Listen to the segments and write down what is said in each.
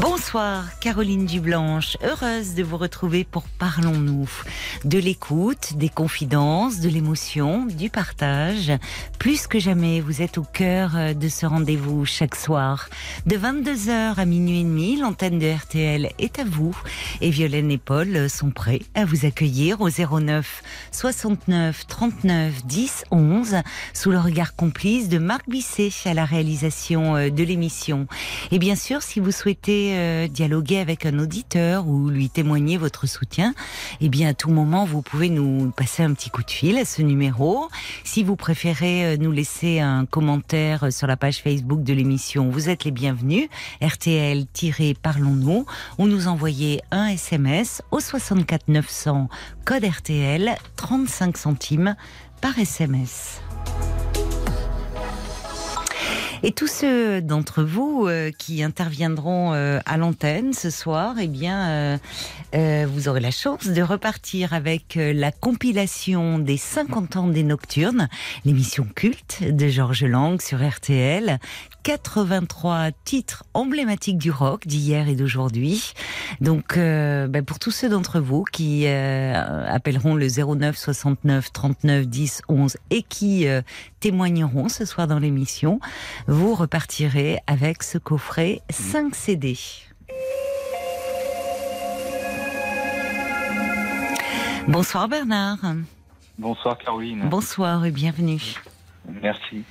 Bonsoir Caroline Dublanche, heureuse de vous retrouver pour Parlons-nous. De l'écoute, des confidences, de l'émotion, du partage. Plus que jamais, vous êtes au cœur euh, de ce rendez-vous chaque soir. De 22h à minuit et demi, l'antenne de RTL est à vous. Et Violaine et Paul sont prêts à vous accueillir au 09 69 39 10 11 sous le regard complice de Marc Bisset à la réalisation euh, de l'émission. Et bien sûr, si vous souhaitez euh, dialoguer avec un auditeur ou lui témoigner votre soutien, eh bien à tout moment vous pouvez nous passer un petit coup de fil à ce numéro. Si vous préférez euh, nous laisser un commentaire sur la page Facebook de l'émission, vous êtes les bienvenus. RTL-Parlons-nous ou nous envoyer un SMS au 64 900 code RTL 35 centimes par SMS. Et tous ceux d'entre vous euh, qui interviendront euh, à l'antenne ce soir, eh bien, euh, vous aurez la chance de repartir avec la compilation des 50 ans des Nocturnes, l'émission culte de Georges Lang sur RTL. 83 titres emblématiques du rock d'hier et d'aujourd'hui. Donc, euh, ben, pour tous ceux d'entre vous qui euh, appelleront le 09 69 39 10 11 et qui euh, témoigneront ce soir dans l'émission, vous repartirez avec ce coffret 5 CD. Bonsoir Bernard. Bonsoir Caroline. Bonsoir et bienvenue. Merci.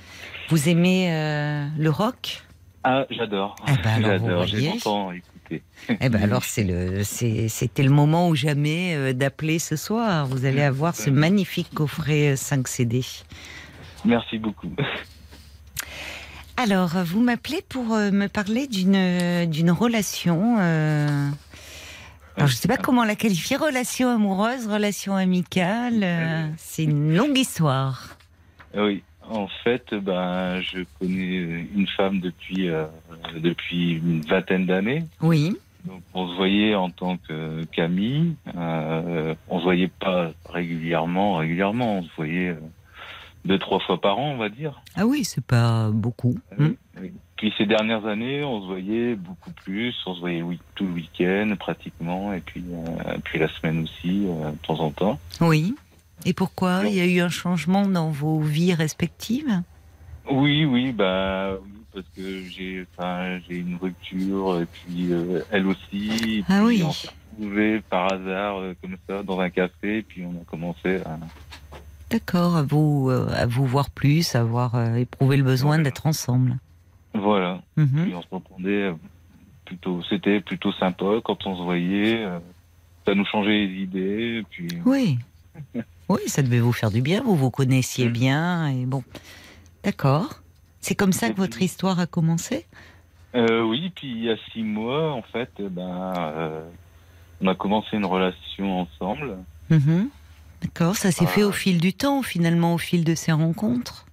Vous aimez euh, le rock? Ah, j'adore. Eh ben j'adore. J'ai longtemps écouté. Eh ben alors c'est le c'est- c'était le moment ou jamais euh, d'appeler ce soir. Vous allez avoir ce magnifique coffret euh, 5 CD. Merci beaucoup. Alors euh, vous m'appelez pour euh, me parler d'une euh, d'une relation. euh, Alors je ne sais pas comment la qualifier, relation amoureuse, relation amicale. euh, c'est une longue histoire. Oui. En fait, ben, je connais une femme depuis euh, depuis une vingtaine d'années. Oui. Donc, on se voyait en tant que qu'amis. Euh, on se voyait pas régulièrement. Régulièrement, on se voyait euh, deux trois fois par an, on va dire. Ah oui, c'est pas beaucoup. Oui. Puis ces dernières années, on se voyait beaucoup plus. On se voyait oui, tout le week-end pratiquement, et puis euh, puis la semaine aussi, euh, de temps en temps. Oui. Et pourquoi Il y a eu un changement dans vos vies respectives? Oui, oui, bah oui, parce que j'ai enfin j'ai une rupture, et puis euh, elle aussi. et Ah puis oui. On s'est retrouvés par hasard euh, comme ça dans un café, et puis on a commencé à D'accord, à vous, euh, à vous voir plus, à avoir éprouvé le besoin d'être ensemble. voilà. Mhm. Puis on se répondait euh, plutôt, c'était plutôt sympa quand on se voyait. ça nous changeait les idées, puis Oui. Oui, ça devait vous faire du bien, vous vous connaissiez Mm. bien, et bon. D'accord. C'est comme ça que votre histoire a commencé? Euh, oui, puis il y a six mois, en fait, eh ben, euh, on a commencé une relation ensemble. Mhm. D'accord, ça s'est Ah. fait au fil du temps, finalement, au fil de ces rencontres?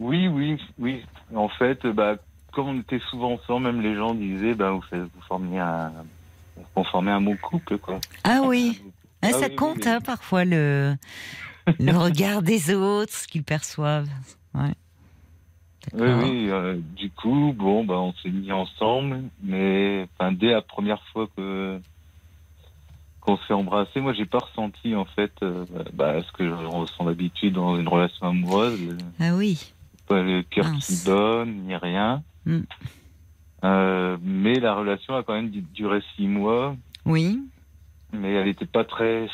Oui, oui, oui. En fait, bah, comme on était souvent ensemble, même les gens disaient, bah, vous, formiez un, vous formez un bon couple, quoi. Ah oui, Ah, Ah ça oui, compte oui. hein, parfois le, le regard des autres, ce qu'ils perçoivent. Ouais. Oui, oui. euh, du coup, bon, bah, on s'est mis ensemble, mais dès la première fois que qu'on s'est embrassé, moi, j'ai pas ressenti en fait euh, bah, ce que je ressens d'habitude dans une relation amoureuse. Ah oui. pas le cœur qui donne, ni rien. Mm. Euh, mais la relation a quand même du- duré six mois, Oui. Mais elle n'était pas très,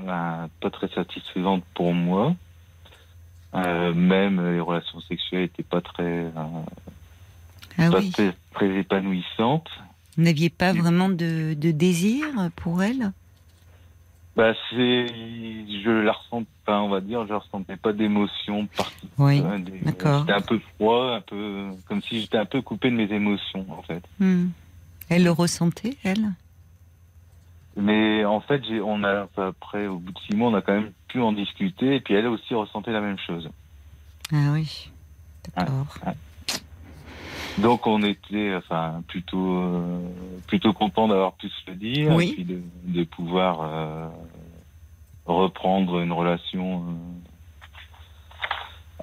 euh, pas très satisfaisante pour moi. Euh, même les relations sexuelles n'étaient pas très, euh, Ah pas oui. très, très épanouissantes. Vous n'aviez pas vraiment de, de désir pour elle? Bah, c'est, je la ressens, enfin, on va dire, je ressentais pas d'émotion particulière. Oui. Des- d'accord. J'étais un peu froid, un peu, comme si j'étais un peu coupé de mes émotions, en fait. Hmm. Elle le ressentait, elle? Mais en fait, on a après au bout de six mois, on a quand même pu en discuter. Et puis elle aussi ressenti la même chose. Ah oui. D'accord. Donc on était, enfin, plutôt, euh, plutôt content d'avoir pu se le dire Oui. et puis de, de pouvoir euh, reprendre une relation euh,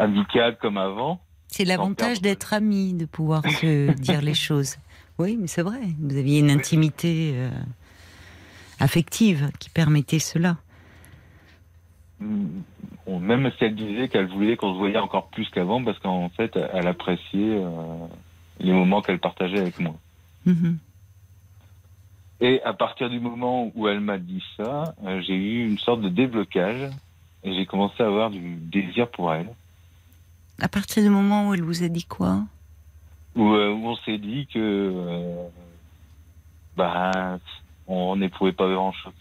amicale comme avant. C'est l'avantage d'être amis, de pouvoir se dire les choses. Oui, mais c'est vrai. Vous aviez une intimité euh, affective qui permettait cela. Bon, même si elle disait qu'elle voulait qu'on se voyait encore plus qu'avant parce qu'en fait, elle appréciait euh, les moments qu'elle partageait avec moi. Mhm. Et à partir du moment où elle m'a dit ça, euh, j'ai eu une sorte de déblocage et j'ai commencé à avoir du désir pour elle. À partir du moment où elle vous a dit quoi? Où, euh, où on s'est dit que euh, bah, on n'éprouvait pas grand chose,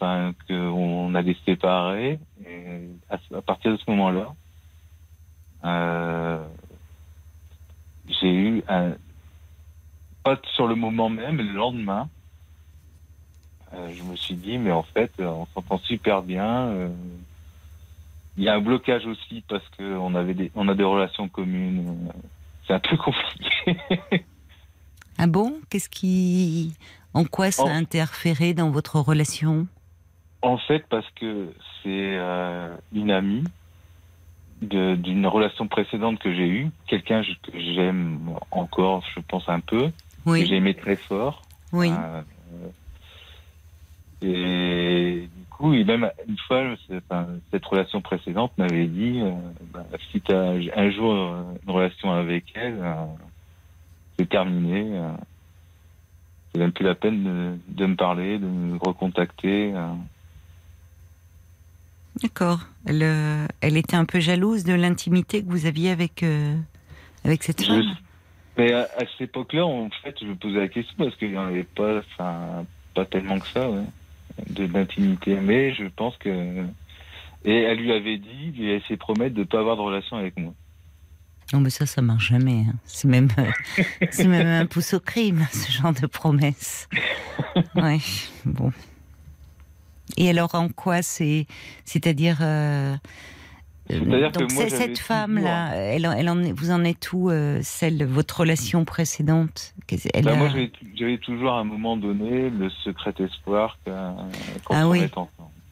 qu'on allait se séparer. Et à, partir de ce moment-là, euh, j'ai eu un. Pas sur le moment même, le lendemain, euh, je me suis dit, mais en fait, on s'entend super bien. euh, Il y a un blocage aussi parce que on avait des, on a des relations communes. C'est un peu compliqué. Ah bon? Qu'est-ce qui. En quoi ça a interféré dans votre relation? En fait, parce que c'est euh, une amie d'une relation précédente que j'ai eue, quelqu'un que j'aime encore, je pense un peu, que Oui. j'ai aimé très fort. Oui. Euh, et du coup, et même une fois, enfin, cette relation précédente m'avait dit, euh, bah, si tu as un jour euh, une relation avec elle, euh, c'est terminé. C'est même plus la peine de, de me parler, de me recontacter. euh. D'accord. Elle, euh, elle était un peu jalouse de l'intimité que vous aviez avec, euh, avec cette Je- femme. Mais à, à cette époque-là, en fait, je me posais la question parce qu'il n'y en avait pas, enfin, pas tellement que ça, ouais, de d'intimité. Mais je pense que et elle lui avait dit, lui avait fait promettre de ne pas avoir de relation avec moi. Non, mais ça, ça marche jamais. hein. C'est même, euh, c'est même un pouce au crime, ce genre de promesse. Ouais, bon. Et alors, en quoi c'est, c'est-à-dire, euh, C'est-à-dire que donc moi, c'est- j'avais cette femme toujours- là, elle, elle en vous en êtes où, euh, celle, votre relation précédente? Elle Bah, a- moi, j'avais toujours à un moment donné le secret espoir que- qu'on Ah oui.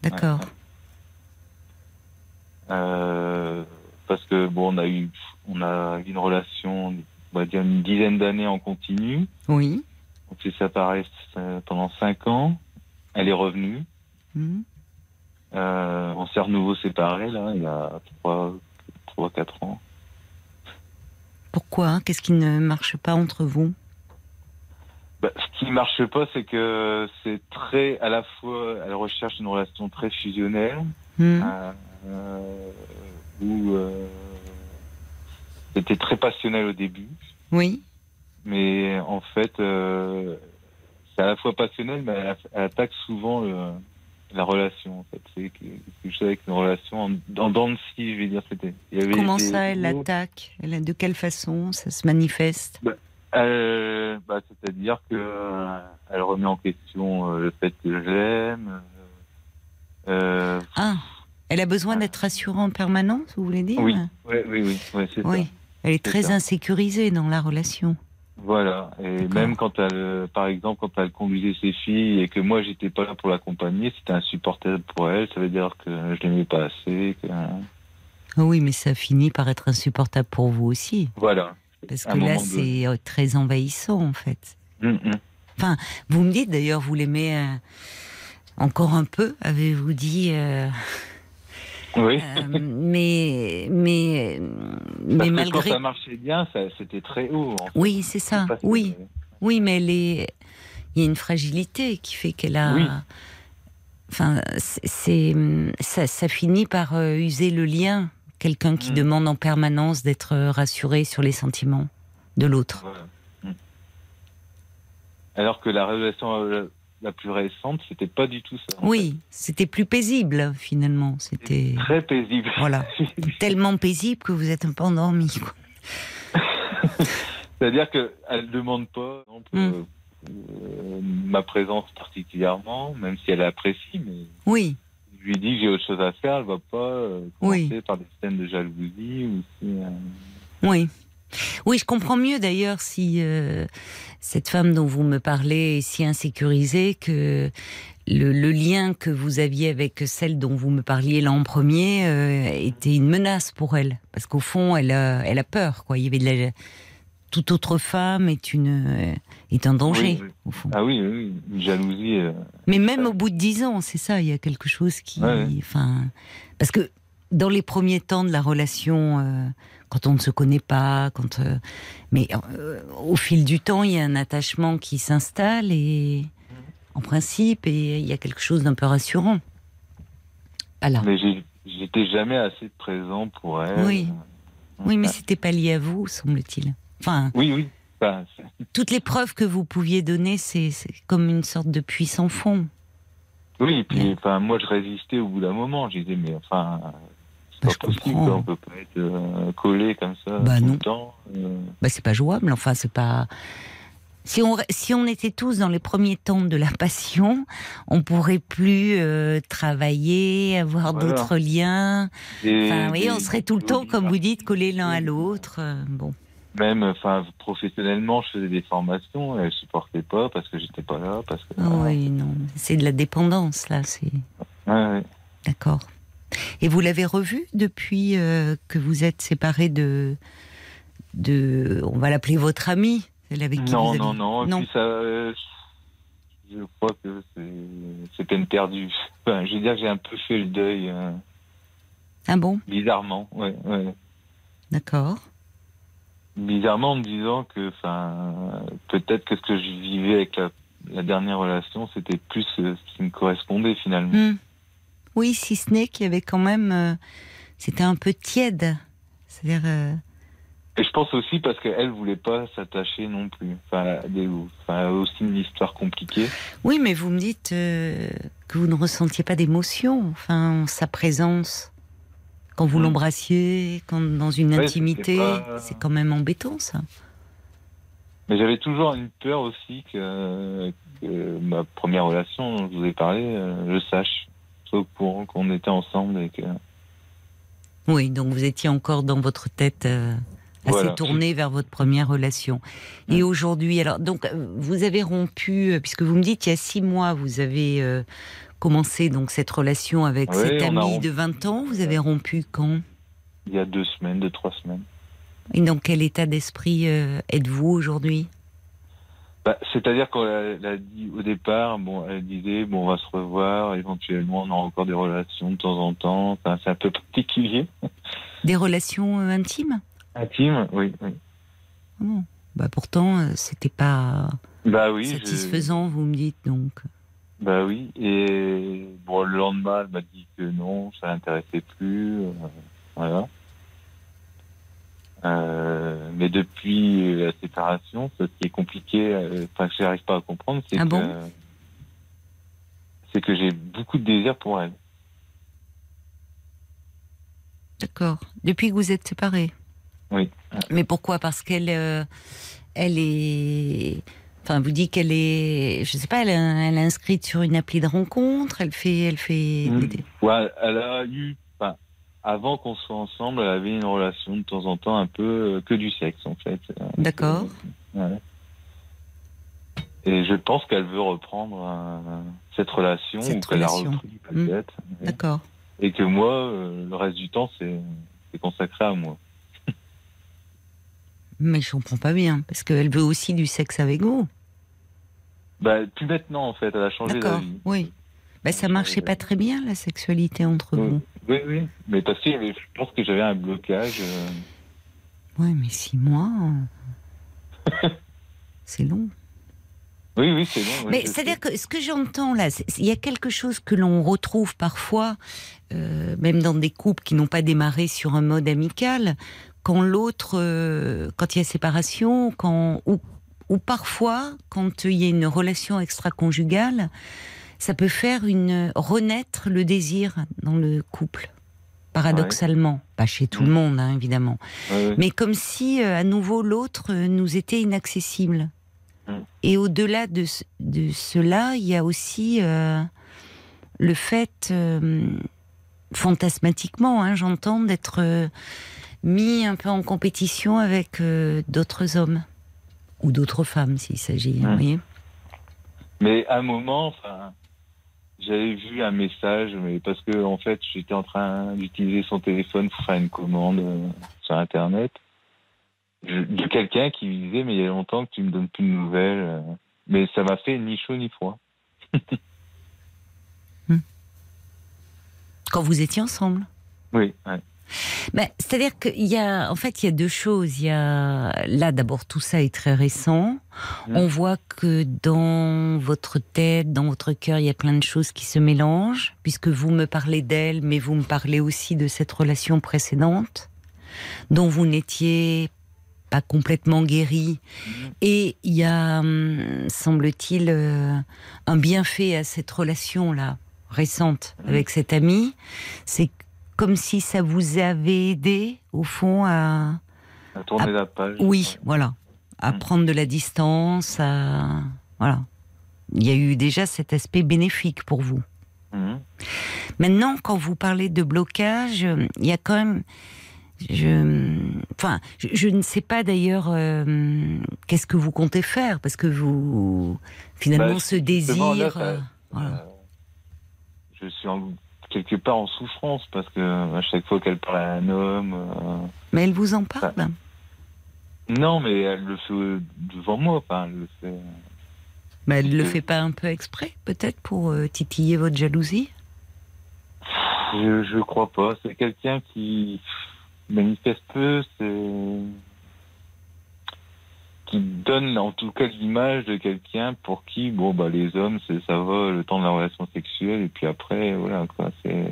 D'accord. Ouais, ouais. Euh, parce que bon, on a eu, on a eu une relation, on va dire une dizaine d'années en continu. Oui. On s'est séparés euh, pendant cinq ans. Elle est revenue. Mhm. Euh, on s'est à nouveau séparés là, il y a trois, trois, quatre ans. Pourquoi? Qu'est-ce qui ne marche pas entre vous? Bah, ce qui marche pas, c'est que c'est très, à la fois, elle recherche une relation très fusionnelle, Mhm. euh, euh, où euh, c'était très passionnel au début, Oui. mais en fait, euh, c'est à la fois passionnel, mais elle, elle attaque souvent le- la relation. En fait, c'est que- quelque chose avec une relation en, en dents de scie, je vais dire. C'était. Comment des- ça, elle l'attaque? Elle a- De quelle façon ça se manifeste? Euh, bah, C'est-à-dire que euh, elle remet en question euh, le fait que je l'aime. euh, Ah, elle a besoin d'être rassurée en permanence, vous voulez dire oui, oui, oui, ouais, c'est Oui. ça. Elle est très ça. insécurisée dans la relation. Voilà. Et même quand elle, par exemple, quand elle conduisait ses filles et que moi j'étais pas là pour l'accompagner, c'était insupportable pour elle. Ça veut dire que je l'aimais pas assez. que- Ah oui, mais ça finit par être insupportable pour vous aussi. Voilà. Parce que là, c'est euh, très envahissant, en fait. Hum, hum. Vous me dites d'ailleurs, vous l'aimez euh, encore un peu, avez-vous dit euh, Oui. euh, Mais, mais, Parce mais que malgré. quand ça marchait bien, c'était très haut. en fait. Oui, c'est ça. Que- Oui, oui, mais elle est... il y a une fragilité qui fait qu'elle a. Oui. Enfin, c'est ça, ça finit par euh, user le lien. Quelqu'un qui Mm. demande en permanence d'être rassuré sur les sentiments de l'autre. Voilà. Hum. Alors que la relation euh, la plus récente, c'était pas du tout ça. Oui, c'était plus paisible finalement. C'était Très paisible. voilà, tellement paisible que vous êtes un peu endormi. C'est-à-dire qu'elle ne demande pas, par exemple, Mm. euh, euh, ma présence particulièrement, même si elle apprécie, mais Oui, je lui dis que j'ai autre chose à faire, elle va pas euh, commencer Oui. par des scènes de jalousie ou si. euh, oui. Oui, je comprends mieux d'ailleurs si euh, cette femme dont vous me parlez est si insécurisée que le, le lien que vous aviez avec celle dont vous me parliez là en premier euh, était une menace pour elle. Parce qu'au fond, elle a, elle a peur. Quoi. Il y avait de la... Toute autre femme est, une, euh, est un danger, Oui, oui. au fond. Ah oui, oui, une jalousie. euh, Mais même au bout de dix ans, c'est ça, il y a quelque chose qui... Ouais, ouais. Enfin, parce que dans les premiers temps de la relation, quand on ne se connaît pas, quand... euh, mais euh, au fil du temps, il y a un attachement qui s'installe et... En principe, et il y a quelque chose d'un peu rassurant. Voilà. Mais j'étais jamais assez présent pour elle. Oui. Oui, mais c'était pas lié à vous, semble-t-il. Enfin, Oui, oui. Enfin, toutes les preuves que vous pouviez donner, c'est comme une sorte de puits sans fond. oui, et puis enfin, moi je résistais au bout d'un moment. Je disais, mais enfin, Bah, je comprends. on peut pas être euh, collé comme ça Bah, tout non. le temps. euh. bah, c'est pas jouable. Enfin, c'est pas. Si on, si on était tous dans les premiers temps de la passion, on pourrait plus euh, travailler, avoir Voilà. d'autres liens. Et Enfin, vous voyez, on serait tout le temps, comme vous dites, collés l'un à l'autre. Bon, Même, enfin, professionnellement, je faisais des formations, elle supportait pas parce que j'étais pas là, parce que. Ah oui, non, c'est de la dépendance là. C'est Ouais, ouais. d'accord. Et vous l'avez revu depuis euh, que vous êtes séparés de, de, on va l'appeler votre ami, celle avec qui Non, vous non, non. Non. ça, euh, je crois que c'est- peine perdue. Enfin, je veux dire j'ai un peu fait le deuil, euh, Ah bon, bizarrement. Ouais, ouais. d'accord. Bizarrement en me disant que, enfin, peut-être que ce que je vivais avec la, la dernière relation, c'était plus euh, ce qui me correspondait finalement. Hmm. Oui, si ce n'est qu'il y avait quand même, euh, c'était un peu tiède. C'est-à-dire, euh, Et je pense aussi parce qu'elle voulait pas s'attacher non plus. Enfin, des, enfin, aussi une histoire compliquée. oui, mais vous me dites euh, que vous ne ressentiez pas d'émotion, enfin, sa présence. Quand vous Hmm. l'embrassiez, quand dans une Ouais, intimité, pas- c'est quand même embêtant, ça. Mais j'avais toujours une peur aussi que, que ma première relation, dont je vous ai parlé, je sache. Qu'on était ensemble et que. Oui, donc vous étiez encore dans votre tête euh, assez Voilà. tournée vers votre première relation. Et aujourd'hui, alors, donc, euh, vous avez rompu, euh, puisque vous me dites, il y a six mois, vous avez euh, commencé donc cette relation avec Ouais, cet ami de 20 ans. Vous avez rompu quand? Il y a deux semaines, deux, trois semaines. Et dans quel état d'esprit euh, êtes-vous aujourd'hui? Bah, C'est-à-dire qu'elle a dit au départ, bon, elle disait, bon, on va se revoir, éventuellement, on aura encore des relations de temps en temps. Enfin, c'est un peu particulier. Des relations euh, intimes? Intime, oui. oui. Bon? Bah pourtant, euh, c'était pas Bah oui. je- satisfaisant, vous me dites donc. Bah oui. Et bon, le lendemain, elle m'a dit que non, ça l'intéressait plus. euh, voilà. Euh, mais depuis la séparation, ce qui est compliqué, euh, enfin que j'arrive pas à comprendre, c'est Ah que bon? c'est que j'ai beaucoup de désir pour elle. D'accord. Depuis que vous êtes séparés? Oui. Mais pourquoi? Parce qu'elle, euh, elle est. Enfin, vous dites qu'elle est, je sais pas, elle, est- inscrite sur une appli de rencontre. Elle fait, elle fait. Mm. Ouais, elle a eu, avant qu'on soit ensemble, elle avait une relation de temps en temps un peu euh, que du sexe en fait. Euh, D'accord. Ouais. Et je pense qu'elle veut reprendre euh, cette relation Cette ou qu'elle a repris peut-être. Ouais. D'accord. Et que moi, euh, le reste du temps, c'est c'est consacré à moi. Mais je comprends pas bien parce qu'elle veut aussi du sexe avec vous. Bah, plus maintenant en fait, elle a changé D'accord. d'avis. Oui. Bah, ça marchait pas très bien la sexualité entre Oui. vous. Oui, oui. Mais parce que je pense que j'avais un blocage. euh, Oui, mais six mois, euh, c'est long. Oui, oui, c'est bon. oui, Mais c'est-à-dire que ce que j'entends là, il y a quelque chose que l'on retrouve parfois, euh, même dans des couples qui n'ont pas démarré sur un mode amical, quand l'autre, euh, quand il y a séparation, quand ou, ou parfois quand il y a une relation extra-conjugale, ça peut faire une renaître le désir dans le couple, paradoxalement, pas chez tout le Mm. monde hein, évidemment, Ouais, ouais. mais comme si euh, à nouveau l'autre euh, nous était inaccessible. Mm. Et au-delà de, ce- de cela, il y a aussi euh, le fait, fantasmatiquement, hein, j'entends, d'être mis un peu en compétition avec d'autres hommes ou d'autres femmes, s'il s'agit. Mm. vous voyez Mais à un moment, enfin, j'avais vu un message, mais parce que en fait, j'étais en train d'utiliser son téléphone pour faire une commande euh, sur Internet. Je- de quelqu'un qui me disait, mais il y a longtemps que tu me donnes plus de nouvelles. euh. Mais ça m'a fait ni chaud ni froid. Quand vous étiez ensemble? Oui, ouais. C'est-à-dire qu'il y a, en fait, il y a deux choses. Il y a, là, d'abord, tout ça est très récent. Mhm. On voit que dans votre tête, dans votre cœur, il y a plein de choses qui se mélangent, puisque vous me parlez d'elle, mais vous me parlez aussi de cette relation précédente, dont vous n'étiez pas complètement guéri. Et il y a, hum, semble-t-il, euh, un bienfait à cette relation-là, récente, Mhm. avec cet ami. C'est comme si ça vous avait aidé, au fond, à... À tourner la page. Oui, voilà. À Mm. prendre de la distance, à... Voilà. Il y a eu déjà cet aspect bénéfique pour vous. Mhm. Maintenant, quand vous parlez de blocage, il y a quand même... Je, enfin, je, je ne sais pas d'ailleurs euh, qu'est-ce que vous comptez faire, parce que vous, finalement, Bah, ce désir... là, ça- euh, voilà. Euh, je suis en- quelque part en souffrance parce que à chaque fois qu'elle parle à un homme, euh, Mais elle vous en parle non, mais elle le fait devant moi, enfin, elle le fait. Mais elle ne le Euh. fait pas un peu exprès, peut-être, pour euh, titiller votre jalousie? Je, je crois pas. C'est quelqu'un qui manifeste peu, c'est qui donne en tout cas l'image de quelqu'un pour qui, bon bah les hommes, c'est ça va le temps de la relation sexuelle et puis après voilà quoi. C'est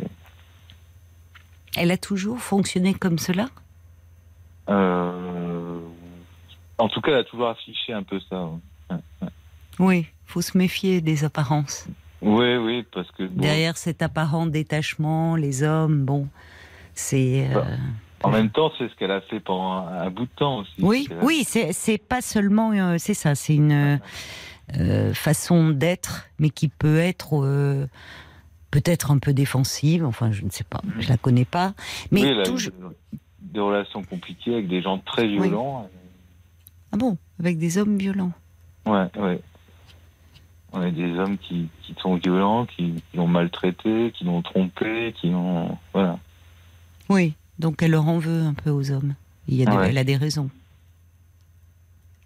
Elle a toujours fonctionné comme cela? Euh, en tout cas, elle a toujours affiché un peu ça. ouais. Oui, faut se méfier des apparences. Oui, oui, parce que bon, Derrière cet apparent détachement, les hommes, bon, c'est. euh, Bah, en même temps, c'est ce qu'elle a fait pendant un, bout de temps aussi. oui, oui, c'est pas seulement, euh, c'est ça, c'est une euh, façon d'être, mais qui peut être euh, peut-être un peu défensive. Enfin, je ne sais pas, je la connais pas, mais oui, elle a eu toujours. des relations compliquées avec des gens très violents. Ah bon, avec des hommes violents. Ouais, ouais. On a des hommes qui, qui sont violents, qui, qui l'ont maltraité, qui l'ont trompé, qui l'ont. Voilà. Oui, donc elle leur en veut un peu aux hommes. Il y a des- Ouais. Elle a des raisons.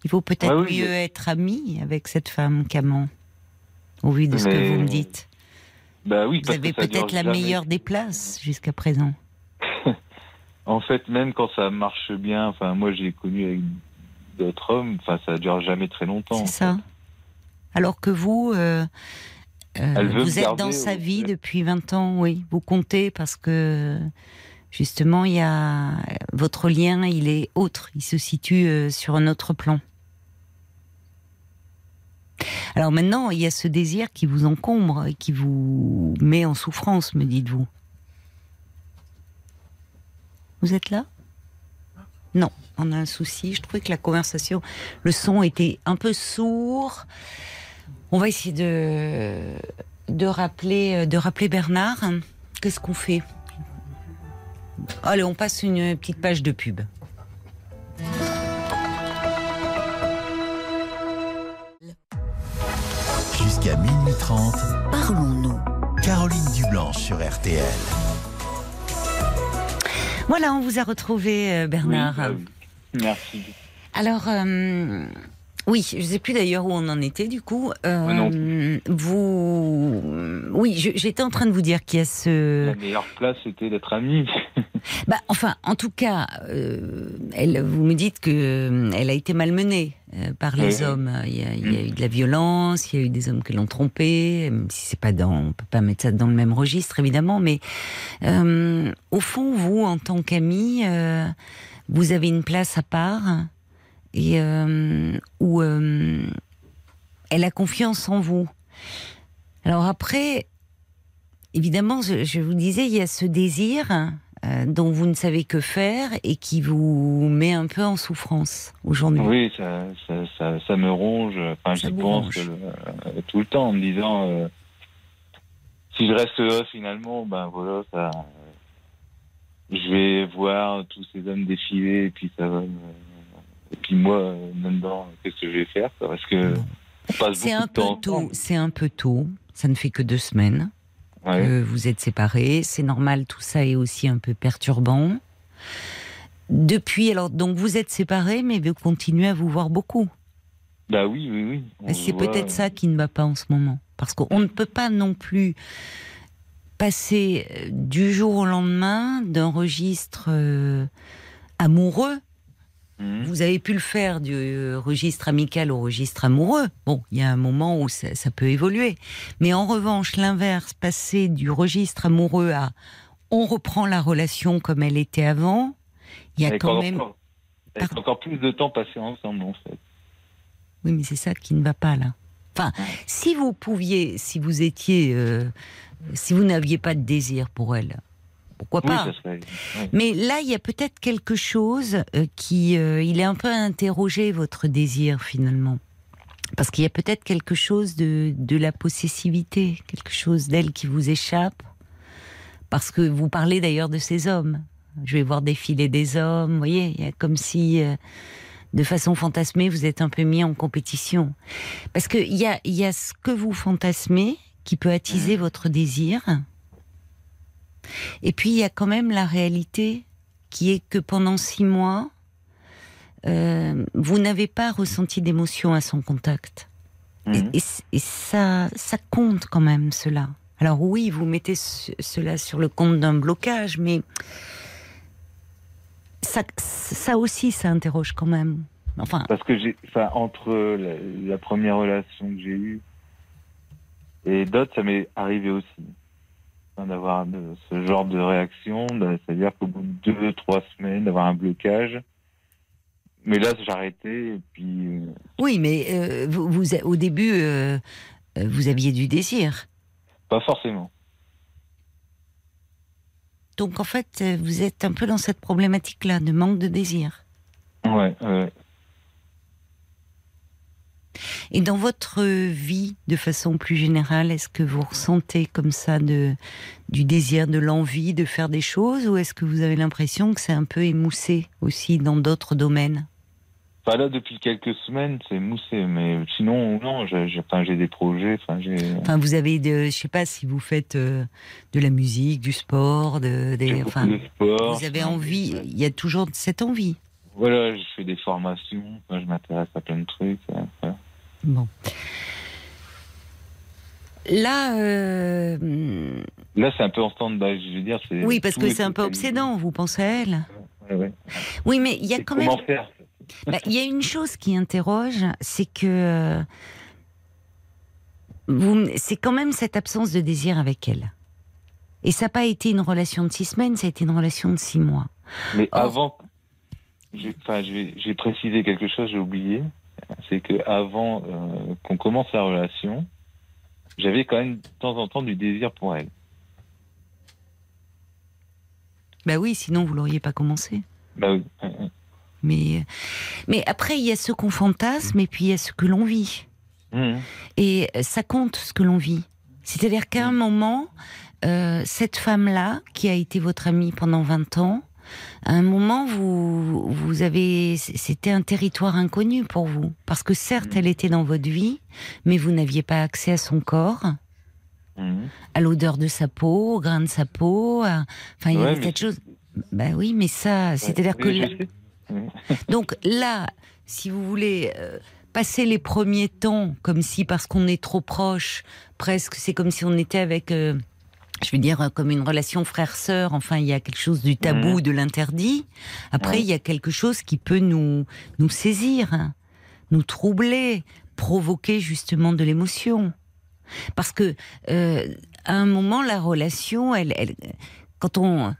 Il faut peut-être Ouais, oui, mieux être ami avec cette femme qu'amant, au vu de ce que vous me dites. Bah oui, Vous avez peut-être la jamais. meilleure des places jusqu'à présent. En fait, même quand ça marche bien, enfin, moi j'ai connu avec d'autres hommes, enfin, ça dure jamais très longtemps. C'est ça. Alors que vous, euh, euh, vous êtes dans sa vie depuis 20 ans, oui. Vous comptez parce que justement, il y a votre lien, il est autre. Il se situe euh, sur un autre plan. Alors maintenant, il y a ce désir qui vous encombre et qui vous met en souffrance, me dites-vous. Vous êtes là? Non, on a un souci. Je trouvais que la conversation, le son était un peu sourd. On va essayer de, de, rappeler, de rappeler Bernard. Qu'est-ce qu'on fait? Allez, on passe une petite page de pub. Jusqu'à minuit 30, Parlons-nous. Caroline Dublanche sur RTL. Voilà, on vous a retrouvé, euh, Oui, Bernard. oui. Merci. Alors, euh, oui, je ne sais plus d'ailleurs où on en était du coup. Euh, vous, oui, j'étais en train de vous dire qu'il y a ce, La meilleure place, c'était d'être amis. bah, enfin, en tout cas, euh, elle, vous me dites que euh, elle a été malmenée euh, par les Oui. hommes. Il y, a, il y a Mm. eu de la violence, il y a eu des hommes qui l'ont trompée. Même si c'est pas dans, on peut pas mettre ça dans le même registre évidemment, mais euh, au fond, vous, en tant qu'ami, euh, vous avez une place à part et euh, où euh, elle a confiance en vous. Alors après, évidemment, je, je vous disais, il y a ce désir euh, dont vous ne savez que faire et qui vous met un peu en souffrance aujourd'hui. Oui, ça, ça, ça, ça me ronge. Enfin, j'y pense euh, tout le temps en me disant si je reste là finalement, ben voilà, ça. Je vais voir tous ces hommes défiler et puis ça va. me- Et puis moi, euh, dedans, qu'est-ce que je vais faire Parce que C'est un peu tôt. C'est un peu tôt. Ça ne fait que deux semaines Ouais. que vous êtes séparés. C'est normal. Tout ça est aussi un peu perturbant. Depuis, alors, donc vous êtes séparés, mais vous continuez à vous voir beaucoup. Bah oui, oui, oui. C'est peut-être euh, ça qui ne va pas en ce moment. Parce qu'on ne peut pas non plus passer euh, du jour au lendemain d'un registre euh, amoureux. Mhm. Vous avez pu le faire du euh, registre amical au registre amoureux. Bon, il y a un moment où ça, ça peut évoluer. Mais en revanche, l'inverse, passer du registre amoureux à on reprend la relation comme elle était avant, il y a Avec quand encore- même... avec encore plus de temps passé ensemble en fait. Oui, mais c'est ça qui ne va pas là. Enfin, si vous pouviez, si vous étiez, euh, si vous n'aviez pas de désir pour elle, pourquoi Oui, pas serait. Mais là, il y a peut-être quelque chose euh, qui, euh, il est un peu à interroger votre désir finalement, parce qu'il y a peut-être quelque chose de de la possessivité, quelque chose d'elle qui vous échappe, parce que vous parlez d'ailleurs de ces hommes. Je vais voir défiler des hommes, vous voyez, il y a comme si euh, de façon fantasmée, vous êtes un peu mis en compétition. Parce qu'il y a, y a ce que vous fantasmez qui peut attiser votre désir. Et puis, il y a quand même la réalité qui est que pendant six mois, euh, vous n'avez pas ressenti d'émotion à son contact. Et, Mhm. et ça, ça compte quand même, cela. Alors oui, vous mettez ce- cela sur le compte d'un blocage, mais ça, ça aussi, ça interroge quand même. Enfin, Parce que j'ai, enfin, entre la, la première relation que j'ai eue et d'autres, ça m'est arrivé aussi. D'avoir ce genre de réaction, c'est-à-dire qu'au bout de deux, trois semaines, d'avoir un blocage. Mais là, j'ai arrêté et puis. euh, oui, mais euh, vous, vous- au début, euh, vous aviez du désir. Pas forcément. Donc en fait, vous êtes un peu dans cette problématique-là de manque de désir. Ouais, ouais. Et dans votre vie, de façon plus générale, est-ce que vous ressentez comme ça de, du désir, de l'envie de faire des choses, ou est-ce que vous avez l'impression que c'est un peu émoussé aussi dans d'autres domaines? Enfin, là, depuis quelques semaines, c'est moussé, mais sinon, non, j'ai, enfin, des projets, enfin, vous avez, de, je sais pas si vous faites euh, de la musique, du sport, de, des, enfin, de sport. vous avez envie. Il y a toujours cette envie. Voilà, je fais des formations, enfin, je m'intéresse à plein de trucs. voilà. Bon. Là, euh, Là, c'est un peu en stand-by, je veux dire. Oui, parce que est c'est un peu obsédant. Vous pensez à elle Ouais, ouais. Oui, mais il y a quand même. comment faire Bah, Il y a une chose qui interroge, c'est que euh, vous- c'est quand même cette absence de désir avec elle. Et ça n'a pas été une relation de six semaines, ça a été une relation de six mois. Mais Or- avant, j'ai, enfin, j'ai, j'ai précisé quelque chose, j'ai oublié. C'est que avant euh, qu'on commence la relation, j'avais quand même de temps en temps du désir pour elle. Bah oui, sinon vous l'auriez pas commencé. Bah oui. ouais, ouais. Mais, mais après, il y a ce qu'on fantasme et puis il y a ce que l'on vit. Mhm. Et ça compte ce que l'on vit. C'est-à-dire qu'à un moment, euh, cette femme-là, qui a été votre amie pendant 20 ans, à un moment, vous, vous avez, c'était un territoire inconnu pour vous. Parce que certes, elle était dans votre vie, mais vous n'aviez pas accès à son corps, Mhm. à l'odeur de sa peau, au grain de sa peau. à- Enfin, il y avait cette chose. Bah oui, mais ça, c'est-à-dire que là- donc là, si vous voulez euh, passer les premiers temps comme si parce qu'on est trop proche, presque c'est comme si on était avec, euh, je veux dire, comme une relation frère-sœur. Enfin, il y a quelque chose du tabou, Mhm. de l'interdit. Après, Ouais. il y a quelque chose qui peut nous nous saisir, hein, nous troubler, provoquer justement de l'émotion. Parce que euh, à un moment, la relation, elle, elle quand on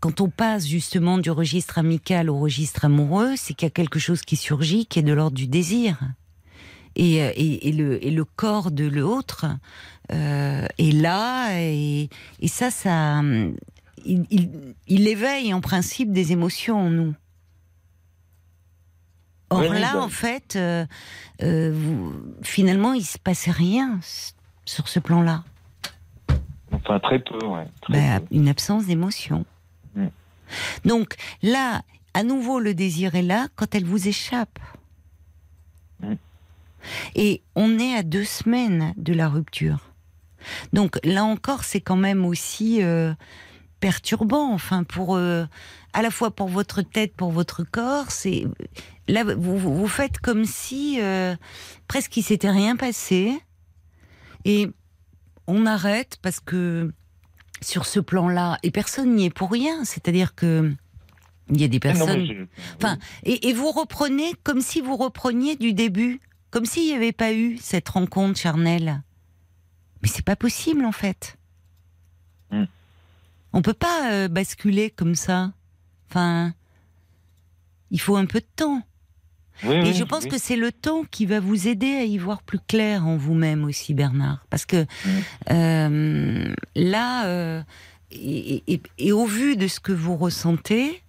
quand on passe justement du registre amical au registre amoureux, c'est qu'il y a quelque chose qui surgit qui est de l'ordre du désir. Et, euh, et, et le, et le corps de l'autre euh, est là, et, et ça, ça, il, il, il éveille en principe des émotions en nous. Or Oui, là, bah. en fait, euh, euh, vous- finalement, il se passait rien sur ce plan-là. Enfin, très peu, ouais. très Ben, peu. une absence d'émotion. Mm. Donc là, à nouveau, le désir est là quand elle vous échappe. Et on est à deux semaines de la rupture. Donc là encore, c'est quand même aussi euh, perturbant, enfin pour euh, à la fois pour votre tête, pour votre corps. C'est là vous, faites comme si euh, presque il s'était rien passé et on arrête parce que sur ce plan-là, et personne n'y est pour rien. C'est-à-dire que il y a des Ah personnes. Enfin, et, et vous reprenez comme si vous repreniez du début, comme s'il n'y avait pas eu cette rencontre charnelle. Mais c'est pas possible en fait. Hmm. On peut pas euh, basculer comme ça. Enfin, il faut un peu de temps. oui, Et oui, je pense oui. que c'est le temps qui va vous aider à y voir plus clair en vous-même aussi, Bernard. Parce que euh, là, euh, et, et- et au vu de ce que vous ressentez,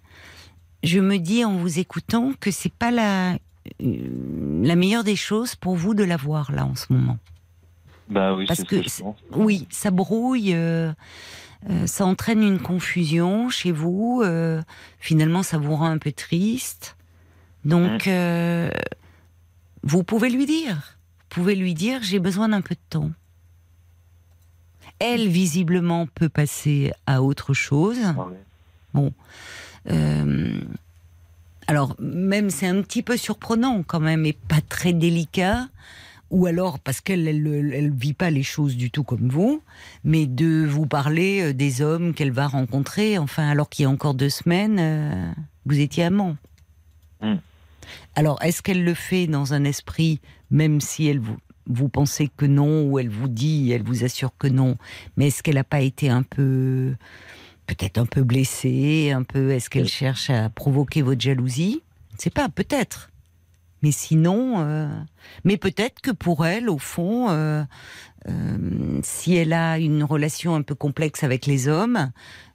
je me dis en vous écoutant que c'est pas la, la meilleure des choses pour vous de la voir là en ce moment. Bah oui, parce ce que. Oui, ça brouille, euh, euh, ça entraîne une confusion chez vous. euh, finalement, ça vous rend un peu triste. Donc, euh, vous pouvez lui dire. Vous pouvez lui dire, j'ai besoin d'un peu de temps. Elle, visiblement, peut passer à autre chose. Ah ouais. Alors, même c'est un petit peu surprenant quand même, et pas très délicat. Ou alors parce qu'elle elle, elle- elle vit pas les choses du tout comme vous, mais de vous parler euh, des hommes qu'elle va rencontrer, enfin alors qu'il y a encore deux semaines, euh, vous étiez amant. Mm. Alors est-ce qu'elle le fait dans un esprit, même si elle vous, vous pensez que non, ou elle vous dit, elle vous assure que non, mais est-ce qu'elle n'a pas été un peu peut-être un peu blessée, un peu. Est-ce qu'elle cherche à provoquer votre jalousie? Je ne sais pas, peut-être. Mais sinon, euh, mais peut-être que pour elle, au fond, euh, euh, si elle a une relation un peu complexe avec les hommes,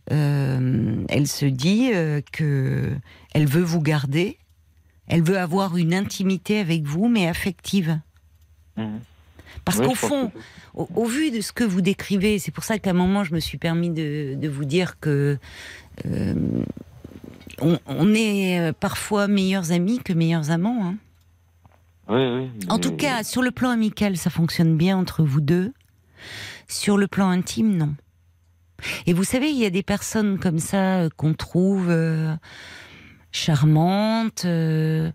elle se dit que elle veut vous garder, elle veut avoir une intimité avec vous, mais affective. Mhm. Parce qu'au fond, que- au, au vu de ce que vous décrivez, c'est pour ça qu'à un moment, je me suis permis de, de vous dire que euh, on, on est euh, parfois meilleurs amis que meilleurs amants. hein. Oui, oui. En tout cas, sur le plan amical, ça fonctionne bien entre vous deux. Sur le plan intime, non. Et vous savez, il y a des personnes comme ça euh, qu'on trouve euh, charmantes, euh,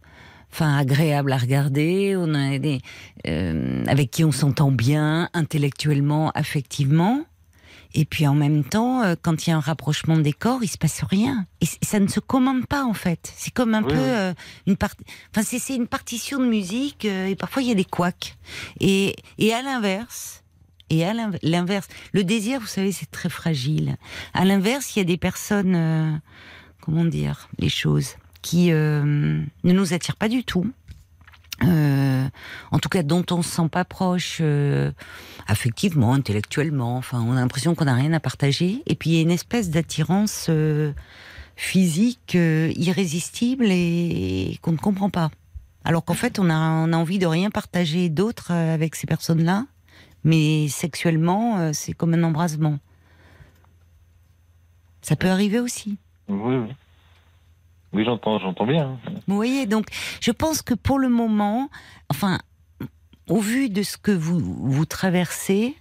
enfin agréables à regarder, on a des, euh, avec qui on s'entend bien intellectuellement, affectivement. Et puis en même temps, euh, quand il y a un rapprochement des corps, il se passe rien. Et ça ne se commande pas en fait. C'est comme un Oui, peu euh, une partie. Enfin, c'est une partition de musique euh, et parfois il y a des couacs. Et, et à l'inverse, et à l'inv- l'inverse, le désir, vous savez, c'est très fragile. À l'inverse, il y a des personnes, euh, comment dire, les choses? Qui euh, ne nous attirent pas du tout. Euh, en tout cas, dont on se sent pas proche euh, affectivement, intellectuellement. Enfin, on a l'impression qu'on n'a rien à partager. Et puis il y a une espèce d'attirance physique irrésistible et qu'on ne comprend pas. Alors qu'en fait, on a, on a envie de rien partager d'autre avec ces personnes-là, mais sexuellement, c'est comme un embrasement. Ça peut arriver aussi. Oui, oui. Oui, j'entends, j'entends bien. Vous voyez, donc je pense que pour le moment, enfin, au vu de ce que vous, vous traversez,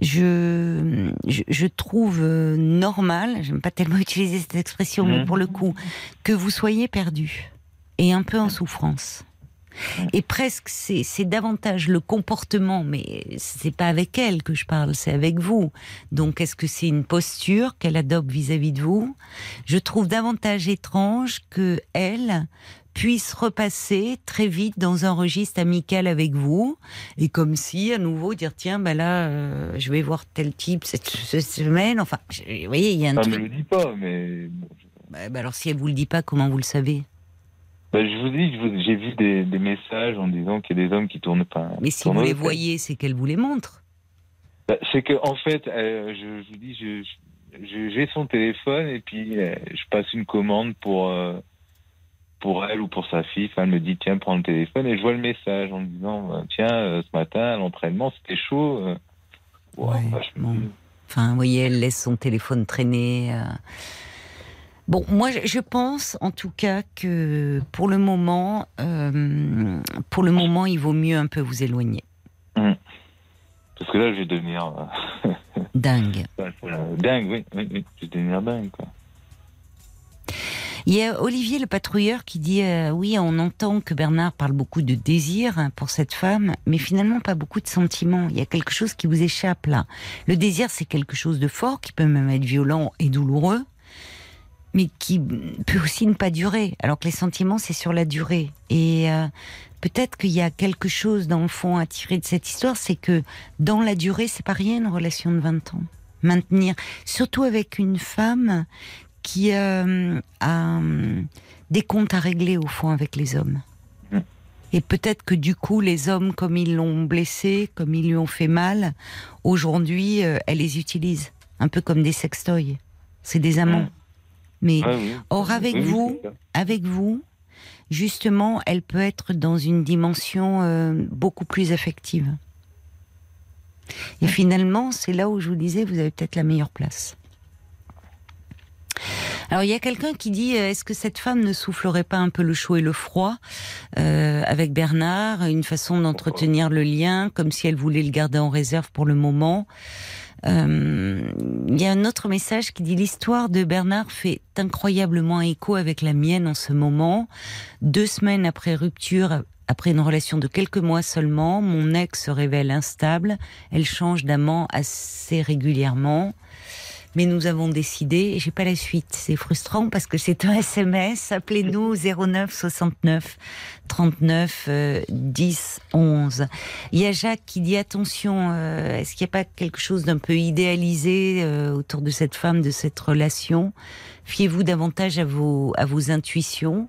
je, je, je trouve euh, normal, j'aime pas tellement utiliser cette expression, mais Mhm. pour le coup, que vous soyez perdu et un peu en souffrance. Et presque, c'est c'est davantage le comportement, mais c'est pas avec elle que je parle, c'est avec vous. Donc, est-ce que c'est une posture qu'elle adopte vis-à-vis de vous? Je trouve davantage étrange que elle puisse repasser très vite dans un registre amical avec vous et comme si à nouveau dire tiens ben là euh, je vais voir tel type cette, cette semaine. Enfin je- vous voyez il y a un Ça me truc. le dit pas, mais Bah, bah alors si elle vous le dit pas comment vous le savez? Bah, je vous dis, j'ai vu des, des messages en disant qu'il y a des hommes qui tournent pas. mais si vous les voyez c'est qu'elle vous les montre Bah, c'est que en fait, euh, je, je vous dis, je, j'ai son téléphone et puis euh, je passe une commande pour euh, pour elle ou pour sa fille. Enfin, elle me dit tiens prends le téléphone et je vois le message en me disant tiens ce matin à l'entraînement c'était chaud. euh. Ouais, bah, je bon. Enfin, vous voyez, elle laisse son téléphone traîner. Bon, moi, je- pense, en tout cas, que pour le moment, euh, pour le moment, il vaut mieux un peu vous éloigner. Parce que là je vais devenir euh, Dingue. euh, dingue, oui, oui, oui, je vais devenir dingue quoi. Il y a Olivier le patrouilleur qui dit euh, oui, on entend que Bernard parle beaucoup de désir hein, pour cette femme, mais finalement pas beaucoup de sentiments. Il y a quelque chose qui vous échappe là. Le désir, c'est quelque chose de fort qui peut même être violent et douloureux, mais qui peut aussi ne pas durer. Alors que les sentiments, c'est sur la durée. Et euh, peut-être qu'il y a quelque chose dans le fond à tirer de cette histoire, c'est que dans la durée, c'est pas rien une relation de 20 ans. Maintenir, surtout avec une femme qui euh, a euh, des comptes à régler au fond avec les hommes. Mm. Et peut-être que du coup, les hommes, comme ils l'ont blessé, comme ils lui ont fait mal, aujourd'hui, euh, elle les utilise. Un peu comme des sextoys. C'est des amants. Mais oui. Or, avec Oui, vous, avec vous, justement, elle peut être dans une dimension euh, beaucoup plus affective. Et finalement, c'est là où je vous disais, vous avez peut-être la meilleure place. Alors, il y a quelqu'un qui dit, euh, est-ce que cette femme ne soufflerait pas un peu le chaud et le froid euh, avec Bernard, une façon d'entretenir le lien, comme si elle voulait le garder en réserve pour le moment? Il y a un autre message qui dit l'histoire de Bernard fait incroyablement écho avec la mienne en ce moment. Deux semaines après rupture, après une relation de quelques mois seulement, mon ex se révèle instable. Elle change d'amant assez régulièrement. Mais nous avons décidé, et j'ai pas la suite. C'est frustrant parce que c'est un SMS. Appelez-nous 09 69 39 euh, 10 11. Il y a Jacques qui dit attention, euh, est-ce qu'il n'y a pas quelque chose d'un peu idéalisé euh, autour de cette femme, de cette relation? Fiez-vous davantage à vos, à vos intuitions.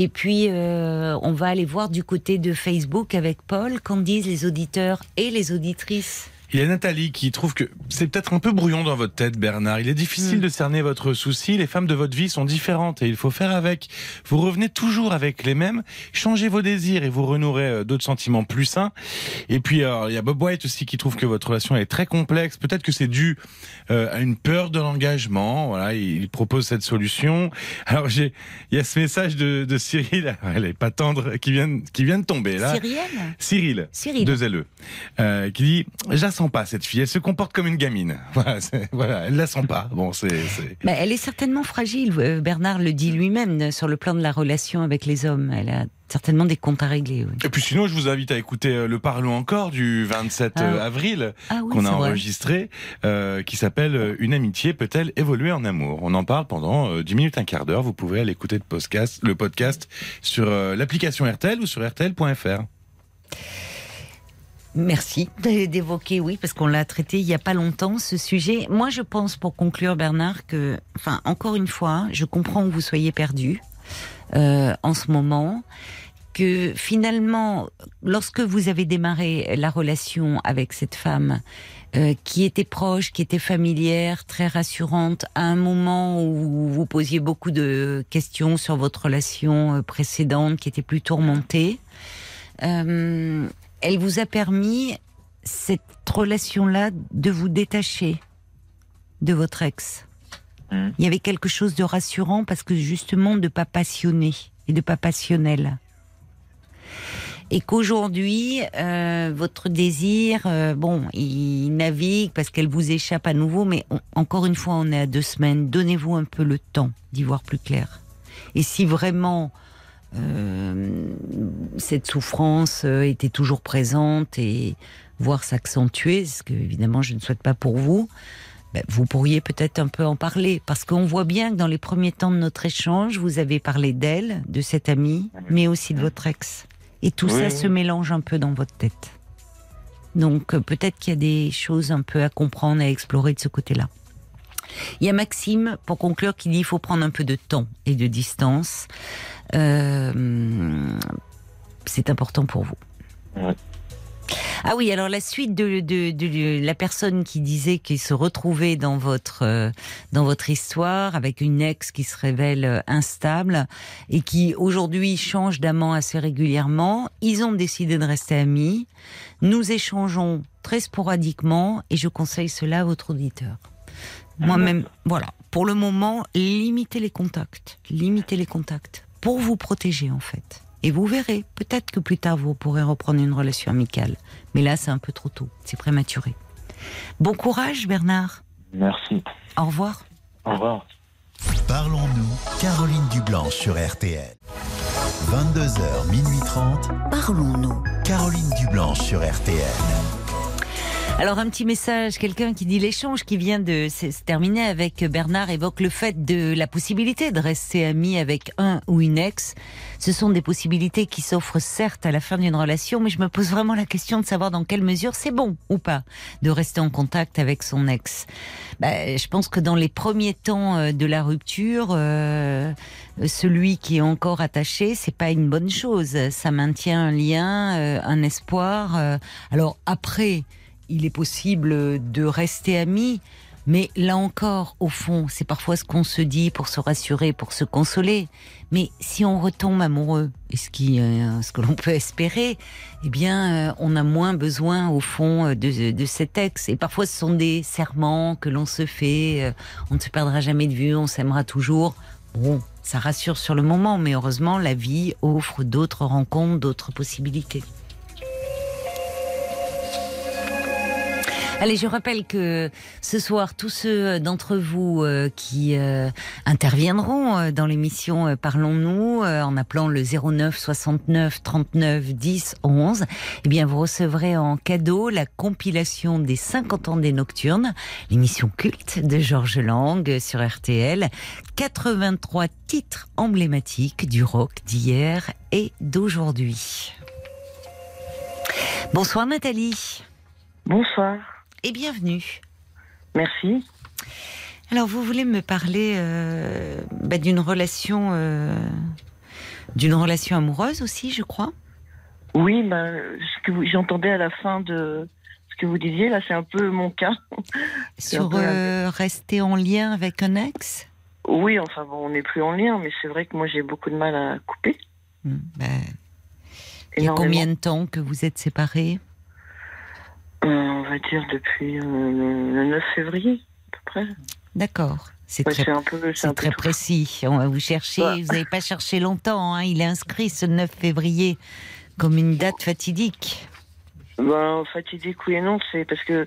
Et puis, euh, on va aller voir du côté de Facebook avec Paul, qu'en disent les auditeurs et les auditrices? Il y a Nathalie qui trouve que c'est peut-être un peu brouillon dans votre tête, Bernard. Il est difficile Mm. de cerner votre souci. Les femmes de votre vie sont différentes et il faut faire avec. Vous revenez toujours avec les mêmes. Changez vos désirs et vous renouerez euh, d'autres sentiments plus sains. Et puis, alors, il y a Bob White aussi qui trouve que votre relation est très complexe. Peut-être que c'est dû euh, à une peur de l'engagement. Voilà, il propose cette solution. Alors, j'ai, il y a ce message de, de Cyril, elle est pas tendre, qui vient, qui vient de tomber là. Cyrielle Cyril, Cyril. deux LE, euh, qui dit Sens pas cette fille, elle se comporte comme une gamine. Voilà, voilà elle la sent pas. Bon, c'est. Bah, elle est certainement fragile. euh, Bernard le dit lui-même euh, sur le plan de la relation avec les hommes. Elle a certainement des comptes à régler. oui. Et puis sinon, je vous invite à écouter euh, le Parlons encore du 27 Ah. avril Ah oui, qu'on a enregistré, euh, qui s'appelle Une amitié peut-elle évoluer en amour? On en parle pendant euh, 10 minutes, un quart d'heure. Vous pouvez aller écouter le podcast, le podcast sur euh, l'application RTL ou sur RTL.fr. Merci d'évoquer, oui, parce qu'on l'a traité il y a pas longtemps ce sujet. Moi, je pense, pour conclure, Bernard, que, enfin, encore une fois, je comprends que vous soyez perdu euh, en ce moment, que finalement, lorsque vous avez démarré la relation avec cette femme, euh, qui était proche, qui était familière, très rassurante, à un moment où vous posiez beaucoup de questions sur votre relation euh, précédente, qui était plus tourmentée. Euh, elle vous a permis cette relation-là de vous détacher de votre ex. Mhm. Il y avait quelque chose de rassurant parce que justement de pas passionné et de pas passionnel. Et qu'aujourd'hui, euh, votre désir, euh, bon, il navigue parce qu'elle vous échappe à nouveau, mais on- encore une fois, on est à deux semaines. Donnez-vous un peu le temps d'y voir plus clair. Et si vraiment euh, cette souffrance euh, était toujours présente et voire s'accentuer, ce que évidemment je ne souhaite pas pour vous, ben, vous pourriez peut-être un peu en parler. Parce qu'on voit bien que dans les premiers temps de notre échange, vous avez parlé d'elle, de cette amie, mais aussi de votre ex. Et tout Oui, ça se mélange un peu dans votre tête. Donc euh, peut-être qu'il y a des choses un peu à comprendre, à explorer de ce côté-là. Il y a Maxime, pour conclure, qui dit qu'il faut prendre un peu de temps et de distance. Euh, c'est important pour vous. Ah oui, alors la suite de, de, de la personne qui disait qu'il se retrouvait dans votre euh, dans votre histoire avec une ex qui se révèle euh, instable et qui aujourd'hui change d'amant assez régulièrement, ils ont décidé de rester amis. Nous échangeons très sporadiquement et je conseille cela à votre auditeur. Moi-même, voilà. Pour le moment, limitez les contacts, limitez les contacts pour vous protéger en fait. Et vous verrez, peut-être que plus tard vous pourrez reprendre une relation amicale. Mais là, c'est un peu trop tôt, c'est prématuré. Bon courage, Bernard. Merci. Au revoir. Au revoir. Parlons-nous, Caroline Dublanche sur RTL. 22h, minuit 30, Parlons-nous. Caroline Dublanche sur RTL. Alors un petit message, quelqu'un qui dit l'échange qui vient de se terminer avec Bernard évoque le fait de la possibilité de rester ami avec un ou une ex. Ce sont des possibilités qui s'offrent certes à la fin d'une relation, mais je me pose vraiment la question de savoir dans quelle mesure c'est bon ou pas de rester en contact avec son ex. Ben, je pense que dans les premiers temps euh, de la rupture, euh, celui qui est encore attaché, c'est pas une bonne chose. Ça maintient un lien, euh, un espoir. euh. Alors après, il est possible de rester amis, mais là encore, au fond, c'est parfois ce qu'on se dit pour se rassurer, pour se consoler. Mais si on retombe amoureux, ce, qui, euh, ce que l'on peut espérer, eh bien, euh, on a moins besoin, au fond, euh, de, de cet ex. Et parfois, ce sont des serments que l'on se fait. on ne se perdra jamais de vue, on s'aimera toujours. Bon, ça rassure sur le moment, mais heureusement, la vie offre d'autres rencontres, d'autres possibilités. Allez, je rappelle que ce soir, tous ceux d'entre vous euh, qui euh, interviendront euh, dans l'émission Parlons-nous en appelant le 09 69 39 10 11, eh bien, vous recevrez en cadeau la compilation des 50 ans des Nocturnes, l'émission culte de Georges Lang sur RTL. 83 titres emblématiques du rock d'hier et d'aujourd'hui. Bonsoir Nathalie Bonsoir. Et bienvenue. Merci. Alors, vous voulez me parler euh, bah, d'une relation, euh, d'une relation amoureuse aussi, je crois? Oui, ben, ce que j'entendais à la fin de ce que vous disiez, là, c'est un peu mon cas. Sur peu euh, rester en lien avec un ex? Oui, enfin bon, on n'est plus en lien, mais c'est vrai que moi j'ai beaucoup de mal à couper. Hmm, bah, il y a combien de temps que vous êtes séparés? On va dire depuis euh, le 9 février, à peu près. D'accord. C'est Ouais, très, un peu, un précis. On va vous chercher. Ouais. Vous n'avez pas cherché longtemps. hein. Il est inscrit ce 9 février comme une date fatidique. Ben, fatidique, oui et non, c'est parce que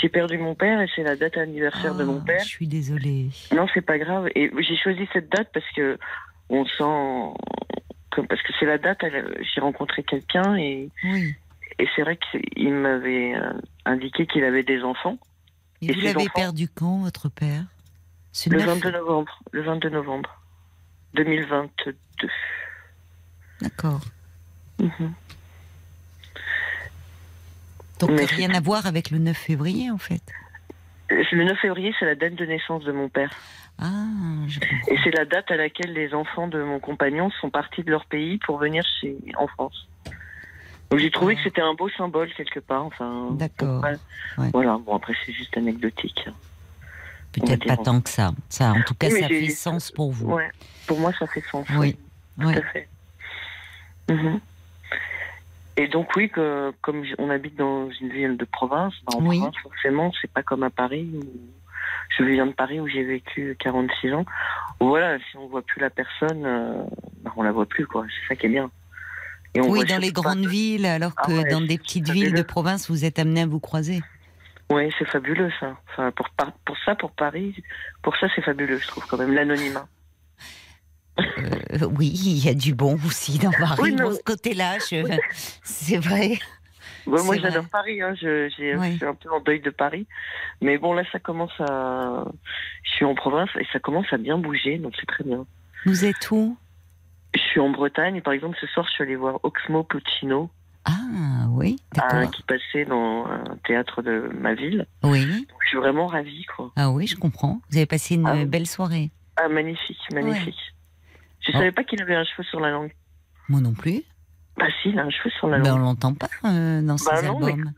j'ai perdu mon père et c'est la date anniversaire de mon Ah, père. Je suis désolée. Non, c'est pas grave. Et j'ai choisi cette date parce que on sent, parce que c'est la date. J'ai rencontré quelqu'un et Oui. Et c'est vrai qu'il m'avait euh, indiqué qu'il avait des enfants. Et, Et vous l'avez enfants perdu quand, votre père? Ce Le 9 22 novembre. Le 22 novembre 2022. D'accord. Mhm. Donc Mais rien à voir avec le 9 février en fait? Euh, Le 9 février, c'est la date de naissance de mon père. Ah, je comprends. Et c'est la date à laquelle les enfants de mon compagnon sont partis de leur pays pour venir chez, en France. Donc j'ai trouvé que c'était un beau symbole quelque part. Enfin, D'accord. ouais. Voilà, bon après c'est juste anecdotique. Peut-être pas tant que ça. Ça, en tout cas, Oui, ça fait sens pour vous. Ouais, pour moi ça fait sens. Oui. Tout à fait. Mhm. Et donc oui, que, comme on habite dans une ville de province, bah, en Oui. province forcément, c'est pas comme à Paris. Où je viens de Paris où j'ai vécu 46 ans. Voilà, si on voit plus la personne, euh, bah, on la voit plus quoi. C'est ça qui est bien. Et on Oui, dans les grandes villes, alors Ah que ouais, dans des petites fabuleux. villes de province, vous êtes amené à vous croiser. Ouais, c'est fabuleux ça. Enfin, pour, ça, pour Paris, pour ça c'est fabuleux, je trouve quand même l'anonymat. Euh, oui, il y a du bon aussi dans Paris. Oui, mais- ce côté-là, je... c'est vrai. Ouais, moi j'adore. Paris, hein. je, j'ai- Oui. je suis un peu en deuil de Paris. Mais bon là ça commence à... Je suis en province et ça commence à bien bouger, donc c'est très bien. Vous êtes où? Je suis en Bretagne et par exemple ce soir je suis allée voir Oxmo Puccino Ah, oui, euh, d'accord. qui passait dans un théâtre de ma ville. Oui. Donc, je suis vraiment ravie quoi. Ah oui, je comprends. Vous avez passé une Ah belle soirée. Ah magnifique, magnifique. Je Oh. savais pas qu'il avait un cheveu sur la langue. Moi non plus. Bah si, il a un cheveu sur la Ben, on langue. l'entend pas euh, dans ses Bah mais- albums.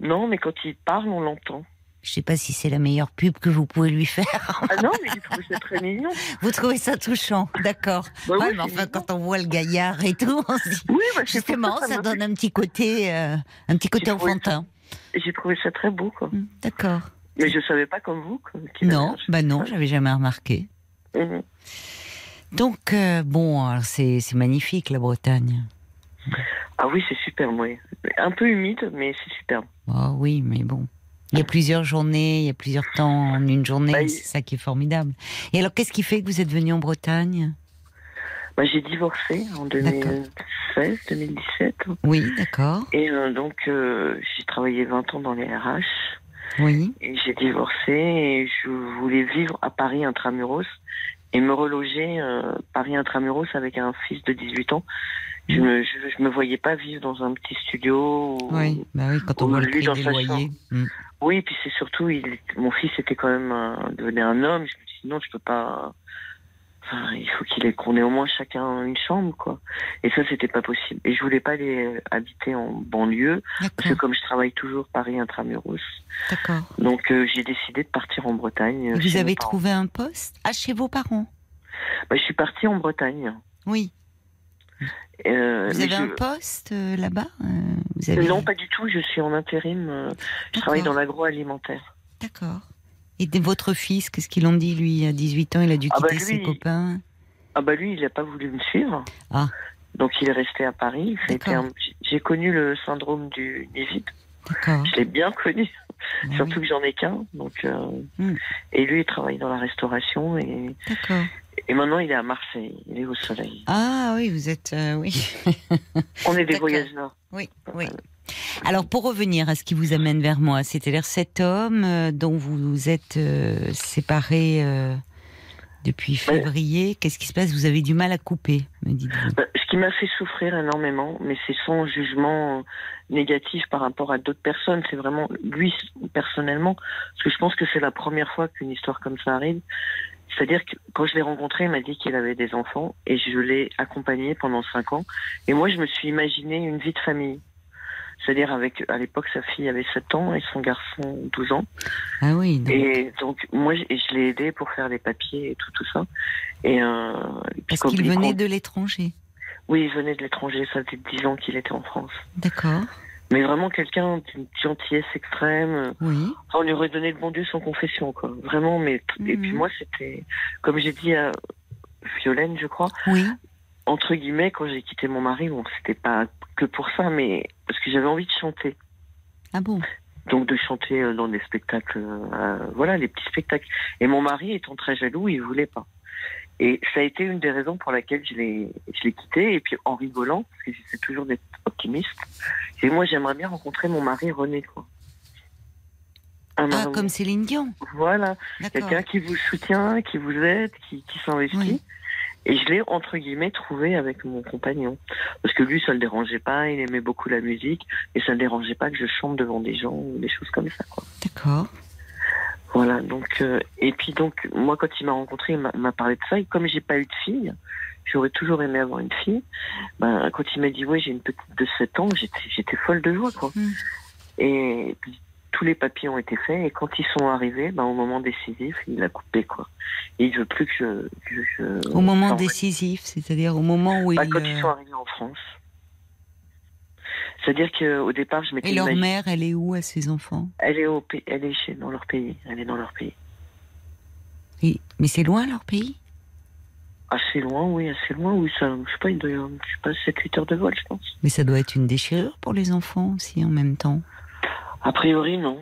Non, mais quand il parle, on l'entend. Je sais pas si c'est la meilleure pub que vous pouvez lui faire. Ah non, mais j'ai trouvé ça très mignon. Vous trouvez ça touchant, d'accord. Bah oui, mais enfin, mignon. quand on voit le gaillard et tout, on se dit, Oui, bah, justement, ça, donne un petit côté, euh, un petit côté enfantin. J'ai trouvé ça très beau, quoi. Hmm, D'accord. Mais je savais pas comme vous. Non, bah non, j'avais jamais remarqué. Mhm. Donc euh, bon, c'est magnifique la Bretagne. Ah oui, c'est superbe, oui. Un peu humide, mais c'est superbe. Oh oui, mais bon. Il y a plusieurs journées, il y a plusieurs temps en une journée, Bah, c'est ça qui est formidable. Et alors, qu'est-ce qui fait que vous êtes venu en Bretagne? Bah, j'ai divorcé en 2016, 2017. Oui, d'accord. Et euh, donc, euh, j'ai travaillé 20 ans dans les RH. Oui, Et j'ai divorcé et je voulais vivre à Paris intramuros et me reloger euh, Paris intramuros avec un fils de 18 ans. Je me, je, je me voyais pas vivre dans un petit studio. ou- oui, bah oui, quand on voit le prix des loyers. Hmm. Oui, et puis c'est surtout, il, mon fils était quand même un, devenait un homme. Je me suis dit non, je peux pas. Enfin, il faut qu'il ait qu'on ait au moins chacun une chambre, quoi. Et ça, c'était pas possible. Et je voulais pas aller habiter en banlieue parce que D'accord, comme je travaille toujours Paris intramuros, d'accord. donc euh, j'ai décidé de partir en Bretagne. Vous avez trouvé un poste Ah, chez vos parents? Bah, je suis partie en Bretagne. Oui. Euh, Vous mais avez je- un poste euh, là-bas Euh, Vous avez Non, pas du tout. Je suis en intérim. euh, Je travaille dans l'agroalimentaire. D'accord. Et de votre fils, qu'est-ce qu'ils ont dit lui à 18 ans Il a dû Ah bah quitter ses copains? Ah bah lui, il n'a pas voulu me suivre. Ah. Donc il est resté à Paris. Un- J'ai connu le syndrome du. D'accord. Je l'ai bien connu. Ah Surtout oui, que j'en ai qu'un. Donc euh, Hmm. et lui, il travaille dans la restauration et, D'accord. Et maintenant il est à Marseille. Il est au soleil. Ah oui, vous êtes. euh, oui. On est des voyageurs. Oui, oui. Alors pour revenir à ce qui vous amène vers moi, c'est-à-dire cet homme euh, dont vous vous êtes euh, séparé euh, depuis février, qu'est-ce qui se passe? Vous avez du mal à couper, me dites-vous. Bah, Ce qui m'a fait souffrir énormément, mais c'est sans jugement négatif par rapport à d'autres personnes. C'est vraiment lui personnellement, parce que je pense que c'est la première fois qu'une histoire comme ça arrive. C'est-à-dire que quand je l'ai rencontré, il m'a dit qu'il avait des enfants et je l'ai accompagné pendant cinq ans. Et moi, je me suis imaginé une vie de famille. C'est-à-dire avec, à l'époque, sa fille avait 7 ans et son garçon 12 ans. Ah oui, donc, Et donc, moi, je, l'ai aidé pour faire les papiers et tout, tout ça. Et, euh, et puis parce qu'il il venait compte- de l'étranger. Oui, il venait de l'étranger. Ça faisait 10 ans qu'il était en France. D'accord. Mais vraiment quelqu'un d'une gentillesse extrême. Oui. Enfin, on lui aurait donné le bon Dieu sans confession, quoi. Vraiment, mais. Et Mhm. puis moi, c'était. Comme j'ai dit à Violaine, je crois, Oui. entre guillemets, quand j'ai quitté mon mari, bon, c'était pas que pour ça, mais parce que j'avais envie de chanter. Ah bon? Donc de chanter euh, dans des spectacles, euh, voilà, les petits spectacles. Et mon mari, étant très jaloux, il voulait pas. Et ça a été une des raisons pour laquelle je l'ai, je l'ai quitté. Et puis en rigolant, parce que j'essaie toujours d'être optimiste. Et moi, j'aimerais bien rencontrer mon mari René, quoi. Un Ah, comme Céline Dion. Voilà, quelqu'un qui vous soutient, qui vous aide, qui, qui s'investit. Oui. Et je l'ai, entre guillemets, trouvé avec mon compagnon. Parce que lui, ça le dérangeait pas, il aimait beaucoup la musique, et ça le dérangeait pas que je chante devant des gens ou des choses comme ça, quoi. D'accord. Voilà, donc, euh, et puis donc, moi, quand il m'a rencontré, il m'a parlé de ça, et comme j'ai pas eu de fille, j'aurais toujours aimé avoir une fille, ben, quand il m'a dit, oui, j'ai une petite de 7 ans, j'étais, folle de joie, quoi. Mm. Et puis, tous les papiers ont été faits, et quand ils sont arrivés, ben, au moment décisif, il a coupé, quoi. Et il veut plus que je... que je- Au moment décisif, c'est-à-dire au moment où il. quand ils euh, sont arrivés en France. C'est-à-dire qu'au départ, je m'étais Et leur mère, elle est où à ses enfants? Elle est, au elle est chez, dans leur pays. Elle est dans leur pays. Et- Mais c'est loin leur pays? Assez loin, oui, assez loin. Oui, ça, je sais pas, il doit y avoir, je sais pas, 7-8 heures de vol, je pense. Mais ça doit être une déchirure pour les enfants aussi en même temps. A priori, non.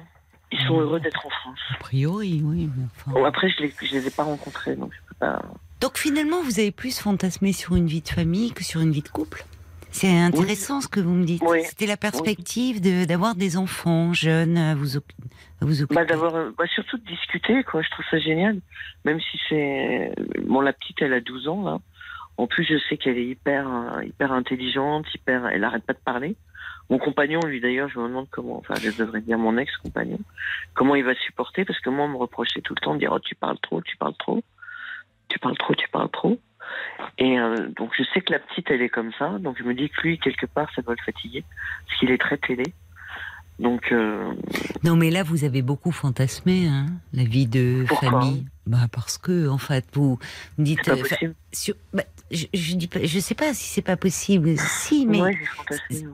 Ils sont Mm. heureux d'être en France. A priori, oui. mais enfin. Bon, après, je les, je les ai pas rencontrés, donc je peux pas. Donc finalement, vous avez plus fantasmé sur une vie de famille que sur une vie de couple. C'est intéressant ce que vous me dites. Oui. C'était la perspective de d'avoir des enfants jeunes à vous, Bah, d'avoir, euh, bah, surtout de discuter, quoi. Je trouve ça génial. Même si c'est, bon, la petite, elle a 12 ans, là. En plus, je sais qu'elle est hyper, euh, hyper intelligente, hyper, elle arrête pas de parler. Mon compagnon, lui, d'ailleurs, je me demande comment, enfin, je devrais dire mon ex-compagnon, comment il va supporter, parce que moi, on me reprochait tout le temps de dire, oh, tu parles trop, tu parles trop, tu parles trop, tu parles trop. Et euh, donc je sais que la petite, elle est comme ça. Donc je me dis que lui, quelque part, ça doit le fatiguer. Parce qu'il est très télé. Donc, euh, Non, mais là, vous avez beaucoup fantasmé, hein, la vie de Pourquoi famille. Bah, parce que, en fait, vous me dites. c'est pas euh, possible. sur- bah, je, je dis pas, je sais pas si c'est pas possible. Si, mais. Ouais, j'ai fantasmé. ouais.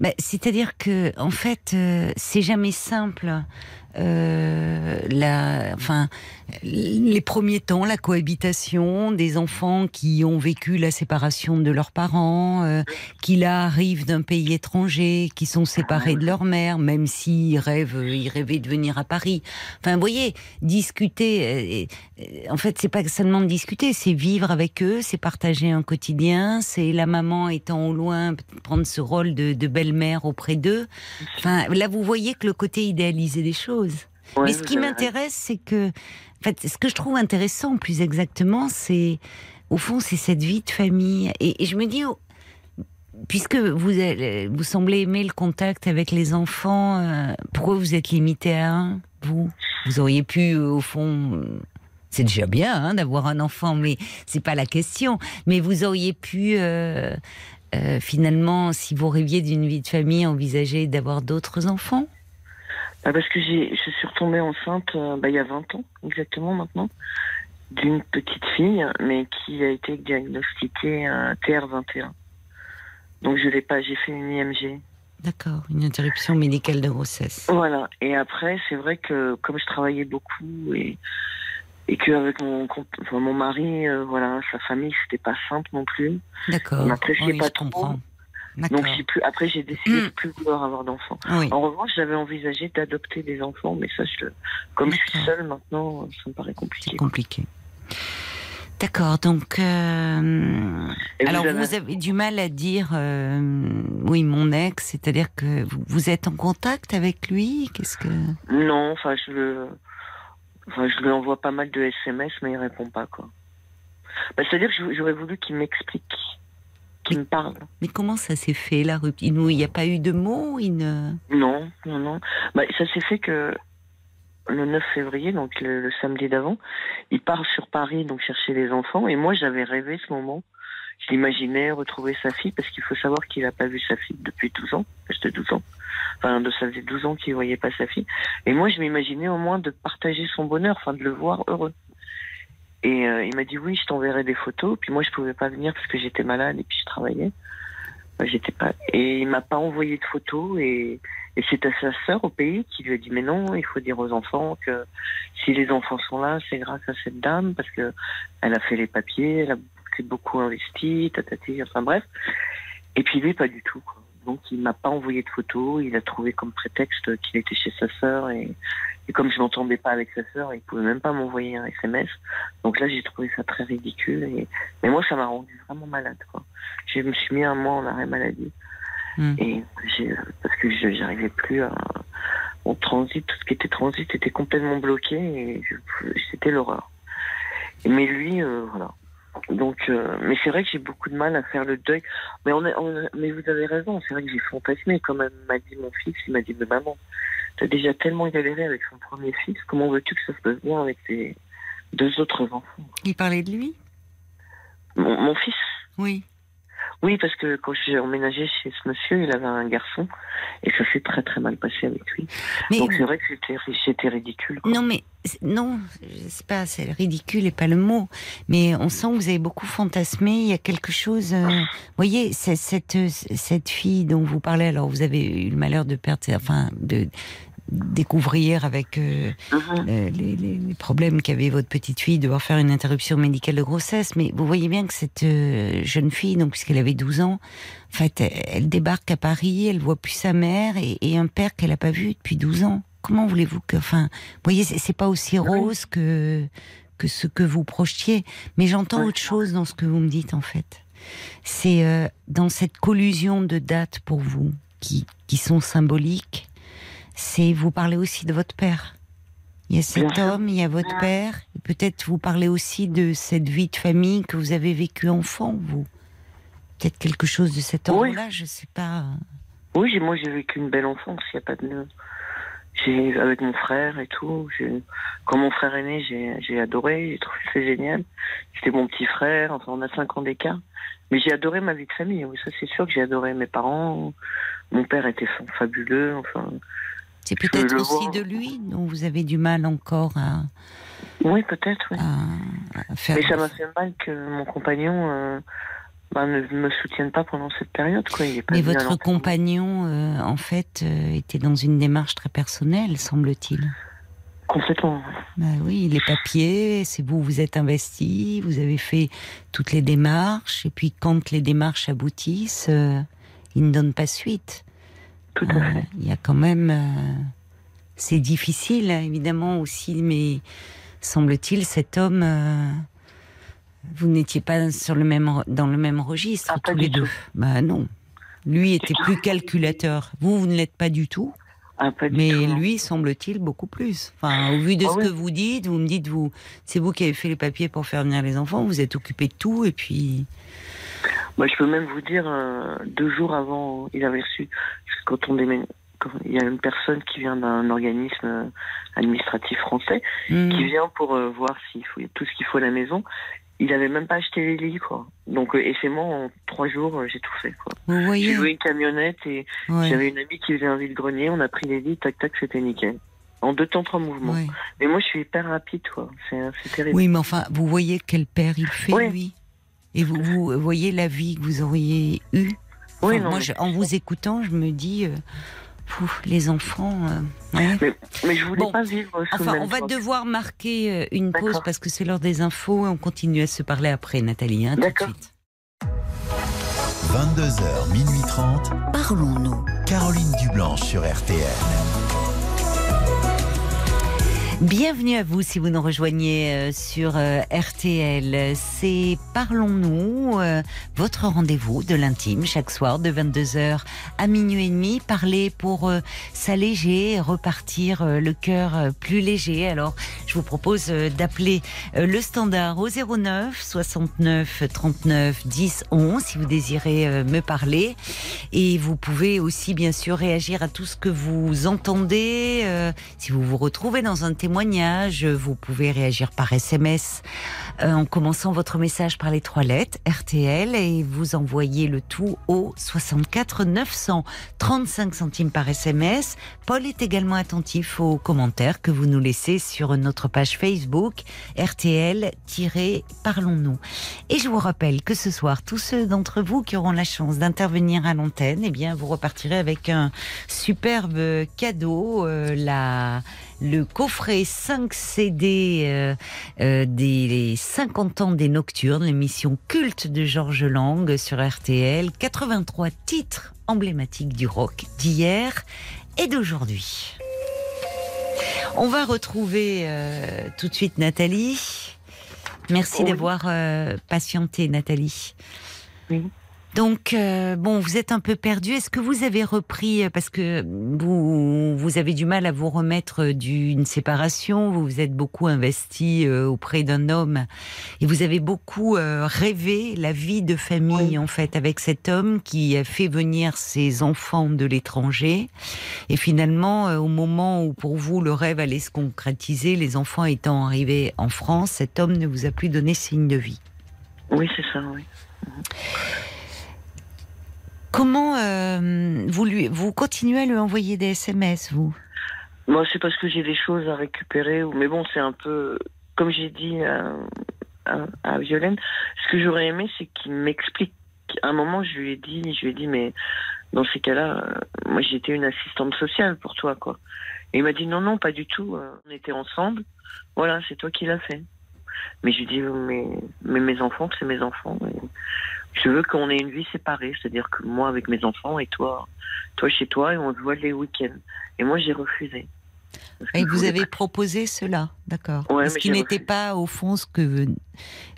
Bah, C'est-à-dire que, en fait, euh, c'est jamais simple. Euh, la, enfin, les premiers temps, la cohabitation des enfants qui ont vécu la séparation de leurs parents, euh, qui là arrivent d'un pays étranger, qui sont séparés de leur mère, même s'ils rêvent, ils rêvaient de venir à Paris. Enfin, vous voyez, discuter. en fait, c'est pas seulement discuter, c'est vivre avec eux, c'est partager un quotidien, c'est la maman étant au loin prendre ce rôle de belle-mère auprès d'eux. Enfin, là, vous voyez que le côté idéalisé des choses. Ouais, Mais ce qui m'intéresse, c'est que, en fait, ce que je trouve intéressant, plus exactement, c'est, au fond, c'est cette vie de famille. Et, et je me dis, oh, puisque vous, vous semblez aimer le contact avec les enfants, euh, pourquoi vous êtes limité à un, vous? Vous auriez pu, euh, au fond, euh, c'est déjà bien hein, d'avoir un enfant, mais c'est pas la question. Mais vous auriez pu, euh, finalement, si vous rêviez d'une vie de famille, envisager d'avoir d'autres enfants? Ah, parce que je suis retombée enceinte euh, bah, il y a 20 ans, exactement maintenant, d'une petite fille, mais qui a été diagnostiquée un TR21. Donc je l'ai pas, j'ai fait une IMG. D'accord, une interruption médicale de grossesse. Voilà. Et après, c'est vrai que comme je travaillais beaucoup et et qu'avec mon enfin, mon mari, euh, voilà, sa famille, c'était pas simple non plus. D'accord. On n'appréciait Oui, pas trop. comprends. Donc j'ai plus. Après, j'ai décidé Mm. de plus vouloir avoir d'enfants. Oui. En revanche, j'avais envisagé d'adopter des enfants, mais ça, je, comme je suis seule maintenant, ça me paraît C'est compliqué. compliqué. D'accord, donc euh, alors avez- vous avez du mal à dire euh, oui mon ex, c'est-à-dire que vous, vous êtes en contact avec lui, qu'est-ce que Non, enfin, je le, enfin, je lui envoie pas mal de SMS, mais il répond pas, quoi. Bah, c'est-à-dire que j'aurais voulu qu'il m'explique, qu'il me parle. mais comment ça s'est fait la rupture? Il n'y a pas eu de mots, il ne... Non, non, non. Bah, ça s'est fait que le 9 février, donc le, le samedi d'avant, il part sur Paris, donc chercher les enfants, et moi j'avais rêvé ce moment. Je l'imaginais retrouver sa fille, parce qu'il faut savoir qu'il n'a pas vu sa fille depuis 12 ans, l'âge de 12 ans. Enfin, de, ça faisait 12 ans qu'il ne voyait pas sa fille. Et moi, je m'imaginais au moins de partager son bonheur, enfin de le voir heureux. Et euh, il m'a dit oui, je t'enverrai des photos. Puis moi, je pouvais pas venir parce que j'étais malade et puis je travaillais. J'étais pas. Et il m'a pas envoyé de photos. Et, et c'est à sa sœur au pays qui lui a dit mais non, il faut dire aux enfants que si les enfants sont là, c'est grâce à cette dame parce que elle a fait les papiers, elle a beaucoup investi, tatati, enfin bref. Et puis lui, pas du tout. Quoi. Donc il m'a pas envoyé de photos. Il a trouvé comme prétexte qu'il était chez sa sœur et, et comme je n'entendais pas avec sa sœur, il pouvait même pas m'envoyer un SMS. Donc là, j'ai trouvé ça très ridicule. Et... Mais moi, ça m'a rendu vraiment malade. Quoi. Je me suis mis un mois en arrêt maladie. Hmm. Et parce que je j'arrivais plus à. Mon transit, tout ce qui était transit était complètement bloqué et c'était l'horreur. Mais lui, euh, voilà. Donc, euh, mais c'est vrai que j'ai beaucoup de mal à faire le deuil. Mais on, est- on est- mais vous avez raison. C'est vrai que j'ai fantasmé. Comme m'a dit mon fils, il m'a dit mais maman, t'as déjà tellement galéré avec son premier fils. Comment veux-tu que ça se passe bien avec tes deux autres enfants? Il parlait de lui? Mon, mon fils? Oui. Oui, parce que quand j'ai emménagé chez ce monsieur, il avait un garçon et ça s'est très très mal passé avec lui. Mais Donc c'est vrai que c'était c'était ridicule. quoi. Non, mais non, c'est pas, c'est ridicule et pas le mot. Mais on sent que vous avez beaucoup fantasmé. Il y a quelque chose. euh, vous voyez, c'est cette cette fille dont vous parlez. Alors, vous avez eu le malheur de perdre, enfin, de découvrir avec euh, Mhm. euh, les, les- les problèmes qu'avait votre petite fille, devoir faire une interruption médicale de grossesse. Mais vous voyez bien que cette euh, jeune fille, donc puisqu'elle avait 12 ans, en fait, elle, débarque à Paris, elle voit plus sa mère et, et un père qu'elle n'a pas vu depuis 12 ans. Comment voulez-vous que, enfin, vous voyez, c'est c'est pas aussi rose que que ce que vous projetiez. Mais j'entends Ouais. autre chose dans ce que vous me dites en fait. C'est euh, dans cette collusion de dates pour vous qui qui sont symboliques. C'est vous parlez aussi de votre père. Il y a cet Bien sûr. homme, il y a votre père. et Peut-être vous parlez aussi de cette vie de famille que vous avez vécue enfant, vous. Peut-être quelque chose de cet Oui. ordre-là, je sais pas. Oui, moi j'ai vécu une belle enfance. Il y a pas de J'ai avec mon frère et tout. Quand mon frère est né, j'ai adoré. J'ai trouvé ça génial. C'était mon petit frère. Enfin, on a cinq ans d'écart. Mais j'ai adoré ma vie de famille. Oui, ça c'est sûr que j'ai adoré mes parents. Mon père était fa- fabuleux. Enfin, C'est peut-être aussi vois. de lui dont vous avez du mal encore à, oui, peut-être. Oui. à- à faire. Mais ça m'a fait mal que mon compagnon euh, bah, ne me soutienne pas pendant cette période. Quoi. Il est pas Mais votre compagnon, euh, en fait, euh, était dans une démarche très personnelle, semble-t-il. Complètement. Bah oui, les papiers, c'est vous, vous êtes investi, vous avez fait toutes les démarches, et puis quand les démarches aboutissent, ils ne donnent pas suite. Tout à fait. Il y a quand même, euh, c'est difficile hein, évidemment aussi, mais semble-t-il, cet homme, euh, vous n'étiez pas sur le même, dans le même registre Ah, pas tous les du deux. tout. Bah non, lui était plus calculateur. Vous, vous ne l'êtes pas du tout. Ah, pas du Mais tout, lui, semble-t-il, beaucoup plus. Enfin, au vu de Ah ce oui. que vous dites, vous me dites, vous, c'est vous qui avez fait les papiers pour faire venir les enfants, vous êtes occupé de tout, et puis. Moi, je peux même vous dire, euh, deux jours avant, il avait reçu, quand on déménage, il y a une personne qui vient d'un organisme euh, administratif français, Hmm. qui vient pour euh, voir s'il faut tout ce qu'il faut à la maison. Il avait même pas acheté les lits, quoi. Donc, euh, et c'est moi, en trois jours, euh, j'ai tout fait, quoi. Vous J'ai voyez loué une camionnette et Ouais, j'avais une amie qui faisait un vide-grenier, on a pris les lits, tac, tac, c'était nickel. En deux temps, trois mouvements. ouais. Mais moi, je suis hyper rapide, quoi. C'est terrible. Oui, mais enfin, vous voyez quel père il fait, Oui. lui? Et vous, vous voyez la vie que vous auriez eue? Enfin, Oui, non, moi, je- en vous écoutant, je me dis, euh, pouf, les enfants. euh, ouais. Mais, mais je voulais Bon. pas vivre sous le Enfin, même on va devoir marquer euh, une pause parce que c'est l'heure des infos et on continue à se parler après, Nathalie. hein, tout de D'accord. suite. 22h, minuit 30. Parlons-nous. Caroline Dublanche sur RTL. Bienvenue à vous si vous nous rejoignez euh, sur euh, RTL. C'est Parlons-nous, euh, votre rendez-vous de l'intime chaque soir de 22h à minuit et demi. Parler pour s'alléger, repartir le cœur plus léger. Alors, je vous propose d'appeler le standard au 09 69 39 10 11 si vous désirez me parler. Et vous pouvez aussi bien sûr réagir à tout ce que vous entendez. si vous vous retrouvez dans un témoignage, vous pouvez réagir par SMS euh, en commençant votre message par les trois lettres RTL et vous envoyez le tout au 64 900 35 centimes par SMS. Paul est également attentif aux commentaires que vous nous laissez sur notre page Facebook RTL-Parlons-nous. Et je vous rappelle que ce soir, tous ceux d'entre vous qui auront la chance d'intervenir à l'antenne, eh bien, vous repartirez avec un superbe cadeau, euh, la, le coffret 5 CD euh, euh, des les 50 ans des Nocturnes, l'émission culte de Georges Lang sur RTL, 83 titres emblématiques du rock d'hier et d'aujourd'hui. On va retrouver euh, tout de suite Nathalie. Merci Oui. d'avoir patienté, Nathalie. Oui. Donc, euh, bon, vous êtes un peu perdu. Est-ce que vous avez repris, euh, parce que vous, vous avez du mal à vous remettre d'une séparation, vous vous êtes beaucoup investi euh, auprès d'un homme et vous avez beaucoup euh, rêvé la vie de famille, Oui. en fait, avec cet homme qui a fait venir ses enfants de l'étranger. Et finalement, euh, au moment où pour vous le rêve allait se concrétiser, les enfants étant arrivés en France, cet homme ne vous a plus donné signe de vie. Oui, c'est ça, oui. Comment euh, vous lui, vous continuez à lui envoyer des SMS, vous? Moi, c'est parce que j'ai des choses à récupérer. Mais bon, c'est un peu. Comme j'ai dit à, Violaine, ce que j'aurais aimé, c'est qu'il m'explique. À un moment, je lui ai dit, je lui ai dit, mais dans ces cas-là, euh, moi, j'étais une assistante sociale pour toi, quoi. Et il m'a dit, non, non, pas du tout. euh, On était ensemble. Voilà, c'est toi qui l'as fait. Mais je lui dis, mais, mais mes enfants, c'est mes enfants. Je veux qu'on ait une vie séparée. C'est-à-dire que moi, avec mes enfants, et toi, toi chez toi, et on se voit les week-ends. Et moi, j'ai refusé. Et vous avez pas- proposé cela, d'accord Ouais, Ce qui n'était pas, au fond, ce que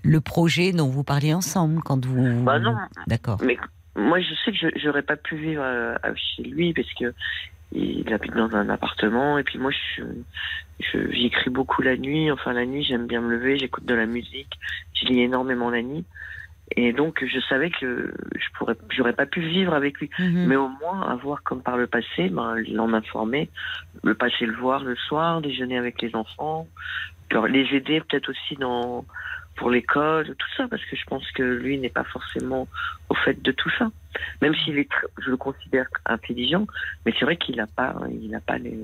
le projet dont vous parliez ensemble quand vous. Bah non. D'accord. Mais moi, je sais que je j'aurais pas pu vivre euh, chez lui parce que il habite dans un appartement et puis moi, je je- j'écris beaucoup la nuit. Enfin, la nuit, j'aime bien me lever, j'écoute de la musique, je lis énormément la nuit. Et donc, je savais que je pourrais, j'aurais pas pu vivre avec lui. Mhm. Mais au moins, avoir comme par le passé, ben, l'en informer, le passer le voir le soir, déjeuner avec les enfants, les aider peut-être aussi dans, pour l'école, tout ça, parce que je pense que lui n'est pas forcément au fait de tout ça. Même s'il est, je le considère intelligent, mais c'est vrai qu'il n'a pas, il n'a pas les,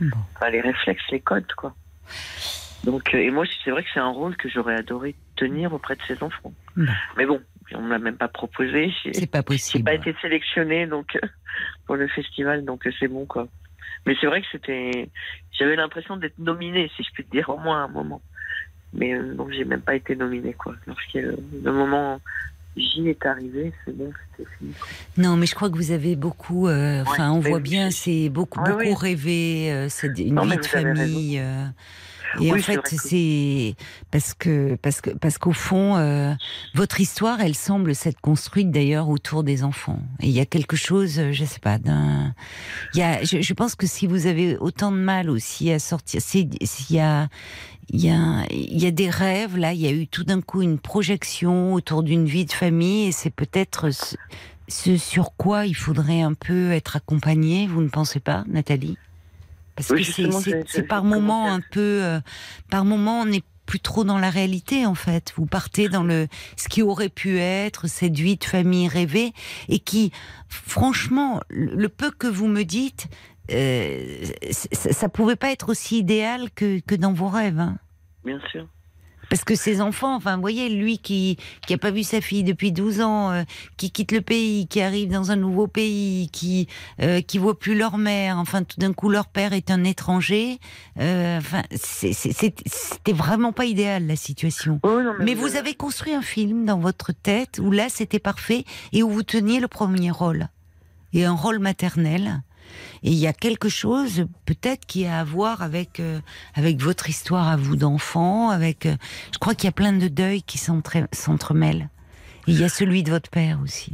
Bon. les réflexes, les codes, quoi. Donc, euh, et moi, c'est vrai que c'est un rôle que j'aurais adoré tenir auprès de ses enfants. Mais bon, on me l'a même pas proposé. J'ai C'est pas j'ai possible. pas été sélectionnée donc pour le festival, donc c'est bon quoi. Mais c'est vrai que c'était, j'avais l'impression d'être nominée, si je puis te dire, au moins à un moment. Mais euh, donc j'ai même pas été nominée quoi. Lorsque le, le moment J est arrivé, c'est bon, c'était fini. Non, mais je crois que vous avez beaucoup. euh, Enfin, on voit bien, c'est- beaucoup, beaucoup oui. rêvé. euh, c'est une Non, vie de famille. euh, et Oui, en fait, c'est parce que parce que parce qu'au fond, euh, votre histoire, elle semble s'être construite d'ailleurs autour des enfants. Et il y a quelque chose, euh, je sais pas, d'un. Il y a, je, je pense que si vous avez autant de mal aussi à sortir, c'est s'il y a il y, a, il y a des rêves, là, il y a eu tout d'un coup une projection autour d'une vie de famille, et c'est peut-être ce, ce sur quoi il faudrait un peu être accompagné, vous ne pensez pas, Nathalie? Parce Oui, que c'est- par moment un peu... euh, par moment, on n'est plus trop dans la réalité, en fait. Vous partez dans le ce qui aurait pu être cette vie de famille rêvée, et qui, franchement, le peu que vous me dites, euh, ça, ça pouvait pas être aussi idéal que, que dans vos rêves. hein. Bien sûr. Parce que ces enfants, enfin, vous voyez, lui qui qui a pas vu sa fille depuis 12 ans, euh, qui quitte le pays, qui arrive dans un nouveau pays, qui euh, qui voit plus leur mère, enfin, tout d'un coup, leur père est un étranger. euh, Enfin, c'était vraiment pas idéal la situation. Oh, non, Mais vous avez construit un film dans votre tête où là c'était parfait et où vous teniez le premier rôle et un rôle maternel. Et il y a quelque chose peut-être qui a à voir avec euh, avec votre histoire à vous d'enfant, avec euh, je crois qu'il y a plein de deuils qui s'entre- s'entremêlent. Et il y a celui de votre père aussi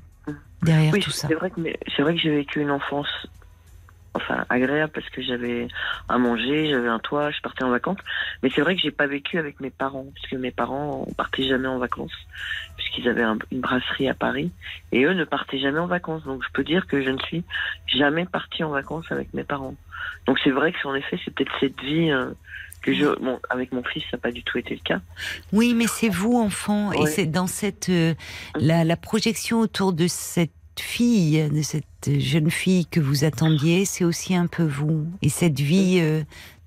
derrière Oui, tout ça. c'est vrai que c'est vrai que j'ai vécu une enfance enfin agréable parce que j'avais à manger, j'avais un toit, je partais en vacances. Mais c'est vrai que j'ai pas vécu avec mes parents parce que mes parents on partait jamais en vacances puisqu'ils avaient un- une brasserie à Paris et eux ne partaient jamais en vacances. Donc je peux dire que je ne suis jamais partie en vacances avec mes parents. Donc c'est vrai que en effet c'est peut-être cette vie euh, que je bon avec mon fils ça n'a pas du tout été le cas. Oui, mais c'est vous, enfant, et c'est dans cette euh, la, la projection autour de cette fille, de cette jeune fille que vous attendiez, c'est aussi un peu vous, et cette vie euh,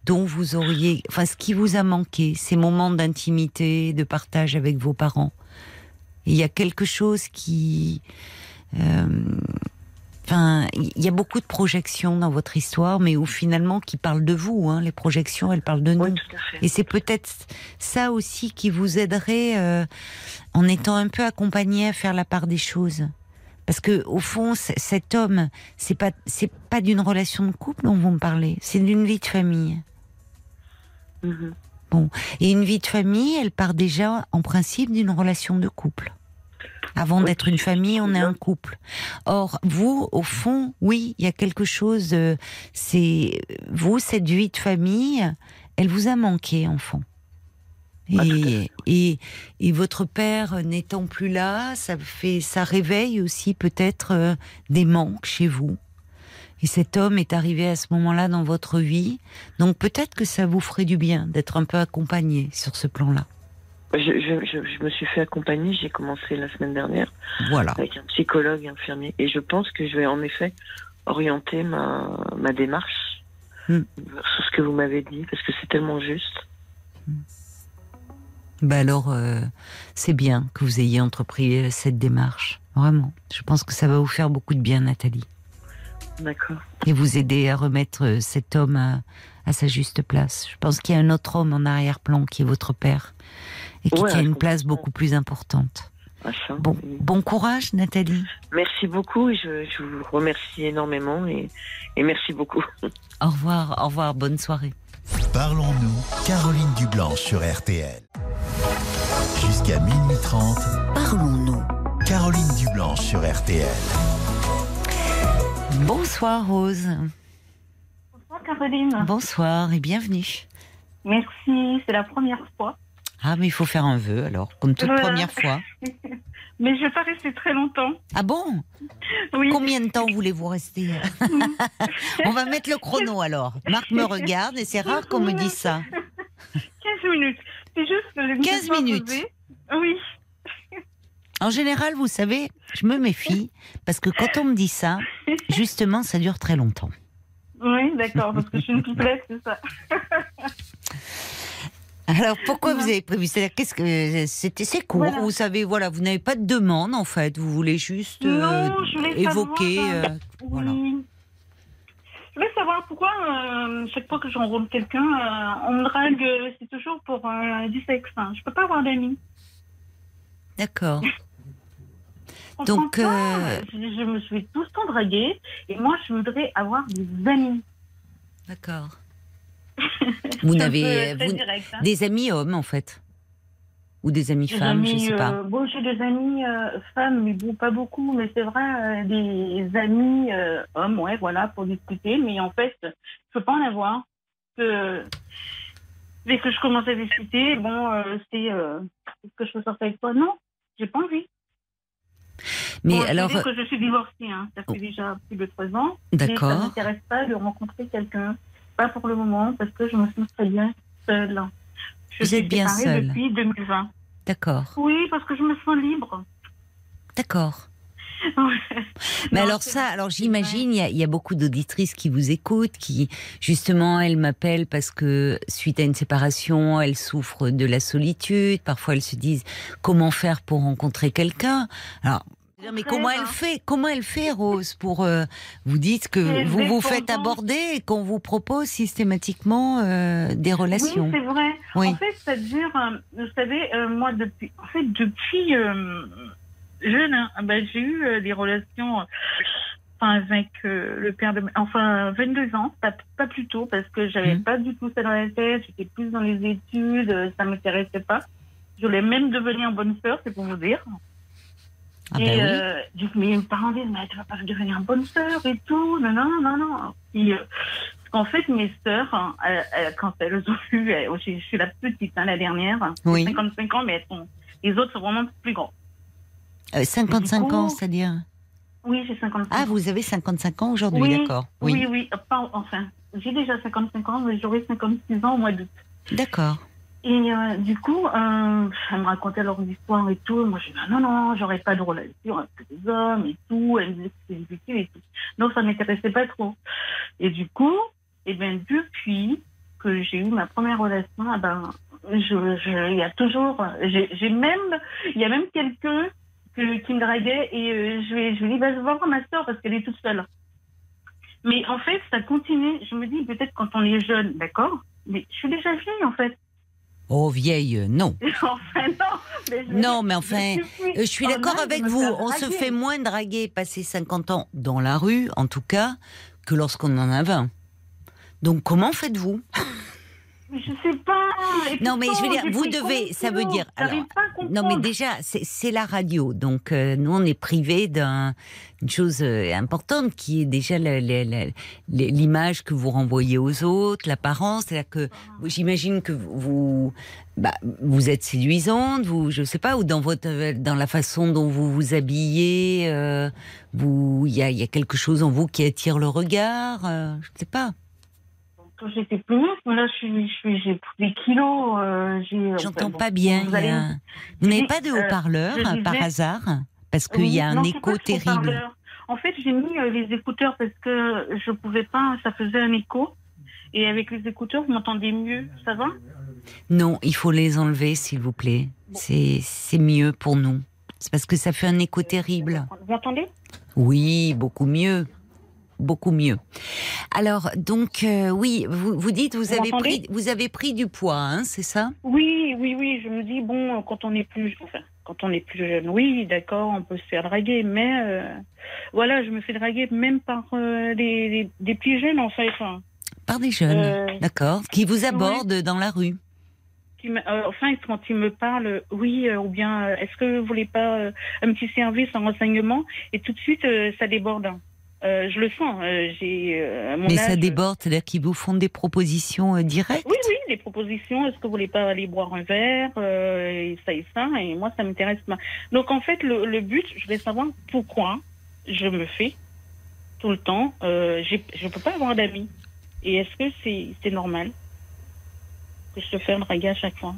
dont vous auriez, enfin, ce qui vous a manqué, ces moments d'intimité, de partage avec vos parents. Il y a quelque chose qui, euh, Enfin, il y a beaucoup de projections dans votre histoire, mais où finalement qui parlent de vous. Hein. Les projections, elles parlent de nous. Oui, tout à fait. Et c'est peut-être ça aussi qui vous aiderait euh, en étant un peu accompagné à faire la part des choses. Parce que au fond, cet homme, c'est pas c'est pas d'une relation de couple dont vous me parlez, c'est d'une vie de famille. Mhm. Et une vie de famille, elle part déjà en principe d'une relation de couple. Avant d'être une famille, on est un couple. Or, vous, au fond, oui, il y a quelque chose. euh, C'est vous, cette vie de famille, elle vous a manqué, enfant. Et, et, et votre père n'étant plus là, ça fait, ça réveille aussi peut-être euh, des manques chez vous. Et cet homme est arrivé à ce moment-là dans votre vie, donc peut-être que ça vous ferait du bien d'être un peu accompagné sur ce plan-là. Je, je, je, je me suis fait accompagner, j'ai commencé la semaine dernière Voilà. avec un psychologue infirmier et je pense que je vais en effet orienter ma, ma démarche Hmm. sur ce que vous m'avez dit parce que c'est tellement juste. Bah alors, euh, c'est bien que vous ayez entrepris euh, cette démarche. Vraiment. Je pense que ça va vous faire beaucoup de bien, Nathalie. D'accord. Et vous aider à remettre euh, cet homme à, à sa juste place. Je pense qu'il y a un autre homme en arrière-plan qui est votre père. Et qui Ouais, tient je une place beaucoup plus importante. Ah, ça. Bon, courage, Nathalie. Merci beaucoup et je, je vous remercie énormément et, et merci beaucoup. Au revoir, au revoir, bonne soirée. Parlons-nous, Caroline Dublanche sur RTL. Jusqu'à minuit 30, Parlons-nous. Caroline Dublanche sur RTL. Bonsoir, Rose. Bonsoir Caroline. Bonsoir et bienvenue. Merci, c'est la première fois. Ah, mais il faut faire un vœu alors, comme toute Voilà. première fois. Mais je vais pas rester très longtemps. Ah bon? Oui. Combien de temps voulez-vous rester? On va mettre le chrono alors. Marc me regarde et c'est rare qu'on me dise ça. 15 minutes. C'est juste que je me 15 suis pas minutes. Oui. En général, vous savez, je me méfie parce que quand on me dit ça, justement, ça dure très longtemps. Oui, d'accord, parce que je suis une pipelette, c'est ça. Alors pourquoi vous avez prévu C'est-à-dire qu'est-ce que c'était c'est court. Voilà. Vous savez, voilà, vous n'avez pas de demande en fait. Vous voulez juste euh, Non, je voulais évoquer. savoir, euh, voilà. Oui. Je voulais savoir pourquoi, euh, chaque fois que je rencontre quelqu'un, euh, on me drague, euh, c'est toujours pour euh, du sexe. hein. Je peux pas avoir d'amis. D'accord. Donc, euh, Je, je me suis tout le temps draguée et moi, je voudrais avoir des amis. D'accord. Vous n'avez très vous- hein. des amis hommes en fait ou des amis Des femmes, je sais pas. euh, bon, j'ai des amis euh, femmes, mais bon, pas beaucoup, mais c'est vrai, euh, des amis euh, hommes, ouais, voilà, pour discuter. Mais en fait, je peux pas en avoir. Que, dès que je commence à discuter, bon, euh, c'est euh, est-ce que je peux sortir avec toi? Non, j'ai pas envie. Mais Bon, alors, dire que je suis divorcée, hein, ça fait déjà plus de trois ans. Et ça d'accord. m'intéresse pas de rencontrer quelqu'un. Pas pour le moment, parce que je me sens très bien seule. Je Vous suis êtes bien seule. depuis 2020. D'accord. Oui, parce que je me sens libre. D'accord. Mais Non, alors ça, alors j'imagine, il y, y a beaucoup d'auditrices qui vous écoutent, qui justement, elles m'appellent parce que suite à une séparation, elles souffrent de la solitude. Parfois, elles se disent comment faire pour rencontrer quelqu'un? Alors, mais comment elle hein. fait Comment elle fait, Rose, pour euh, vous dites que vous vous faites aborder et qu'on vous propose systématiquement euh, des relations Oui, c'est vrai. Oui. En fait, ça dure, euh, vous savez, euh, moi, depuis, en fait, depuis jeune, hein, ben, j'ai eu des relations enfin, avec le père de... Enfin, 22 ans, pas, pas plus tôt, parce que j'avais Mhm. pas du tout ça dans la tête, j'étais plus dans les études, ça m'intéressait pas. Je voulais même devenir bonne sœur, c'est pour vous dire. Ah et bah oui. euh, du coup, mes parents disent, mais tu vas pas devenir bonne sœur et tout. Non, non, non, non. Puis, euh, en fait, mes sœurs, hein, elles- quand elles ont eu, elles- je, je suis la petite, hein, la dernière, Oui. 55 ans, mais elles sont, les autres sont vraiment plus grands. Euh, 55 du coup- ans, c'est-à-dire Oui, j'ai 55 Ah, vous avez 55 ans aujourd'hui, Oui, d'accord. Oui, oui, pas- enfin, j'ai déjà 55 ans, mais j'aurai 56 ans au mois d'août. D'accord. Et euh, du coup, euh, elle me racontait leur histoire et tout. Moi, je dis, non, non, j'aurais pas de relation avec des hommes et tout. Elle me disait que c'était et tout. Donc, ça m'intéressait pas trop. Et du coup, et bien, depuis que j'ai eu ma première relation, ah ben, il y a toujours, j'ai même, il y a même quelqu'un que- qui me draguait et euh, je lui dis, je vais voir ma soeur parce qu'elle est toute seule. Mais en fait, ça continue. Je me dis, peut-être quand on est jeune, d'accord, mais je suis déjà vieille, en fait. Oh, vieille, euh, non. enfin, non. Mais je- Non, mais enfin, je suis- Euh, suis d'accord avec vous. On se fait moins draguer passer 50 ans dans la rue, en tout cas, que lorsqu'on en a 20. Donc comment faites-vous? Je sais pas. Non, mais je veux dire, vous devez, ça veut dire. Alors, pas à comprendre. non, mais déjà, c'est la radio. Donc, euh, nous, on est privé d'une chose euh, importante qui est déjà l'image que vous renvoyez aux autres, l'apparence. C'est-à-dire que j'imagine que vous, bah, vous êtes séduisante, vous, je sais pas, ou dans votre, dans la façon dont vous vous habillez, euh, vous, il y a, y a quelque chose en vous qui attire le regard. je ne sais pas. Quand j'étais plus mince, mais là, je suis, je j'ai pris des kilos. euh, j'ai. J'entends bon, pas bien. vous allez- n'avez pas de euh, haut-parleur je disais- par hasard Parce qu'il Oui, y a un non, écho je terrible. En fait, j'ai mis euh, les écouteurs parce que je pouvais pas, ça faisait un écho. Et avec les écouteurs, vous m'entendez mieux, ça va? Non, il faut les enlever, s'il vous plaît. C'est c'est mieux pour nous. C'est parce que ça fait un écho terrible. Vous m'entendez? Oui, beaucoup mieux. Beaucoup mieux. Alors, donc, euh, oui, vous, vous dites, vous, Vous avez pris, vous avez pris du poids, hein, c'est ça? Oui, oui, oui. Je me dis bon, quand on est plus, enfin, quand on est plus jeune, oui, d'accord, on peut se faire draguer, mais euh, voilà, je me fais draguer même par euh, des, des, des plus jeunes en fait. hein. Par des jeunes, d'accord Qui vous abordent dans la rue. qui me- euh, enfin, quand ils me parlent, oui, euh, ou bien, euh, est-ce que vous voulez pas un petit service, un renseignement? Et tout de suite, ça déborde. Euh, je le sens. euh, j'ai, euh, mon Mais ça déborde, c'est-à-dire qu'ils vous font des propositions directes? Oui, oui, les propositions. Est-ce que vous voulez pas aller boire un verre? Et ça et ça Et moi, ça m'intéresse pas. Donc, en fait, le, le but, je voulais savoir pourquoi je me fais tout le temps. Je peux pas avoir d'amis. Et est-ce que c'est c'est normal que je te fais draguer à chaque fois?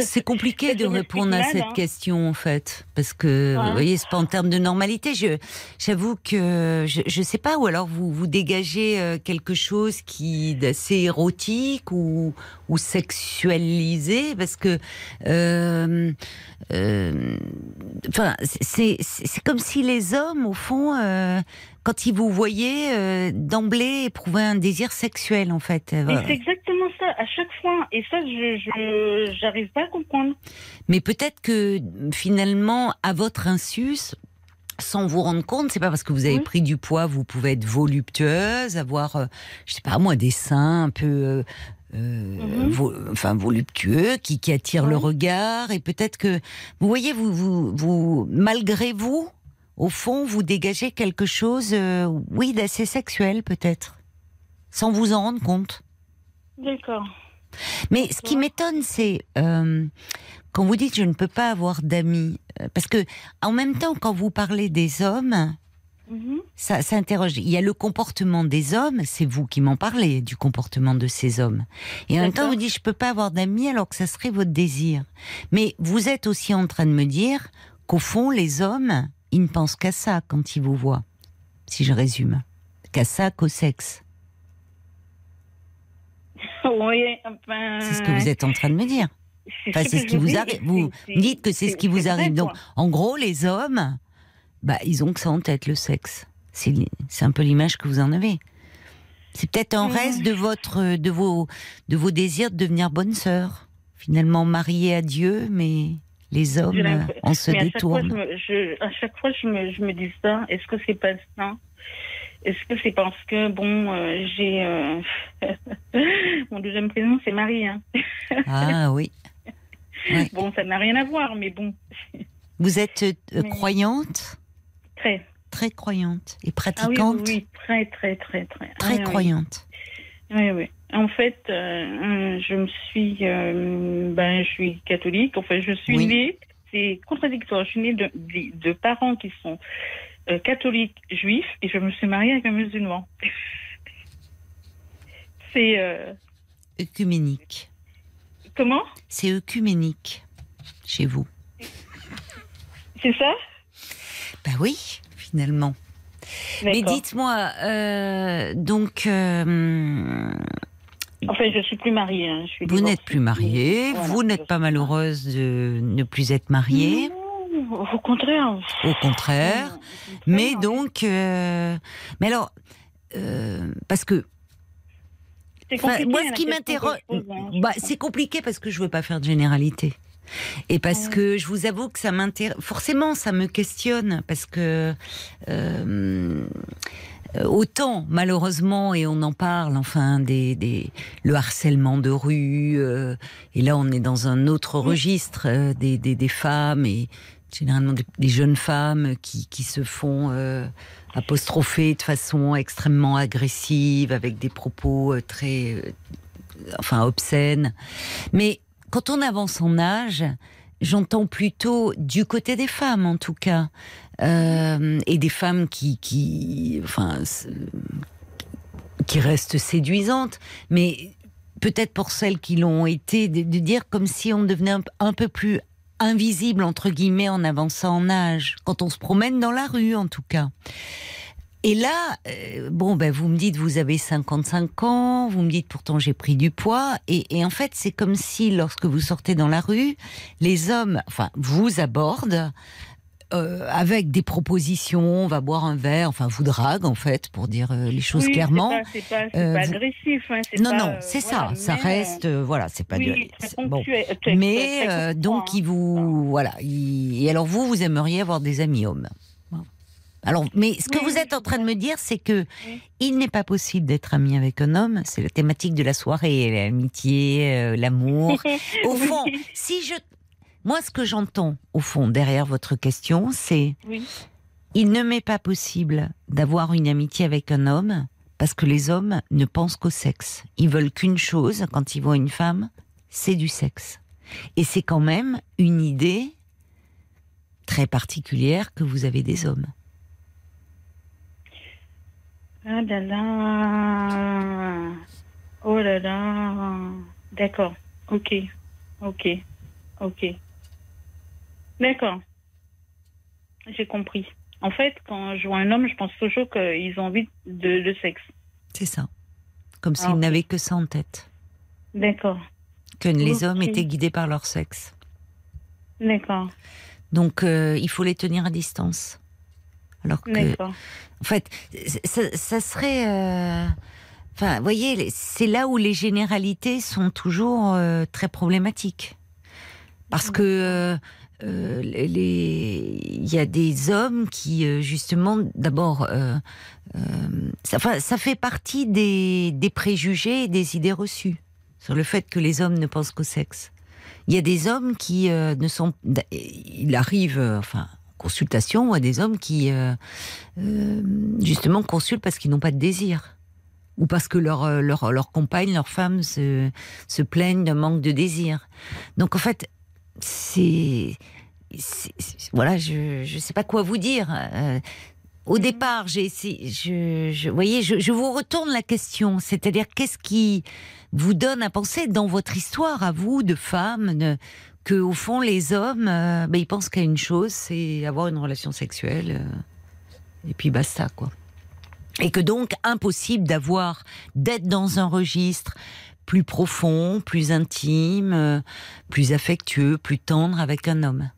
C'est compliqué de répondre à cette hein. question en fait, parce que Ouais. vous voyez, c'est pas en termes de normalité. Je, j'avoue que je, je sais pas, ou alors vous vous dégagez euh, quelque chose qui d'assez érotique ou ou sexualisé, parce que, euh, euh, enfin, c'est c'est c'est comme si les hommes, au fond. euh, quand ils vous voyaient euh, d'emblée éprouver un désir sexuel, en fait. Voilà. c'est exactement ça, à chaque fois. Et ça, je j'arrive pas à comprendre. Mais peut-être que finalement, à votre insu, sans vous rendre compte, c'est pas parce que vous avez Oui. pris du poids, vous pouvez être voluptueuse, avoir, euh, je sais pas moi, des seins un peu, euh, euh, Mhm. vo- enfin voluptueux, qui, qui attirent le Ouais. regard, et peut-être que, vous voyez, vous, vous, vous, malgré vous, au fond, vous dégagez quelque chose, euh, oui, d'assez sexuel peut-être, sans vous en rendre compte. D'accord. Mais ce qui m'étonne, c'est euh, quand vous dites je ne peux pas avoir d'amis, euh, parce que en même temps, quand vous parlez des hommes, Mhm. ça, ça interroge. Il y a le comportement des hommes, c'est vous qui m'en parlez du comportement de ces hommes. Et en même temps, vous dites je peux pas avoir d'amis alors que ça serait votre désir. Mais vous êtes aussi en train de me dire qu'au fond, les hommes, ils ne pensent qu'à ça quand ils vous voient. Si je résume, qu'à ça, qu'au sexe. Oui, enfin. C'est ce que vous êtes en train de me dire. Enfin, c'est ce qui vous arrive. Vous dites que c'est ce qui vous arrive. Donc, en gros, les hommes, bah, ils ont que ça en tête, le sexe. C'est un peu l'image que vous en avez. C'est peut-être un Mhm. reste de votre, de vos, de vos désirs de devenir bonne sœur. Finalement mariée à Dieu, mais les hommes, on se Mais à chaque, fois, je détourne. à chaque fois, je me, je me dis ça. Est-ce que c'est pas ça? Est-ce que c'est parce que, bon, euh, j'ai. euh, Mon deuxième prénom, c'est Marie. Hein. Ah oui. Ouais. Bon, ça n'a rien à voir, mais bon, Vous êtes euh, Mais- croyante, très. très croyante et Ah oui, pratiquante, oui, oui, très, très, très, très. très Ah oui. croyante. Oui, oui. En fait, euh, je me suis, euh, ben, je suis catholique. Enfin, je suis Oui. née. C'est contradictoire. Je suis née de, de, de parents qui sont euh, catholiques juifs et je me suis mariée avec un musulman. C'est euh, Œcuménique. comment? C'est œcuménique chez vous. C'est ça? Bah oui, finalement. Mais dites-moi, donc, Enfin, je suis plus mariée. hein. Je suis vous n'êtes plus mariée, Voilà, vous n'êtes pas malheureuse de ne plus être mariée, Non, au contraire. au contraire. Non, Mais donc, euh, mais alors, euh, parce que C'est Enfin, compliqué, moi, la ce qui m'interroge, hein, bah, c'est compliqué parce que je veux pas faire de généralité. Et parce Ouais. que je vous avoue que ça m'intéresse. Forcément, ça me questionne parce que euh, autant malheureusement et on en parle. Enfin, des, des le harcèlement de rue. euh, et là, on est dans un autre registre euh, des, des, des femmes et généralement des, des jeunes femmes qui, qui se font euh, apostropher de façon extrêmement agressive avec des propos euh, très euh, enfin obscènes. Mais quand on avance en âge, j'entends plutôt du côté des femmes en tout cas, euh, et des femmes qui, qui, enfin, qui restent séduisantes, mais peut-être pour celles qui l'ont été, de, de dire comme si on devenait un, un peu plus invisible entre guillemets en avançant en âge, quand on se promène dans la rue en tout cas. Et là, euh, bon, ben vous me dites vous avez 55 ans, vous me dites pourtant j'ai pris du poids, et, et en fait c'est comme si lorsque vous sortez dans la rue, les hommes, enfin, vous abordent euh, avec des propositions, on va boire un verre, enfin vous drague en fait pour dire euh, les choses Oui, clairement. C'est pas, c'est pas, c'est pas vous- agressif. Hein, Non, pas, non, c'est voilà, ça, ça reste, voilà, c'est pas oui, du. bon. Mais donc hein. il vous voilà. il- Et alors vous, vous aimeriez avoir des amis hommes? Alors, mais ce que Oui, vous êtes en train de me dire, c'est que Oui. il n'est pas possible d'être ami avec un homme. C'est la thématique de la soirée, l'amitié, euh, l'amour. Au Oui. fond, si je, moi, ce que j'entends au fond derrière votre question, c'est Oui. il ne m'est pas possible d'avoir une amitié avec un homme parce que les hommes ne pensent qu'au sexe. Ils veulent qu'une chose quand ils voient une femme, c'est du sexe. Et c'est quand même une idée très particulière que vous avez des hommes. Ah là là. Oh là là. D'accord. Ok. Ok. Ok. D'accord. J'ai compris. En fait, quand je vois un homme, je pense toujours qu'ils ont envie de, de sexe. C'est ça. Comme Ah, s'ils n'avaient que ça en tête. D'accord. Que les hommes étaient guidés par leur sexe. D'accord. Donc, euh, il faut les tenir à distance. Alors que, D'accord. en fait, ça, ça serait. euh, Enfin, vous voyez, c'est là où les généralités sont toujours euh, très problématiques. Parce que euh, les- il y a des hommes qui, justement, d'abord, ça, fait partie des, des préjugés et des idées reçues sur le fait que les hommes ne pensent qu'au sexe. Il y a des hommes qui ne sont. Il arrive, enfin, en consultation, à des hommes qui, euh, euh, justement, consultent parce qu'ils n'ont pas de désir. Ou parce que leur, euh, leur, leur compagne, leur femme se, se plaignent d'un manque de désir. Donc, en fait, c'est. Voilà, je ne sais pas quoi vous dire. Euh, au départ, j'ai essayé. Je, voyez, je, je vous retourne la question. C'est-à-dire, qu'est-ce qui vous donne à penser dans votre histoire, à vous, de femme, de- que au fond, les hommes, euh, ben, ils pensent qu'à une chose, c'est avoir une relation sexuelle. euh, et puis basta, quoi. Et que donc, impossible d'avoir, d'être dans un registre plus profond, plus intime, euh, plus affectueux, plus tendre avec un homme.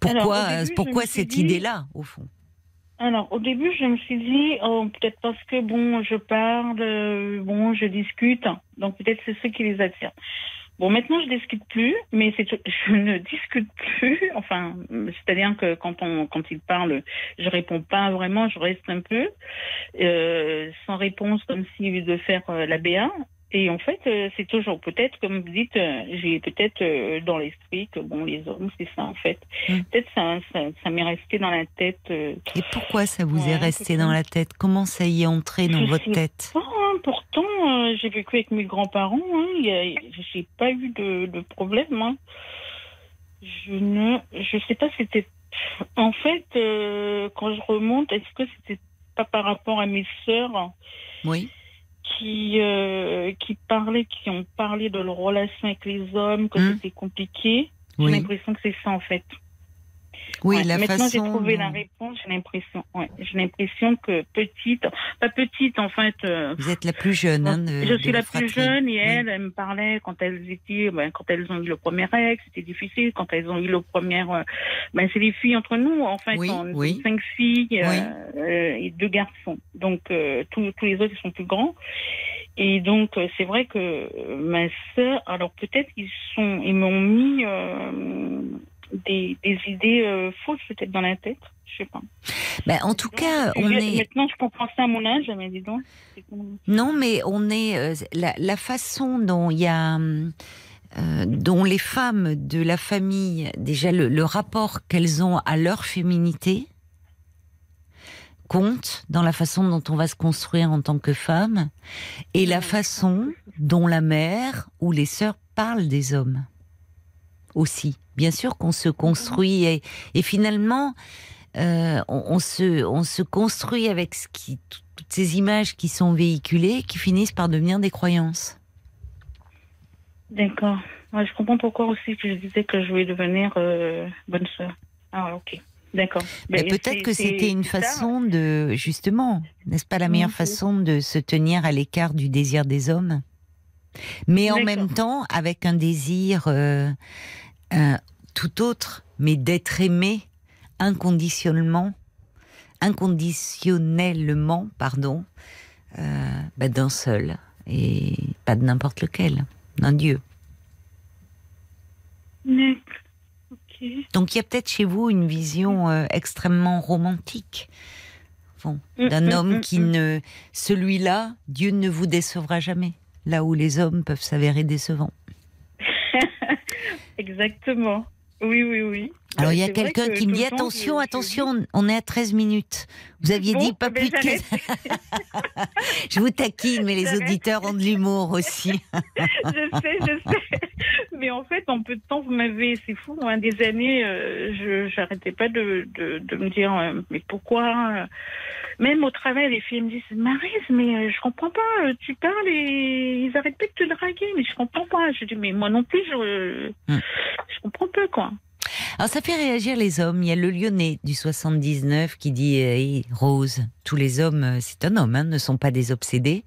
Pourquoi, Alors, euh, début, pourquoi cette dit- idée-là, au fond? Alors, au début, je me suis dit, oh, peut-être parce que, bon, je parle, euh, bon, je discute, donc peut-être c'est ce qui les attire. Bon, maintenant, je discute plus, mais c'est, je ne discute plus. Enfin, c'est-à-dire que quand on, quand ils parlent, je réponds pas vraiment, je reste un peu euh, sans réponse, comme si de faire euh, la BA. Et en fait, euh, c'est toujours peut-être, comme vous dites, euh, j'ai peut-être euh, dans l'esprit que bon, les hommes, c'est ça en fait. Mm. Peut-être ça, ça, ça m'est resté dans la tête. euh, Et pourquoi ça vous Ouais, est resté dans la tête? Comment ça y est entré dans Je votre tête? pas, hein, pourtant, euh, j'ai vécu avec mes grands-parents. Hein, il y a- j'ai pas eu de, de problème. hein. Je ne, je sais pas, c'était. En fait, euh, quand je remonte, est-ce que c'était pas par rapport à mes sœurs? Oui. Qui euh, qui parlaient, qui ont parlé de leur relation avec les hommes, que Hmm. c'était compliqué. J'ai Oui, l'impression que c'est ça en fait. Oui Ouais, la Maintenant, j'ai trouvé la réponse. J'ai l'impression, ouais, j'ai l'impression que petite, pas petite en fait. euh, Vous êtes la plus jeune. hein, de- je suis la plus jeune et Oui. elles, elles me parlaient quand elles étaient, ben, quand elles ont eu le premier ex, c'était difficile. Quand elles ont eu le premier, euh, ben c'est les filles entre nous, en fait, Oui, on oui. cinq filles euh, euh, et deux garçons. Donc euh, tous, tous les autres ils sont plus grands. Et donc c'est vrai que ma sœur, alors peut-être ils sont, ils m'ont mis euh, des, des idées euh, fausses peut-être dans la tête, je sais pas. Ben, en tout cas, on est. Maintenant je comprends ça à mon âge, mais dis donc. Non, mais on est euh, la, la façon dont il y a, euh, dont les femmes de la famille, déjà le, le rapport qu'elles ont à leur féminité compte dans la façon dont on va se construire en tant que femme et la façon dont la mère ou les sœurs parlent des hommes aussi. Bien sûr qu'on se construit et, et finalement euh, on, on se, on se construit avec ce qui, tout- toutes ces images qui sont véhiculées, qui finissent par devenir des croyances. D'accord. Ouais, je comprends pourquoi aussi que je disais que je voulais devenir euh, bonne sœur. Ah, ok. D'accord. Mais Ben, peut-être que c'était une ça. façon de, justement, n'est-ce pas la meilleure Mhm. façon de se tenir à l'écart du désir des hommes Mais en même temps, avec un désir euh, euh, tout autre, mais d'être aimé inconditionnellement, inconditionnellement, pardon, euh, bah, d'un seul, et pas de n'importe lequel, d'un Dieu. Donc il y a peut-être chez vous une vision euh, extrêmement romantique bon, Mm, d'un mm, homme mm, qui ne... Celui-là, Dieu ne vous décevra jamais, là où les hommes peuvent s'avérer décevants. Exactement. Oui, oui, oui. Alors il y a quelqu'un que qui me dit attention, attention, on est à 13 minutes. Vous aviez Bon, dit pas ben, plus de 15. j'arrête. Je vous taquine, mais les auditeurs ont de l'humour aussi. je sais, je sais. Mais en fait, en peu de temps, vous m'avez, c'est fou, hein, des années, euh, je j'arrêtais pas de, de, de me dire, euh, mais pourquoi euh, Même au travail, les filles me disent, Marise, mais je comprends pas, tu parles et ils arrêtent pas de te draguer, mais je comprends pas. Je dis, mais moi non plus, je, Hmm. je comprends pas, quoi. Alors ça fait réagir les hommes. Il y a le Lyonnais du 79 qui dit euh, Hey, Rose, tous les hommes, euh, c'est un homme, hein, ne sont pas des obsédés.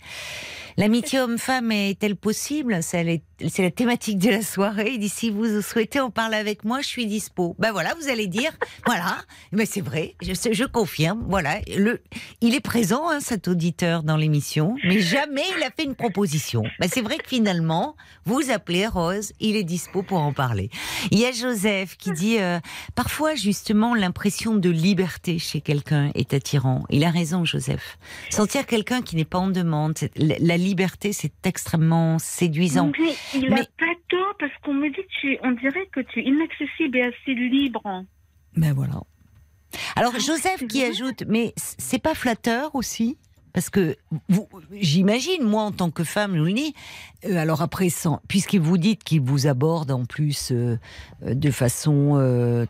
L'amitié homme-femme est-elle possible? C'est la- thématique de la soirée. Il dit si vous souhaitez en parler avec moi, je suis dispo. Ben voilà, vous allez dire voilà. Mais c'est vrai, je, confirme. Voilà, il est présent, hein, cet auditeur dans l'émission, mais jamais il a fait une proposition. Ben c'est vrai que finalement, vous appelez Rose, il est dispo pour en parler. Il y a Joseph qui dit euh, parfois justement l'impression de liberté chez quelqu'un est attirant. Il a raison, Joseph. Sentir quelqu'un qui n'est pas en demande, la, la liberté, c'est extrêmement séduisant. Mais il Mais- pas tort, parce qu'on me dit que tu, on dirait que tu es inaccessible et assez libre. Ben voilà. Alors Ah, Joseph qui ajoute, mais c'est pas flatteur aussi? Parce que vous, j'imagine, moi en tant que femme, vous dis, euh, alors après, puisque vous dites qu'il vous aborde en plus euh, euh, de façon euh,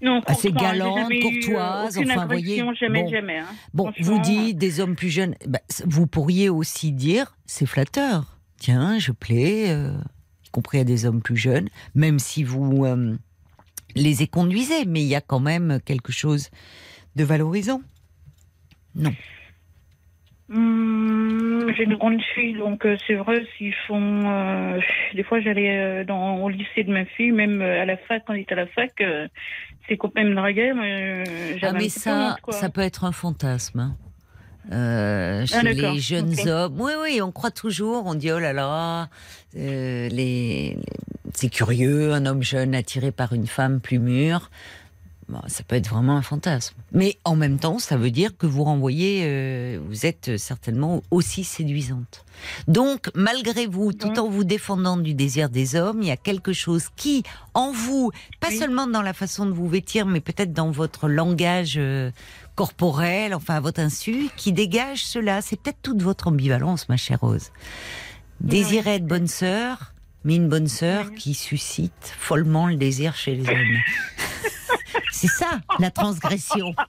Non, Assez galante, courtoise, enfin, voyez, agression, jamais, bon. jamais. hein. Bon, vous dites des hommes plus jeunes, bah, vous pourriez aussi dire c'est flatteur. Tiens, je plais, y compris à des hommes plus jeunes, même si vous les éconduisez, mais il y a quand même quelque chose de valorisant. Non. Hum, j'ai une grande fille, donc euh, c'est vrai, s'ils font. euh, des fois, j'allais euh, dans au lycée de ma fille, même à la fac, quand il était à la fac, ses copains me draguaient. mais, Ah, mais ça, honte, ça peut être un fantasme. hein. Euh, chez Ah, d'accord, les jeunes hommes, oui, oui, on croit toujours, on dit oh là là, euh, les- c'est curieux, un homme jeune attiré par une femme plus mûre. Bon, ça peut être vraiment un fantasme. Mais en même temps, ça veut dire que vous renvoyez, euh, vous êtes certainement aussi séduisante. Donc, malgré vous, tout en vous défendant du désir des hommes, il y a quelque chose qui, en vous, pas Oui. seulement dans la façon de vous vêtir, mais peut-être dans votre langage euh, corporel, enfin à votre insu, qui dégage cela. C'est peut-être toute votre ambivalence, ma chère Rose. Désirer être bonne sœur, mais une bonne sœur Oui. qui suscite follement le désir chez les hommes. C'est ça, la transgression.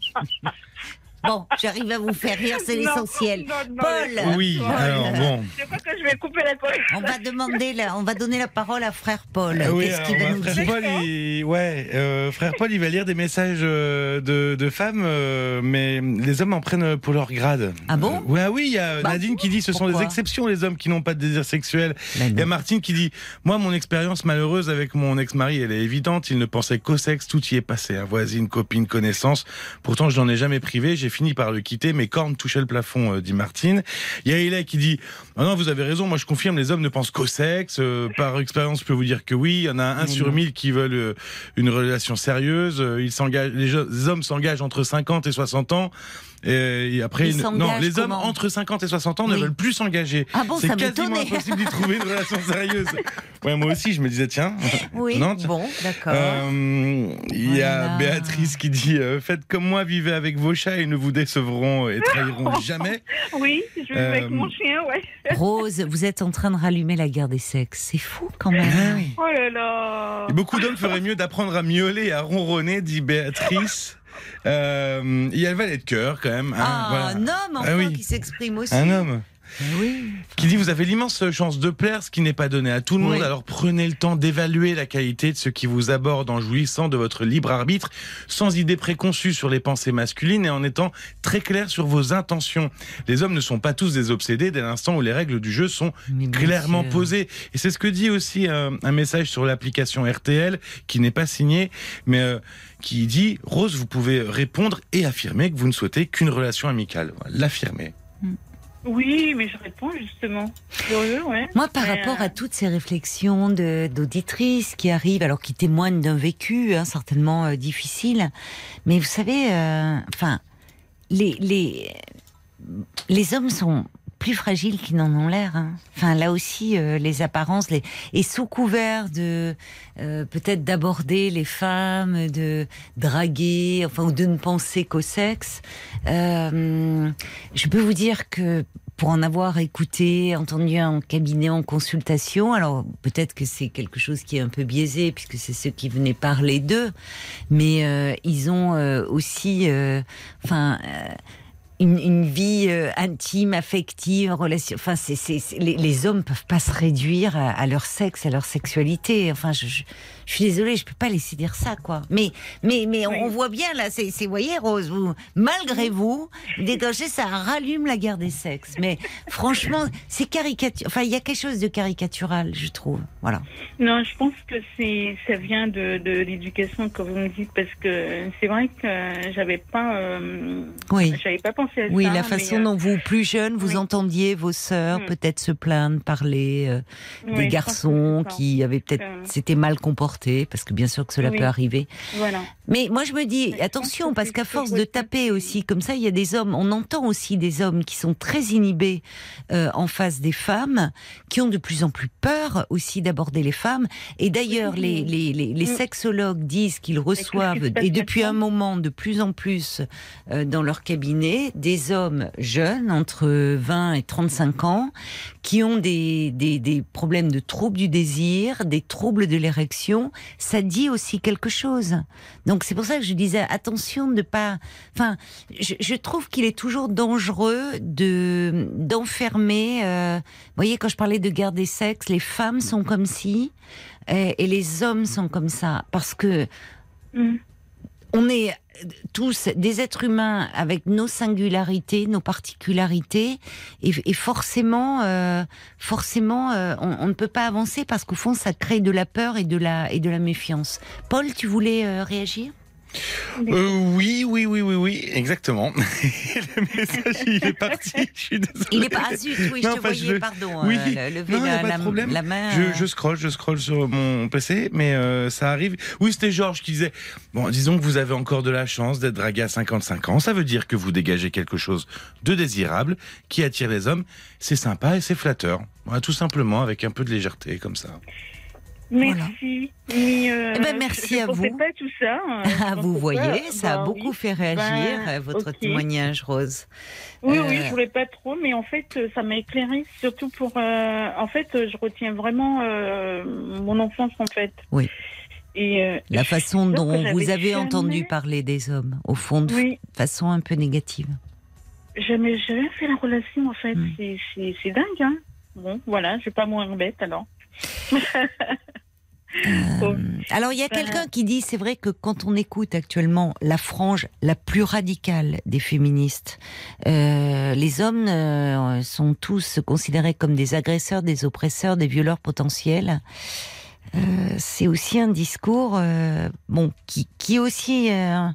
Bon, j'arrive à vous faire rire, c'est l'essentiel. Paul Oui, alors bon. Je crois que je vais couper la parole. On va demander, la- on va donner la parole à frère Paul. Ah oui, Qu'est-ce qu'il va bah, nous frère dire Paul, il... ouais, euh, frère Paul, il va lire des messages euh, de, de femmes, euh, mais les hommes en prennent pour leur grade. Ah bon Euh, Ouais, oui, il y a Bah, Nadine qui dit ce sont des exceptions les hommes qui n'ont pas de désir sexuel. Il y a. Martine qui dit Moi, mon expérience malheureuse avec mon ex-mari, elle est évidente. Il ne pensait qu'au sexe, tout y est passé. Hein. Voisine, copine, connaissance. Pourtant, je n'en ai jamais privé. J'ai fini par le quitter. Mes cornes touchaient le plafond, euh, dit Martine. Il y a Hélène qui dit Ah Non, vous avez raison. Moi, je confirme, les hommes ne pensent qu'au sexe. Euh, par expérience, je peux vous dire que oui. Il y en a un sur non. mille qui veulent euh, une relation sérieuse. Ils s'engagent, les hommes s'engagent entre 50 et 60 ans. Et, et après, Ils non, les hommes entre 50 et 60 ans ne veulent plus s'engager. Ah bon, C'est ça quasiment impossible d'y trouver une relation sérieuse. Ouais, moi aussi, je me disais, tiens. Oui, Non, tiens. bon, d'accord. Euh, il y a Voilà. Béatrice qui dit euh, Faites comme moi, vivez avec vos chats, ils ne vous décevront et trahiront jamais. Oui, je vais avec Euh, mon chien, ouais. Rose, vous êtes en train de rallumer la guerre des sexes. C'est fou quand même. Oh là là. Et beaucoup d'hommes feraient mieux d'apprendre à miauler et à ronronner, dit Béatrice. Euh, il y a le valet de cœur quand même. hein, Ah, voilà. un homme enfin Ah oui. qui s'exprime aussi. Un homme. Ben oui. qui dit vous avez l'immense chance de plaire, ce qui n'est pas donné à tout le monde. Alors prenez le temps d'évaluer la qualité de ce qui vous aborde en jouissant de votre libre arbitre, sans idée préconçue sur les pensées masculines et en étant très clair sur vos intentions. Les hommes ne sont pas tous des obsédés dès l'instant où les règles du jeu sont Mais clairement posées. Et c'est ce que dit aussi euh, un message sur l'application RTL qui n'est pas signé, mais euh, qui dit Rose, vous pouvez répondre et affirmer que vous ne souhaitez qu'une relation amicale. L'affirmer. Oui, mais je réponds justement. Curieux, ouais. Moi, par Mais, rapport euh, à toutes ces réflexions d'auditrices qui arrivent, alors qui témoignent d'un vécu hein, certainement euh, difficile, mais vous savez, euh, enfin, les, les, les hommes sont plus fragiles qu'ils n'en ont l'air. hein. Enfin, là aussi, euh, les apparences, les... et sous couvert de euh, peut-être d'aborder les femmes, de draguer, enfin, ou de ne penser qu'au sexe. euh, je peux vous dire que pour en avoir écouté, entendu en cabinet, en consultation, alors peut-être que c'est quelque chose qui est un peu biaisé puisque c'est ceux qui venaient parler d'eux, mais euh, ils ont euh, aussi, euh, enfin. euh, une, vie euh, intime, affective, relation. Enfin, c'est- les, les hommes peuvent pas se réduire à, à leur sexe, à leur sexualité. Enfin, je, je, je suis désolée, je peux pas laisser dire ça, quoi. Mais, mais, mais on, Oui. on voit bien là, c'est, c'est, voyez, Rose, vous, malgré vous, vous déclenchez, ça rallume la guerre des sexes. Mais franchement, c'est caricature. Enfin, il y a quelque chose de caricatural, je trouve. Voilà. Non, je pense que c'est ça vient de, de l'éducation que vous me dites parce que c'est vrai que j'avais pas euh, Oui. j'avais pas pensé à Oui, ça. la mais, façon euh, dont vous, plus jeune, vous oui. entendiez vos sœurs Mm. peut-être se plaindre, parler euh, oui, des garçons qui avaient peut-être Euh, s'étaient mal comportés, parce que bien sûr que cela Oui. peut arriver. Voilà. Mais moi je me dis attention parce qu'à force de taper aussi comme ça, il y a des hommes. On entend aussi des hommes qui sont très inhibés euh, en face des femmes, qui ont de plus en plus peur aussi d'aborder les femmes. Et d'ailleurs, les, les, les, les Mm. sexologues disent qu'ils reçoivent et depuis un moment de plus en plus euh, dans leur cabinet des hommes jeunes entre 20 et 35 ans qui ont des, des, des problèmes de troubles du désir, des troubles de l'érection, ça dit aussi quelque chose. Donc c'est pour ça que je disais attention de pas. Enfin, je, je trouve qu'il est toujours dangereux de d'enfermer. euh, vous voyez, quand je parlais de guerre des sexes, les femmes sont comme si et, et les hommes sont comme ça parce que Mm. On est tous des êtres humains avec nos singularités, nos particularités, et, et forcément, euh, forcément, euh, on, on ne peut pas avancer parce qu'au fond, ça crée de la peur et de la et de la méfiance. Paul, tu voulais euh, réagir? Euh, oui, oui, oui, oui, oui, exactement. le message, il est parti. Je suis désolé. Il est pas ah, zut, oui, je Non, te enfin, voyais, je- pardon, oui. euh, lever Non, la, la- problème. la main. Je, euh, je scrolle, je scrolle sur mon PC, mais euh, ça arrive. Oui, c'était Georges qui disait, bon, disons que vous avez encore de la chance d'être dragué à 55 ans. Ça veut dire que vous dégagez quelque chose de désirable qui attire les hommes. C'est sympa et c'est flatteur. Voilà, tout simplement, avec un peu de légèreté, comme ça. Merci. Mais, euh, Eh ben, merci je, je à vous. pas tout ça. euh, je Ah, vous voyez, pas. ça a Bah beaucoup oui. fait réagir, Ben, euh, votre témoignage, Rose. Oui, Euh, oui, je voulais pas trop, mais en fait, euh, ça m'a éclairé, surtout pour. euh, en fait, euh, je retiens vraiment euh, mon enfance, en fait. Oui. Et euh, La façon dont vous avez jamais- entendu parler des hommes, au fond, de oui, façon un peu négative. jamais, jamais fait la relation, en fait. Hmm. C'est dingue, hein. Bon, voilà, je vais pas mourir bête alors. Bon. Alors, il y a Ben- quelqu'un qui dit, c'est vrai que quand on écoute actuellement la frange la plus radicale des féministes, euh, les hommes euh, sont tous considérés comme des agresseurs, des oppresseurs, des violeurs potentiels. Euh, c'est aussi un discours, euh, bon, qui, qui est aussi euh,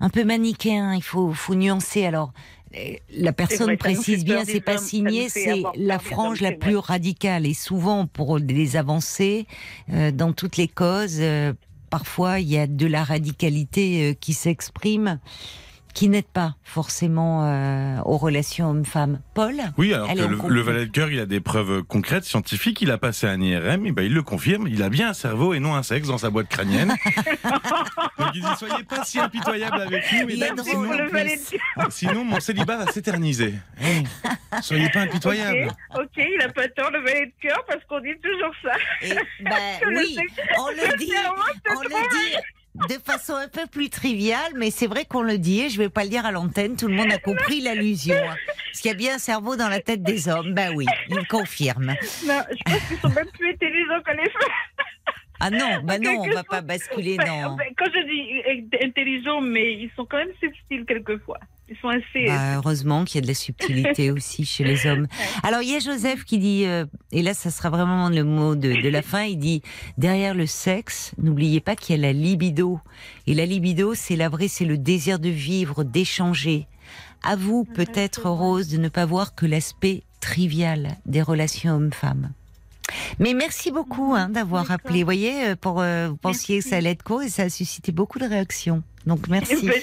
un peu manichéen. Il faut, faut nuancer. Alors, euh, la personne précise bien, c'est pas signé, c'est la frange la plus radicale. Et souvent, pour des avancées, euh, dans toutes les causes, euh, parfois il y a de la radicalité euh, qui s'exprime, qui n'aide pas forcément euh, aux relations hommes-femmes. Paul Oui, alors que le, valet de cœur, il a des preuves concrètes, scientifiques. Il a passé un IRM, et ben il le confirme. Il a bien un cerveau et non un sexe dans sa boîte crânienne. Donc il dit soyez pas si impitoyable avec nous. Sinon, en le plus. valet de cœur. sinon, mon célibat va s'éterniser. Hey, soyez pas impitoyable. Ok, ok, il a pas tort, le valet de cœur, parce qu'on dit toujours ça. Et, ben, le oui, sexe- on le dit, on le dit de façon un peu plus triviale, mais c'est vrai qu'on le dit, et je vais pas le dire à l'antenne, tout le monde a compris l'allusion. hein. Parce qu'il y a bien un cerveau dans la tête des hommes, ben oui, il confirme. Non, je pense qu'ils sont même plus intelligents que les femmes. Ah non, ben non, on va pas basculer ben, Quand je dis euh, intelligents, mais ils sont quand même subtils quelquefois. Ils sont assez. Bah, heureusement qu'il y a de la subtilité aussi chez les hommes. Alors il y a Joseph qui dit, euh, et là ça sera vraiment le mot de, de la fin, il dit, derrière le sexe, n'oubliez pas qu'il y a la libido. Et la libido, c'est la vraie, c'est le désir de vivre, d'échanger. À vous peut-être, Rose, de ne pas voir que l'aspect trivial des relations hommes-femmes. Mais merci beaucoup hein, d'avoir appelé. Vous voyez, euh, pour, euh, vous pensiez que ça allait être court et ça a suscité beaucoup de réactions. Donc merci. Ben,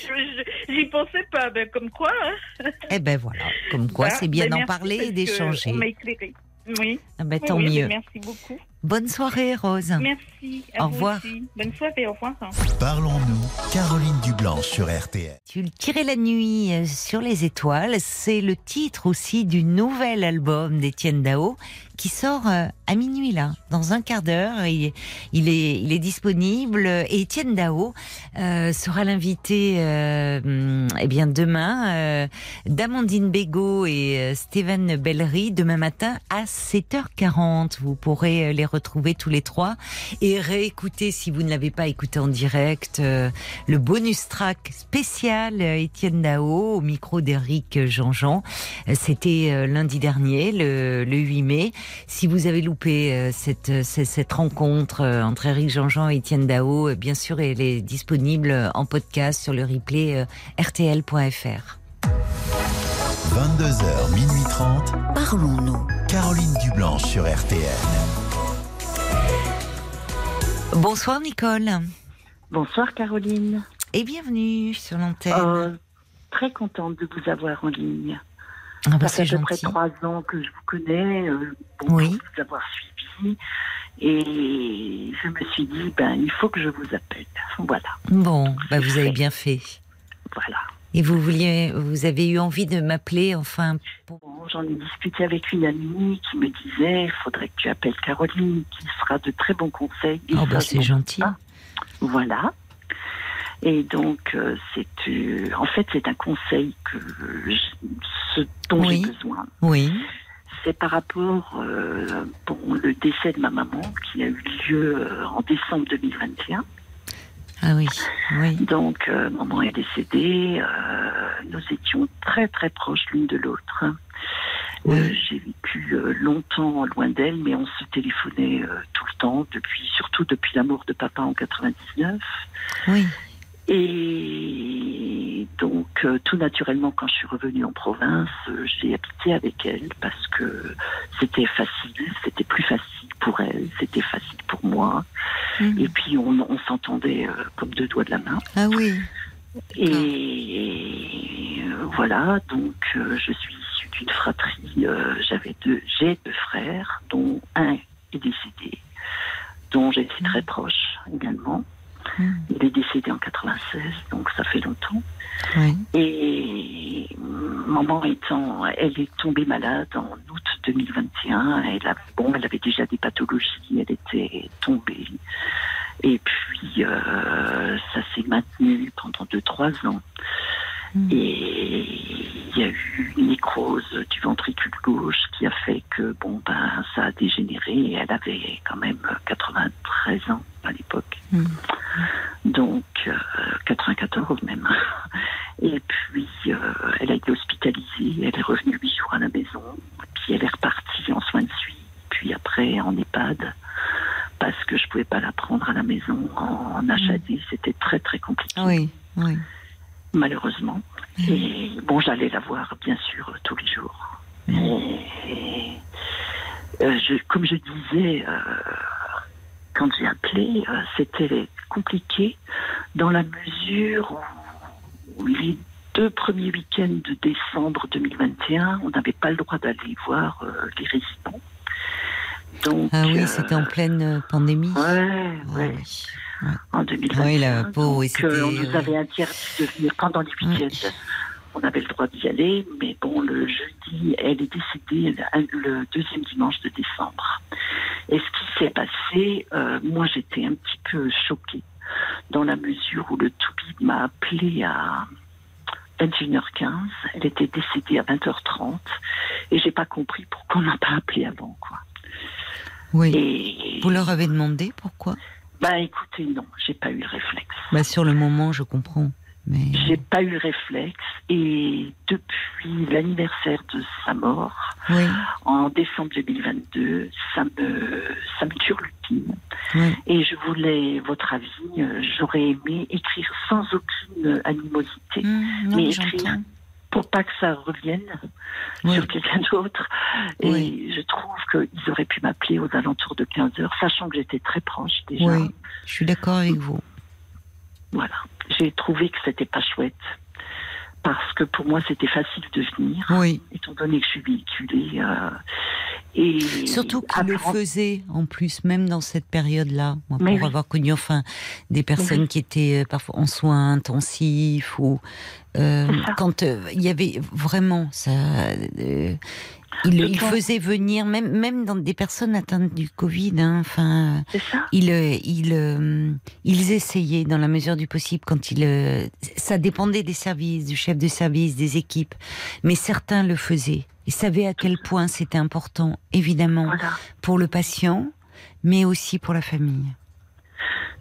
J'y pensais pas, ben, comme quoi. hein. Eh ben voilà, comme quoi Bah, c'est bien ben, d'en parler et d'échanger. On m'a éclairé. Oui. Ah ben, tant oui, mieux. ben, Merci beaucoup. Bonne soirée, Rose. Merci. À Au vous revoir. aussi. Bonne soirée. Au revoir. Parlons-nous, Caroline Dublanche sur RTL. Tu tirais la nuit euh, sur les étoiles, c'est le titre aussi du nouvel album d'Étienne Dao qui sort à minuit là, dans un quart d'heure. Il, est- disponible et Étienne Dao euh, sera l'invité euh, eh bien demain euh, d'Amandine Bégaud et Stéphane Bellery demain matin à 7h40. Vous pourrez les retrouver tous les trois et réécouter si vous ne l'avez pas écouté en direct le bonus track spécial Étienne Dao au micro d'Éric Jean-Jean. C'était lundi dernier, le, le 8 mai. Si vous avez loupé euh, cette, euh, cette, cette rencontre euh, entre Éric Jean-Jean et Étienne Dao, bien sûr, elle est disponible en podcast sur le replay rtl.fr. 22h, minuit 30, Parlons-nous. Caroline Dublanche sur RTL. Bonsoir Nicole Bonsoir Caroline. et bienvenue sur l'antenne. Euh, très contente de vous avoir en ligne. Ah bah, Ça fait à peu près trois ans que je vous connais, euh, Oui. pour vous avoir suivi. Et je me suis dit, ben, il faut que je vous appelle. Voilà, Bon, bah, vous avez bien fait. voilà. Et vous vouliez, vous avez eu envie de m'appeler, enfin, pour... Bon, J'en ai discuté avec une amie qui me disait, il faudrait que tu appelles Caroline, qui fera de très bons conseils. Oh bah c'est gentil. Voilà. Et donc, euh, c'est euh, en fait, c'est un conseil que je- ce dont Oui. j'ai besoin. Oui, C'est par rapport euh, bon, le décès de ma maman qui a eu lieu euh, en décembre 2021. ah oui, oui. Donc, maman est décédée. nous étions très très proches l'une de l'autre. Oui. J'ai vécu longtemps loin d'elle, mais on se téléphonait tout le temps, depuis, surtout depuis la mort de papa en 99. Oui, Et donc, euh, tout naturellement, quand je suis revenue en province, euh, j'ai habité avec elle parce que c'était facile, c'était plus facile pour elle, c'était facile pour moi. Mhm. Et puis, on, on s'entendait euh, comme deux doigts de la main. ah oui, Et voilà, donc je suis issue d'une fratrie. J'avais deux, j'ai deux frères, dont un est décédé, dont j'étais très proche également. Mhm. Il est décédé en 96, donc ça fait longtemps. oui, Et maman étant, elle est tombée malade en août 2021. Elle a, bon, elle avait déjà des pathologies, elle était tombée. Et puis euh, ça s'est maintenu pendant deux trois ans. Mhm. Et il y a eu une nécrose du ventricule gauche qui a fait que bon ben ça a dégénéré. Et elle avait quand même 93 ans à l'époque. Mhm. Donc euh, 94 même. Et puis euh, elle a été hospitalisée. Elle est revenue huit jours à la maison. Puis elle est repartie en soins de suite. Puis après en EHPAD parce que je pouvais pas la prendre à la maison en, en HAD. C'était très très compliqué oui, oui. Malheureusement. Et bon, j'allais la voir, bien sûr, tous les jours. Et, euh, je, comme je disais, euh, quand j'ai appelé, euh, c'était compliqué dans la mesure où, où les deux premiers week-ends de décembre 2021, on n'avait pas le droit d'aller voir euh, les résidents. Donc, Ah oui, euh, c'était en pleine pandémie. Ouais, Ah ouais oui. En 2021. Oui, la peau, Donc, euh, on nous avait interdit de venir pendant les week-ends. On avait le droit d'y aller, mais bon, le jeudi, elle est décédée le, le deuxième dimanche de décembre. Et ce qui s'est passé, euh, moi j'étais un petit peu choquée, dans la mesure où le Toubib m'a appelé à 21h15, elle était décédée à 20h30, et j'ai pas compris pourquoi on n'a pas appelé avant, quoi. Oui. Et, Vous leur avez demandé pourquoi? Bah écoutez, non, j'ai pas eu le réflexe. bah, Sur le moment, je comprends. Mais J'ai pas eu le réflexe et depuis l'anniversaire de sa mort, oui, en décembre 2022, ça me, ça me turlupine. oui, Et je voulais votre avis. euh, J'aurais aimé écrire sans aucune animosité non, Mais écrire. Pour pas que ça revienne Oui. sur quelqu'un d'autre. Et Oui. je trouve qu'ils auraient pu m'appeler aux alentours de 15 heures, sachant que j'étais très proche déjà. Oui, je suis d'accord avec vous. Voilà. J'ai trouvé que c'était pas chouette. Parce que pour moi c'était facile de venir, Oui. étant donné que je suis véhiculée. euh, et Surtout qu'il le faisait en plus, même dans cette période-là. Pour oui. avoir connu enfin des personnes oui. qui étaient euh, parfois en soins intensifs ou euh, quand euh, il y avait vraiment ça. Il, il faisait venir même même dans des personnes atteintes du Covid. hein, Enfin, ça. il, euh, il, euh, ils essayaient dans la mesure du possible quand il, euh, ça dépendait des services, du chef de service, des équipes, mais certains le faisaient. Ils savaient à quel point c'était important, évidemment, Voilà. pour le patient, mais aussi pour la famille.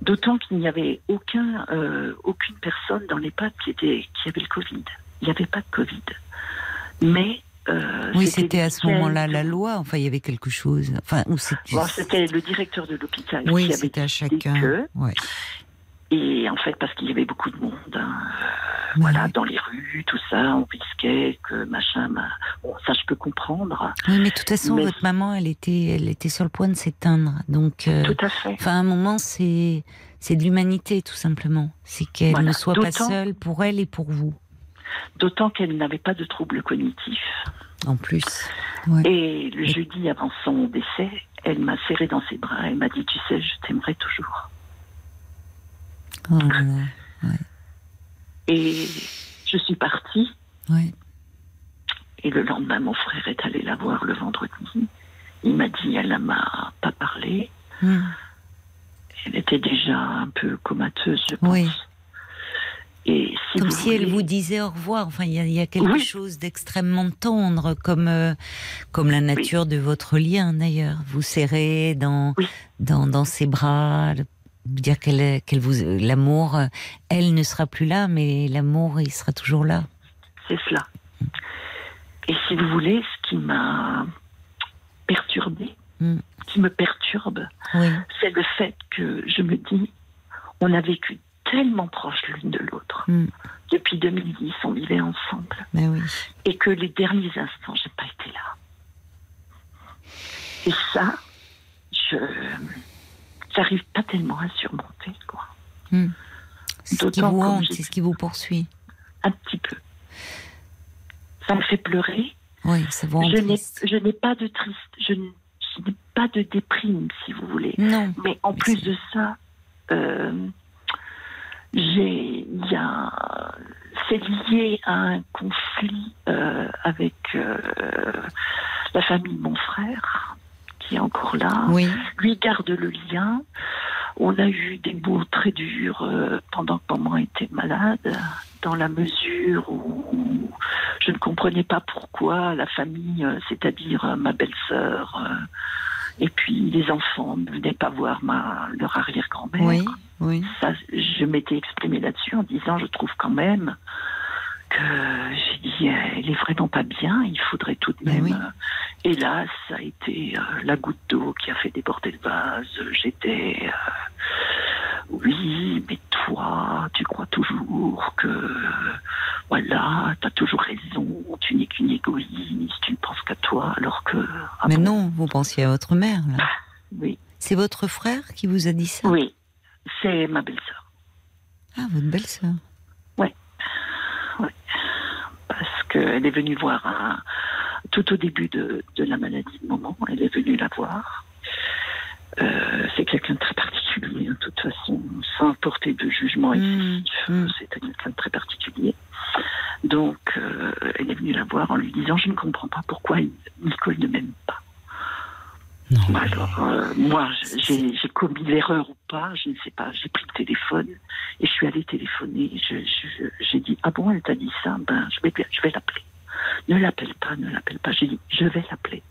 D'autant qu'il n'y avait aucun, euh, aucune personne dans l'EHPAD qui, était, qui avait le Covid. Il n'y avait pas de Covid. Mais. Euh, Oui, c'était à ce moment-là la loi. Enfin, il y avait quelque chose. Enfin, c'était. Bon, le directeur de l'hôpital Oui, qui avait c'était à chacun. que- Ouais. Et en fait, parce qu'il y avait beaucoup de monde, hein, euh, voilà, dans les rues, tout ça, on risquait que machin. ma- Bon, ça, je peux comprendre. Oui, mais de toute façon, Mais- votre maman, elle était, elle était sur le point de s'éteindre. Donc, euh, Tout à fait. Enfin, à un moment, c'est c'est de l'humanité, tout simplement. C'est qu'elle Voilà. ne soit pas seule pour elle et pour vous, D'autant qu'elle n'avait pas de troubles cognitifs. en plus. Ouais. Et le jeudi avant son décès, elle m'a serré dans ses bras. Elle m'a dit, tu sais, je t'aimerai toujours. Oh là là. Et je suis partie. Ouais. Et le lendemain, mon frère est allé la voir le vendredi. Il m'a dit, elle ne m'a pas parlé. Hmm. Elle était déjà un peu comateuse, je pense. Oui. Et si Comme si elle vous disait au revoir. Enfin, il y a, il y a quelque Oui. chose d'extrêmement tendre, comme euh, comme la nature de votre lien d'ailleurs. Vous serrez dans Oui. dans, dans ses bras, dire qu'elle qu'elle vous l'amour, euh, elle ne sera plus là, mais l'amour il sera toujours là. C'est cela. Et si vous voulez, ce qui m'a perturbée, Mm. qui me perturbe, c'est le fait que je me dis, on a vécu tellement proches l'une de l'autre. Mm. Depuis 2010, on vivait ensemble. Ben oui. Et que les derniers instants, j'ai pas été là. Et ça, je j'arrive pas tellement à surmonter, quoi. C'est ce qui vous hante, c'est ce qui vous poursuit. Un petit peu. Ça me fait pleurer. Oui, ça vous rend Je n'ai, triste. je n'ai pas de triste, je n'ai, pas de déprime, si vous voulez. Non. Mais en Mais plus c'est- de ça, euh, j'ai, il y c'est lié à un conflit euh, avec euh, la famille de mon frère, qui est encore là. Oui. Lui garde le lien. On a eu des mots très durs euh, pendant que maman était malade, dans la mesure où je ne comprenais pas pourquoi la famille, euh, c'est-à-dire euh, ma belle-sœur, et puis les enfants ne venaient pas voir ma, leur arrière-grand-mère. Oui. Oui. Ça, je m'étais exprimée là-dessus en disant, je trouve quand même que j'ai dit, elle est vraiment pas bien, il faudrait tout de même. oui. euh, Et là, ça a été euh, la goutte d'eau qui a fait déborder le vase. J'étais, euh, oui, mais toi, tu crois toujours que, voilà, tu as toujours raison, tu n'es qu'une égoïste, tu ne penses qu'à toi, alors que. ah Mais bon, non, vous pensiez à votre mère là. Oui, C'est votre frère qui vous a dit ça? Oui, c'est ma belle-sœur. Ah, votre belle-sœur. Parce qu'elle est venue voir un- tout au début de, de la maladie de maman, elle est venue la voir. Euh, c'est quelqu'un de très particulier, hein, de toute façon, sans porter de jugement Mmh, excessif. mmh. C'était quelqu'un de très particulier. Donc, euh, elle est venue la voir en lui disant Je ne comprends pas pourquoi Nicole ne m'aime pas. Non. Alors, euh, moi, j'ai commis l'erreur ou pas, je ne sais pas. J'ai pris le téléphone et je suis allée téléphoner. Je- je- J'ai dit Ah bon, elle t'a dit ça? Ben, je vais, je vais l'appeler. Ne l'appelle pas, ne l'appelle pas. J'ai dit Je vais l'appeler.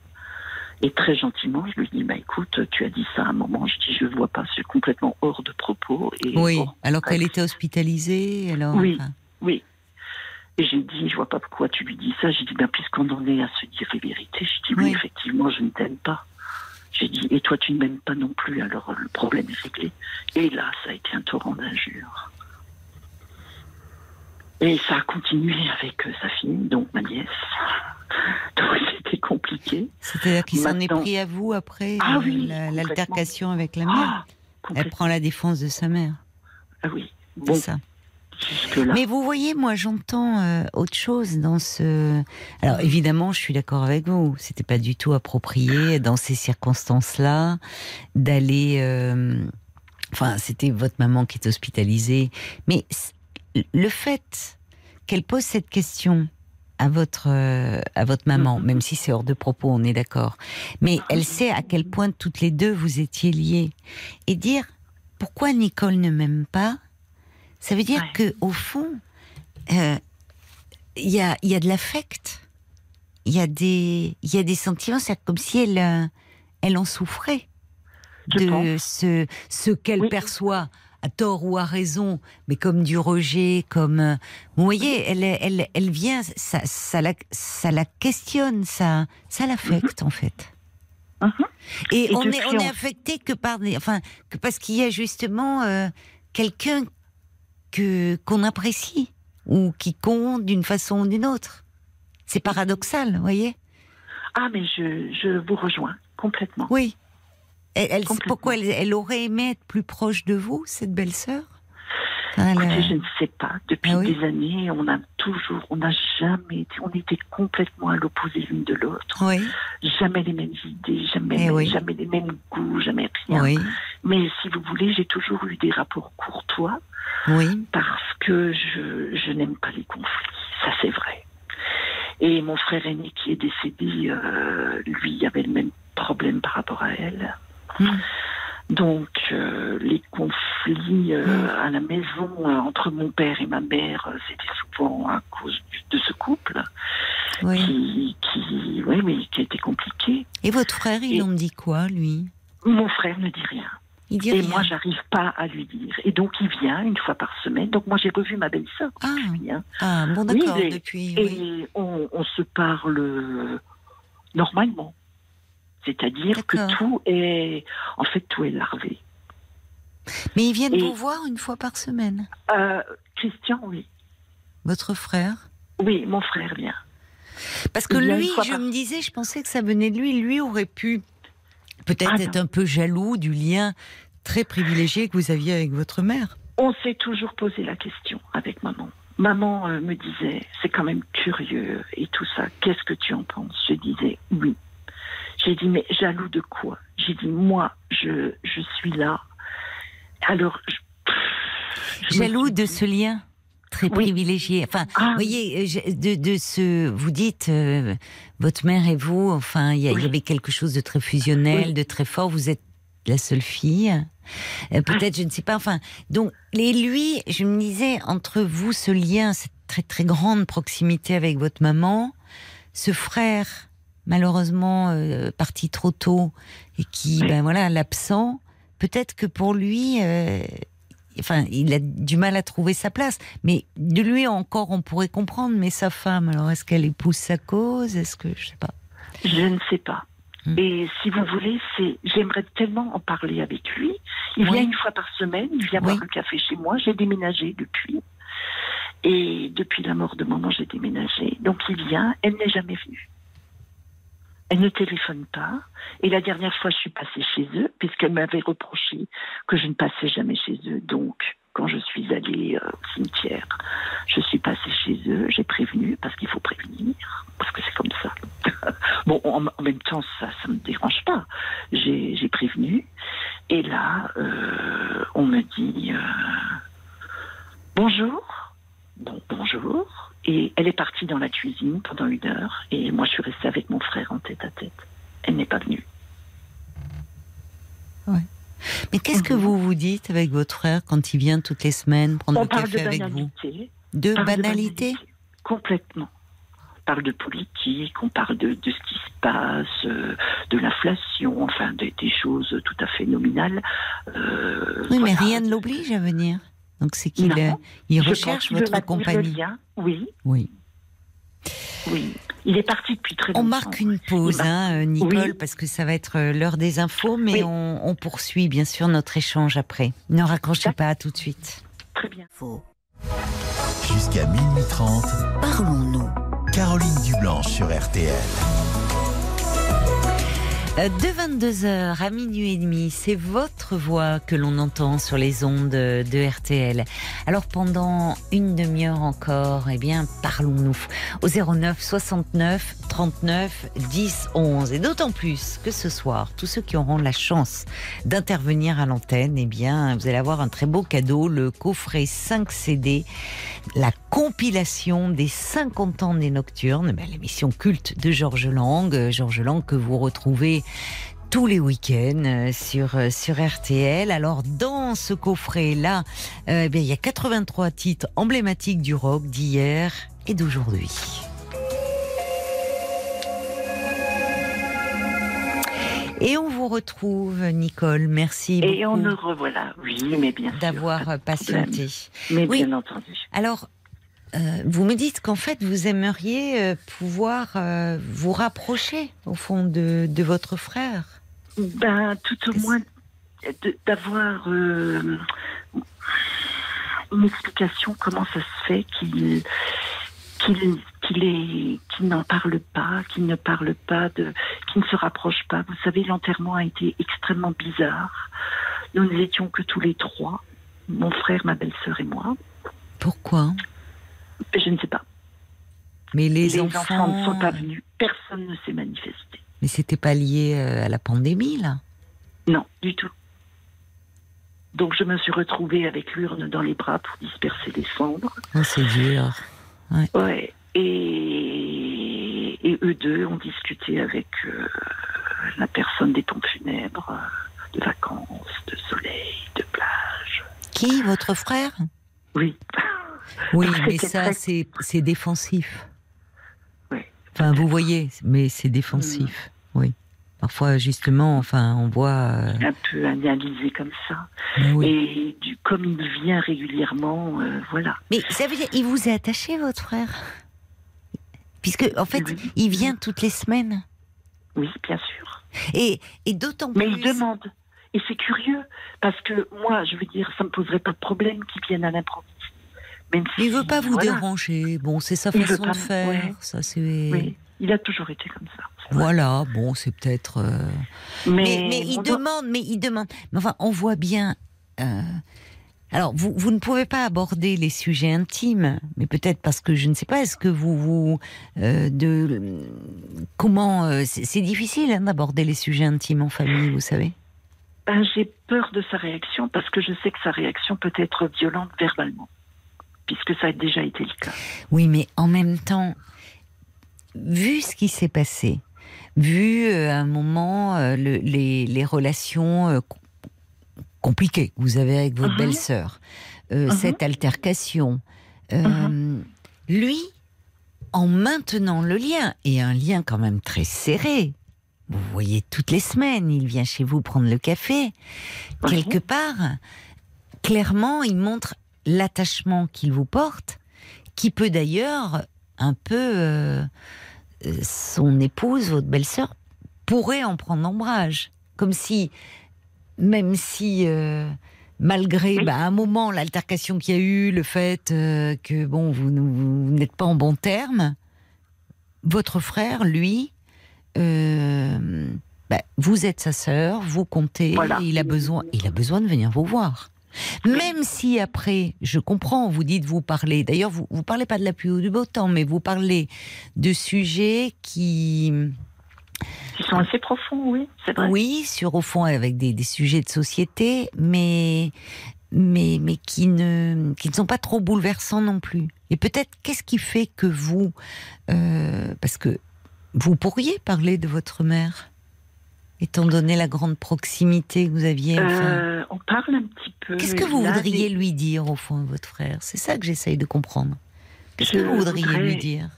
Et très gentiment, je lui dis Bah écoute, tu as dit ça à un moment. Je dis Je vois pas, c'est complètement hors de propos. Et Oui, alors qu'elle était hospitalisée, alors. Oui. enfin, Oui. Et j'ai dit, je vois pas pourquoi tu lui dis ça. J'ai dit, ben, puisqu'on en est à se dire les vérités, dit, oui, Oui. effectivement, je ne t'aime pas. J'ai dit, et toi, tu ne m'aimes pas non plus, alors le problème est réglé. Et là, ça a été un torrent d'injures. Et ça a continué avec euh, sa fille, donc ma nièce. Donc c'était compliqué. C'est-à-dire qu'il s'en est pris à vous après Ah euh, oui, l'altercation avec la mère. Ah, Elle prend la défense de sa mère, Ah oui. c'est Bon, ça. Jusque-là. Mais vous voyez, moi, j'entends euh, autre chose dans ce. Alors, évidemment, je suis d'accord avec vous. C'était pas du tout approprié dans ces circonstances-là d'aller. euh, Enfin, c'était votre maman qui est hospitalisée. Mais le fait qu'elle pose cette question à votre euh, à votre maman, Mhm. même si c'est hors de propos, on est d'accord. Mais elle sait à quel point toutes les deux vous étiez liées et dire pourquoi Nicole ne m'aime pas. Ça veut dire Ouais. que au fond, euh, il y a y a de l'affect, il y a des y a des sentiments, c'est comme si elle euh, elle en souffrait Je de pense. ce ce qu'elle Oui. perçoit à tort ou à raison, mais comme du rejet, comme euh, vous voyez, elle elle elle vient, ça ça la ça la questionne, ça ça l'affecte en fait. Mhm. Et, Et on est on est affecté que par des, enfin que parce qu'il y a justement euh, quelqu'un que qu'on apprécie ou qui compte d'une façon ou d'une autre. C'est paradoxal, vous voyez? Ah, mais je, je vous rejoins complètement. Oui. Elle, elle- Complètement. pourquoi elle, elle aurait aimé être plus proche de vous, cette belle-sœur? Elle, Écoutez, je ne sais pas. Depuis Ah oui des années, on a toujours, on n'a jamais été, on était complètement à l'opposé l'une de l'autre. Oui, Jamais les mêmes idées, jamais, Eh oui. jamais les mêmes goûts, jamais rien. oui, Mais si vous voulez, j'ai toujours eu des rapports courtois oui. parce que je, je n'aime pas les conflits. Ça, c'est vrai. Et mon frère aîné qui est décédé, euh, lui, avait le même problème par rapport à elle. Hmm. Donc, euh, les conflits euh, à la maison euh, entre mon père et ma mère, c'était souvent à cause de ce couple oui. qui, qui, oui, mais qui été compliqué. Et votre frère, il Et- en dit quoi, lui? Mon frère ne dit rien. Il dit Et rien. moi, j'arrive pas à lui dire. Et donc, il vient une fois par semaine. Donc, moi, j'ai revu ma belle-sœur. Ah. hein. Ah, bon, d'accord, depuis. Et oui. on, on se parle normalement. C'est-à-dire que tout est, en fait, tout est larvé. Mais ils viennent et- vous voir une fois par semaine, Euh, Christian, oui. votre frère? Oui, mon frère vient. Parce que lui, je par- me disais, je pensais que ça venait de lui. Lui aurait pu peut-être Ah, être non. un peu jaloux du lien très privilégié que vous aviez avec votre mère. On s'est toujours posé la question avec maman. Maman euh, me disait, c'est quand même curieux et tout ça. Qu'est-ce que tu en penses? Je disais oui. J'ai dit, mais jaloux de quoi? J'ai dit, moi, je, je suis là. Alors, je, Jaloux de ce lien très Oui. privilégié. Enfin, Ah, vous voyez, euh, de, de ce, vous dites, euh, votre mère et vous, enfin, il y, avait quelque chose de très fusionnel, Oui. de très fort. Vous êtes la seule fille. Euh, Peut-être, je ne sais pas. Enfin, donc, et lui, je me disais, entre vous, ce lien, cette très très grande proximité avec votre maman, ce frère, malheureusement euh, parti trop tôt et qui, ben voilà, l'absent. Peut-être que pour lui, euh, enfin, il a du mal à trouver sa place. Mais de lui encore, on pourrait comprendre. Mais sa femme, alors est-ce qu'elle épouse sa cause? Est-ce que je sais pas Je ne sais pas. Hmm. Et si vous voulez, c'est, j'aimerais tellement en parler avec lui. Il Oui. vient une fois par semaine, il vient Oui. boire un café chez moi. J'ai déménagé depuis. Et depuis la mort de maman, j'ai déménagé. Donc il vient, elle n'est jamais venue. Elle ne téléphone pas. Et la dernière fois, je suis passée chez eux, puisqu'elle m'avait reproché que je ne passais jamais chez eux. Donc, quand je suis allée euh, au cimetière, je suis passée chez eux, j'ai prévenu, parce qu'il faut prévenir, parce que c'est comme ça. bon, en, même temps, ça ne me dérange pas. J'ai j'ai prévenu. Et là, euh, on me dit euh, bonjour. Bon, bonjour. Et elle est partie dans la cuisine pendant une heure. Et moi, je suis restée avec mon frère en tête à tête. Elle n'est pas venue. Mais qu'est-ce que vous vous dites avec votre frère quand il vient toutes les semaines prendre On le parle de café avec vous banalité. De parle de banalité Complètement. On parle de politique, on parle de, de ce qui se passe, euh, de l'inflation, enfin des, des choses tout à fait nominales. Euh, Oui, mais rien ne l'oblige à venir. Donc c'est qu'il euh, il recherche votre compagnie. Oui, Oui. oui. Il est parti depuis très On longtemps. marque une pause, hein, euh, Nicole, Oui. parce que ça va être euh, l'heure des infos, mais Oui. on, on poursuit bien sûr notre échange après. Ne raccrochez pas à tout de suite. Très bien. Faux. Jusqu'à minuit 30, Parlons-nous. Caroline Dublanche sur RTL. Euh, De 22h à minuit et demi, c'est votre voix que l'on entend sur les ondes de RTL. Alors pendant une demi-heure encore, eh bien, parlons-nous au 09 69 39 10 11. Et d'autant plus que ce soir, tous ceux qui auront la chance d'intervenir à l'antenne, eh bien, vous allez avoir un très beau cadeau, le coffret 5 CD, la compilation des 50 ans des Nocturnes, ben, l'émission culte de Georges Lang, euh, Georges Lang que vous retrouvez tous les week-ends euh, sur, euh, sur RTL. Alors, dans ce coffret-là, euh, eh il y a 83 titres emblématiques du rock d'hier et d'aujourd'hui. Et on vous retrouve, Nicole. Merci Et on beaucoup nous revoilà. Oui, mais bien sûr. d'avoir patienté. Mais Oui. bien entendu. Alors, euh, vous me dites qu'en fait, vous aimeriez euh, pouvoir euh, vous rapprocher, au fond, de, de votre frère. Ben, tout au moins d'avoir une explication comment ça se fait qu'il qu'il qu'il n'en parle pas, qu'il ne parle pas de qu'il ne se rapproche pas. Vous savez, l'enterrement a été extrêmement bizarre. Nous n'étions que tous les trois, mon frère, ma belle-sœur et moi. Pourquoi? Je ne sais pas. Mais les, Les, enfants, enfants... ne sont pas venus. Personne ne s'est manifesté. Mais c'était pas lié euh, à la pandémie, là? Non, du tout. Donc je me suis retrouvée avec l'urne dans les bras pour disperser les cendres. Oh, C'est dur. Ouais. Et, et eux deux ont discuté avec euh, la personne des pompes funèbres, de vacances, de soleil, de plage. Qui? Votre frère? Oui. Oui, Donc, mais ça, très- c'est c'est défensif. Oui. Enfin, vous voyez, mais c'est défensif. Oui. Parfois, justement, enfin, on voit. euh, Un peu analysé comme ça. oui. Et du, comme il vient régulièrement, euh, voilà. Mais ça veut dire, il vous est attaché, votre frère? Puisque, en fait, Oui. il vient toutes les semaines. Oui, bien sûr. Et, et d'autant Mais plus. il demande. Et c'est curieux, parce que moi, je veux dire, ça me poserait pas de problème qu'il vienne à l'improviste. Même Mais il si, veut pas vous voilà. déranger. Bon, c'est sa Il façon pas- de faire. ouais. Ça, c'est. Oui, il a toujours été comme ça. Voilà. Bon, c'est peut-être. euh, Mais, Mais, mais il demande, mais il demande. Mais enfin, on voit bien. euh, Alors, vous, vous ne pouvez pas aborder les sujets intimes, mais peut-être parce que je ne sais pas. Est-ce que vous vous euh, de comment euh, c'est c'est difficile hein, d'aborder les sujets intimes en famille, vous savez. Ben, j'ai peur de sa réaction parce que je sais que sa réaction peut être violente verbalement, puisque ça a déjà été le cas. Oui, mais en même temps, vu ce qui s'est passé, vu euh, à un moment euh, le- les, les relations euh, com- compliquées que vous avez avec votre Mhm. belle-sœur, euh, Mhm. cette altercation, euh, lui, en maintenant le lien, et un lien quand même très serré, vous voyez toutes les semaines, il vient chez vous prendre le café, quelque part, clairement, il montre l'attachement qu'il vous porte, qui peut d'ailleurs un peu euh, euh, son épouse, votre belle-sœur, pourrait en prendre ombrage, comme si, même si euh, malgré bah, à un moment l'altercation qu'il y a eu, le fait euh, que bon vous, vous- vous n'êtes pas en bon terme, votre frère, lui, euh, bah, vous êtes sa sœur, vous comptez, Voilà. il a besoin, il a besoin de venir vous voir. Même si après, je comprends, vous dites, vous parlez, d'ailleurs, vous, vous parlez pas de la pluie ou du beau temps, mais vous parlez de sujets qui, Ils sont assez profonds, oui, c'est vrai. oui, sur au fond, avec des, des sujets de société, mais, mais, mais qui ne, qui ne sont pas trop bouleversants non plus. Et peut-être, qu'est-ce qui fait que vous, euh, parce que vous pourriez parler de votre mère, étant donné la grande proximité que vous aviez. enfin. Euh, on parle un petit peu. Qu'est-ce que vous voudriez des- lui dire au fond à votre frère? C'est ça que j'essaye de comprendre. Qu'est-ce que vous voudriez voudrais- lui dire?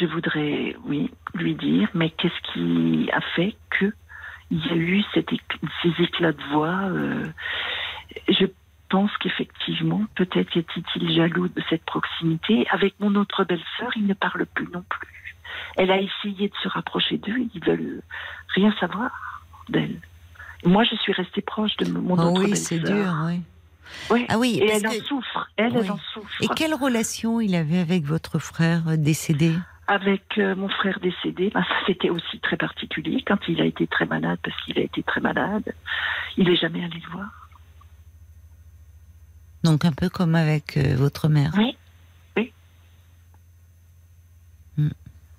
Je voudrais, oui, lui dire, mais qu'est-ce qui a fait que il y a eu cet ces éclats de voix euh, Je pense qu'effectivement, peut-être était-il jaloux de cette proximité. Avec mon autre belle-sœur, il ne parle plus non plus. Elle a essayé de se rapprocher d'eux, ils veulent rien savoir d'elle. Moi, je suis restée proche de mon Ah autre oui, c'est dur, oui. Oui. Ah oui, Et elle en souffre. Elle, Oui. elle en souffre. Et quelle relation il avait avec votre frère décédé? Avec euh, mon frère décédé, ben, ça c'était aussi très particulier quand il a été très malade, parce qu'il a été très malade. Il n'est jamais allé le voir. Donc un peu comme avec euh, votre mère. Oui.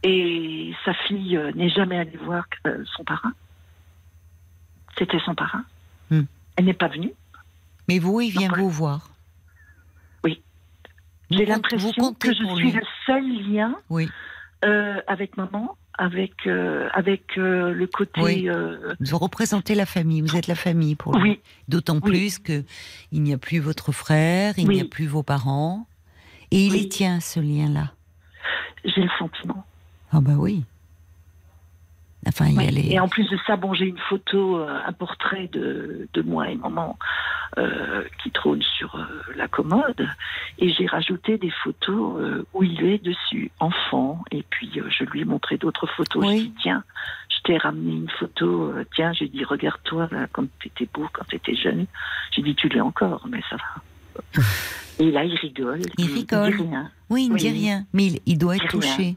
Et sa fille euh, n'est jamais allée voir euh, son parrain. C'était son parrain. Hmm. Elle n'est pas venue. Mais vous, il vient vous voir. Oui. J'ai l'impression que je suis lui. le seul lien Oui. euh, avec maman, avec, euh, avec euh, le côté. Oui. Vous représentez la famille. Vous êtes la famille pour lui. oui, D'autant plus que il n'y a plus votre frère, il n'y a plus vos parents, et il y tient ce lien-là. j'ai le sentiment. Ah bah oui. Enfin, il y Ouais. a les. Et en plus de ça, bon, j'ai une photo, euh, un portrait de, de moi et maman euh, qui trône sur euh, la commode. Et j'ai rajouté des photos euh, où il est dessus, enfant. Et puis, je lui ai montré d'autres photos. Oui. Je dis, tiens, je t'ai ramené une photo. tiens, j'ai dit, regarde-toi, là, quand t'étais beau, quand t'étais jeune. J'ai dit, tu l'es encore, mais ça va. et là, il rigole. Il rigole. dit rien. Oui, il ne dit rien, mais il, il doit être Rien.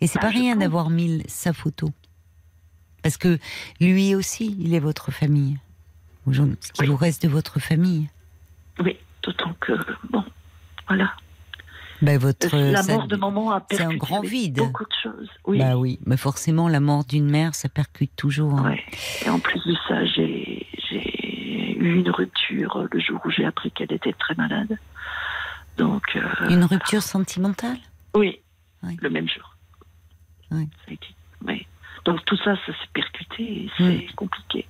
Et c'est Ah, pas rien d'avoir mis sa photo. Parce que lui aussi, il est votre famille. Aujourd'hui, Ce qui Oui. vous reste de votre famille. Oui, d'autant que, bon, voilà. Ben, votre, la ça- mort de maman a c'est un percuté grand avec vide. beaucoup de choses. Oui. Bah oui, mais forcément, la mort d'une mère, ça percute toujours. hein. Ouais. Et en plus de ça, j'ai j'ai eu une rupture le jour où j'ai appris qu'elle était très malade. Donc, euh, Une rupture sentimentale? Oui, Oui. le même jour. Oui. Oui. Donc tout ça, ça s'est percuté et c'est compliqué.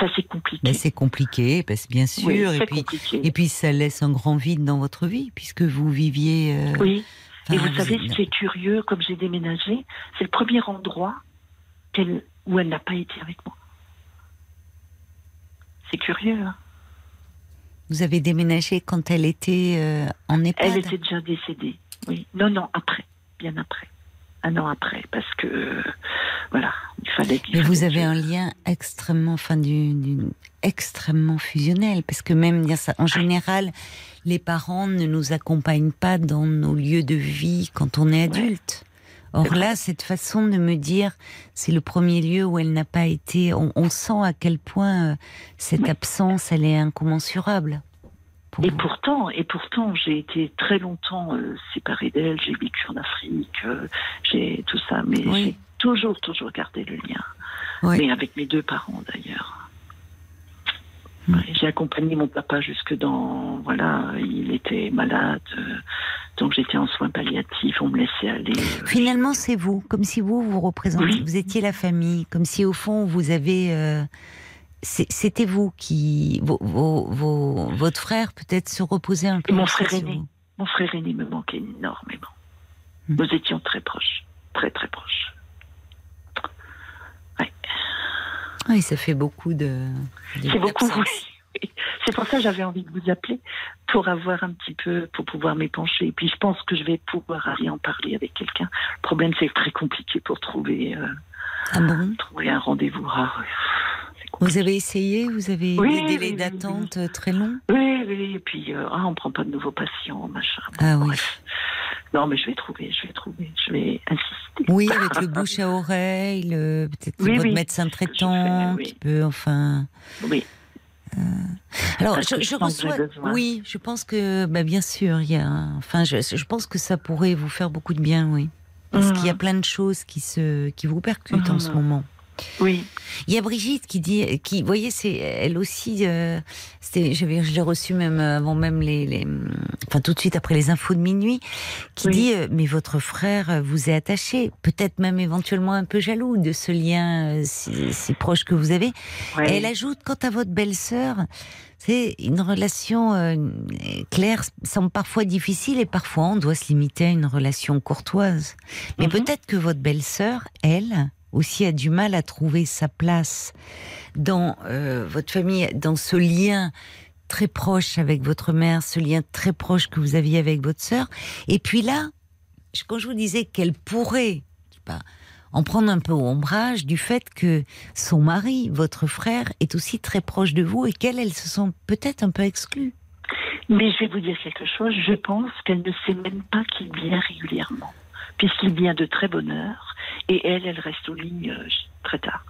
Ça, c'est compliqué. Ben, C'est compliqué, parce, bien sûr. Oui, et, puis, compliqué. et puis, ça laisse un grand vide dans votre vie, puisque vous viviez. euh, oui. Et vous savez, êtes- ce qui est curieux, comme j'ai déménagé, c'est le premier endroit où elle n'a pas été avec moi. C'est curieux. hein. Vous avez déménagé quand elle était euh, en EHPAD? Elle était déjà décédée. Oui. Non, non, après. Bien après. Un an après. Parce que, euh, voilà, il fallait Mais vous avez un lien extrêmement, enfin, du, du- extrêmement fusionnel, parce que même dire ça, en général, les parents ne nous accompagnent pas dans nos lieux de vie quand on est adulte. Or là, cette façon de me dire, c'est le premier lieu où elle n'a pas été. On, on sent à quel point euh, cette absence, elle est incommensurable. Pour Et vous. pourtant, et pourtant, j'ai été très longtemps euh, séparée d'elle. J'ai vécu en Afrique, euh, j'ai tout ça, mais Oui. j'ai toujours, toujours gardé le lien. Oui. Mais avec mes deux parents d'ailleurs. Mm. Ouais, j'ai accompagné mon papa jusque dans, voilà, il était malade, euh, donc j'étais en soins palliatifs. On me laissait aller. Finalement, c'est vous, comme si vous vous représentiez, Oui. vous étiez la famille, comme si au fond vous avez, c'était vous qui, vos, vos- vos- votre frère peut-être se reposait un peu. mon frère aîné. Mon frère aîné me manquait énormément. Mm. Nous étions très proches, très très proches. Oui, ça fait beaucoup de. de- C'est beaucoup, oui. C'est pour ça que j'avais envie de vous appeler, pour avoir un petit peu, pour pouvoir m'épancher. Et puis je pense que je vais pouvoir aller en parler avec quelqu'un. Le problème, c'est très compliqué pour trouver, euh, Ah bon? trouver un rendez-vous. Ah, oui. Vous avez essayé Vous avez Oui, des délais oui, d'attente euh, très longs? Oui, oui, et puis euh, ah, on prend pas de nouveaux patients, machin. Bon, Ah oui. bref. Non, mais je vais trouver, je vais trouver, je vais insister. Oui, avec le bouche à oreille, le- peut-être votre médecin traitant fais, qui peut, enfin. Oui, Alors, Parce je, reçois. Oui, je pense que, bah, bien sûr, il y a. Enfin, je, je pense que ça pourrait vous faire beaucoup de bien, oui. Parce qu'il y a plein de choses qui se, qui vous percutent en ce Mhm. moment. Oui, Il y a Brigitte qui dit, qui, vous voyez, c'est elle aussi. euh, je l'ai reçue même avant même les, les, enfin tout de suite après les infos de minuit, qui Oui. dit, euh, mais votre frère vous est attaché, peut-être même éventuellement un peu jaloux de ce lien euh, si, si proche que vous avez. Et elle ajoute, quant à votre belle-sœur, c'est une relation euh, claire semble parfois difficile et parfois on doit se limiter à une relation courtoise. Mais Mhm. peut-être que votre belle-sœur, elle, aussi a du mal à trouver sa place dans euh, votre famille, dans ce lien très proche avec votre mère, ce lien très proche que vous aviez avec votre sœur. Et puis là, quand je vous disais qu'elle pourrait, en prendre un peu ombrage du fait que son mari, votre frère, est aussi très proche de vous et qu'elle, elle se sent peut-être un peu exclue. Mais je vais vous dire quelque chose. Je pense qu'elle ne sait même pas qu'il vient régulièrement. puisqu'il vient de très bonne heure, et elle, elle reste au lit euh, très tard.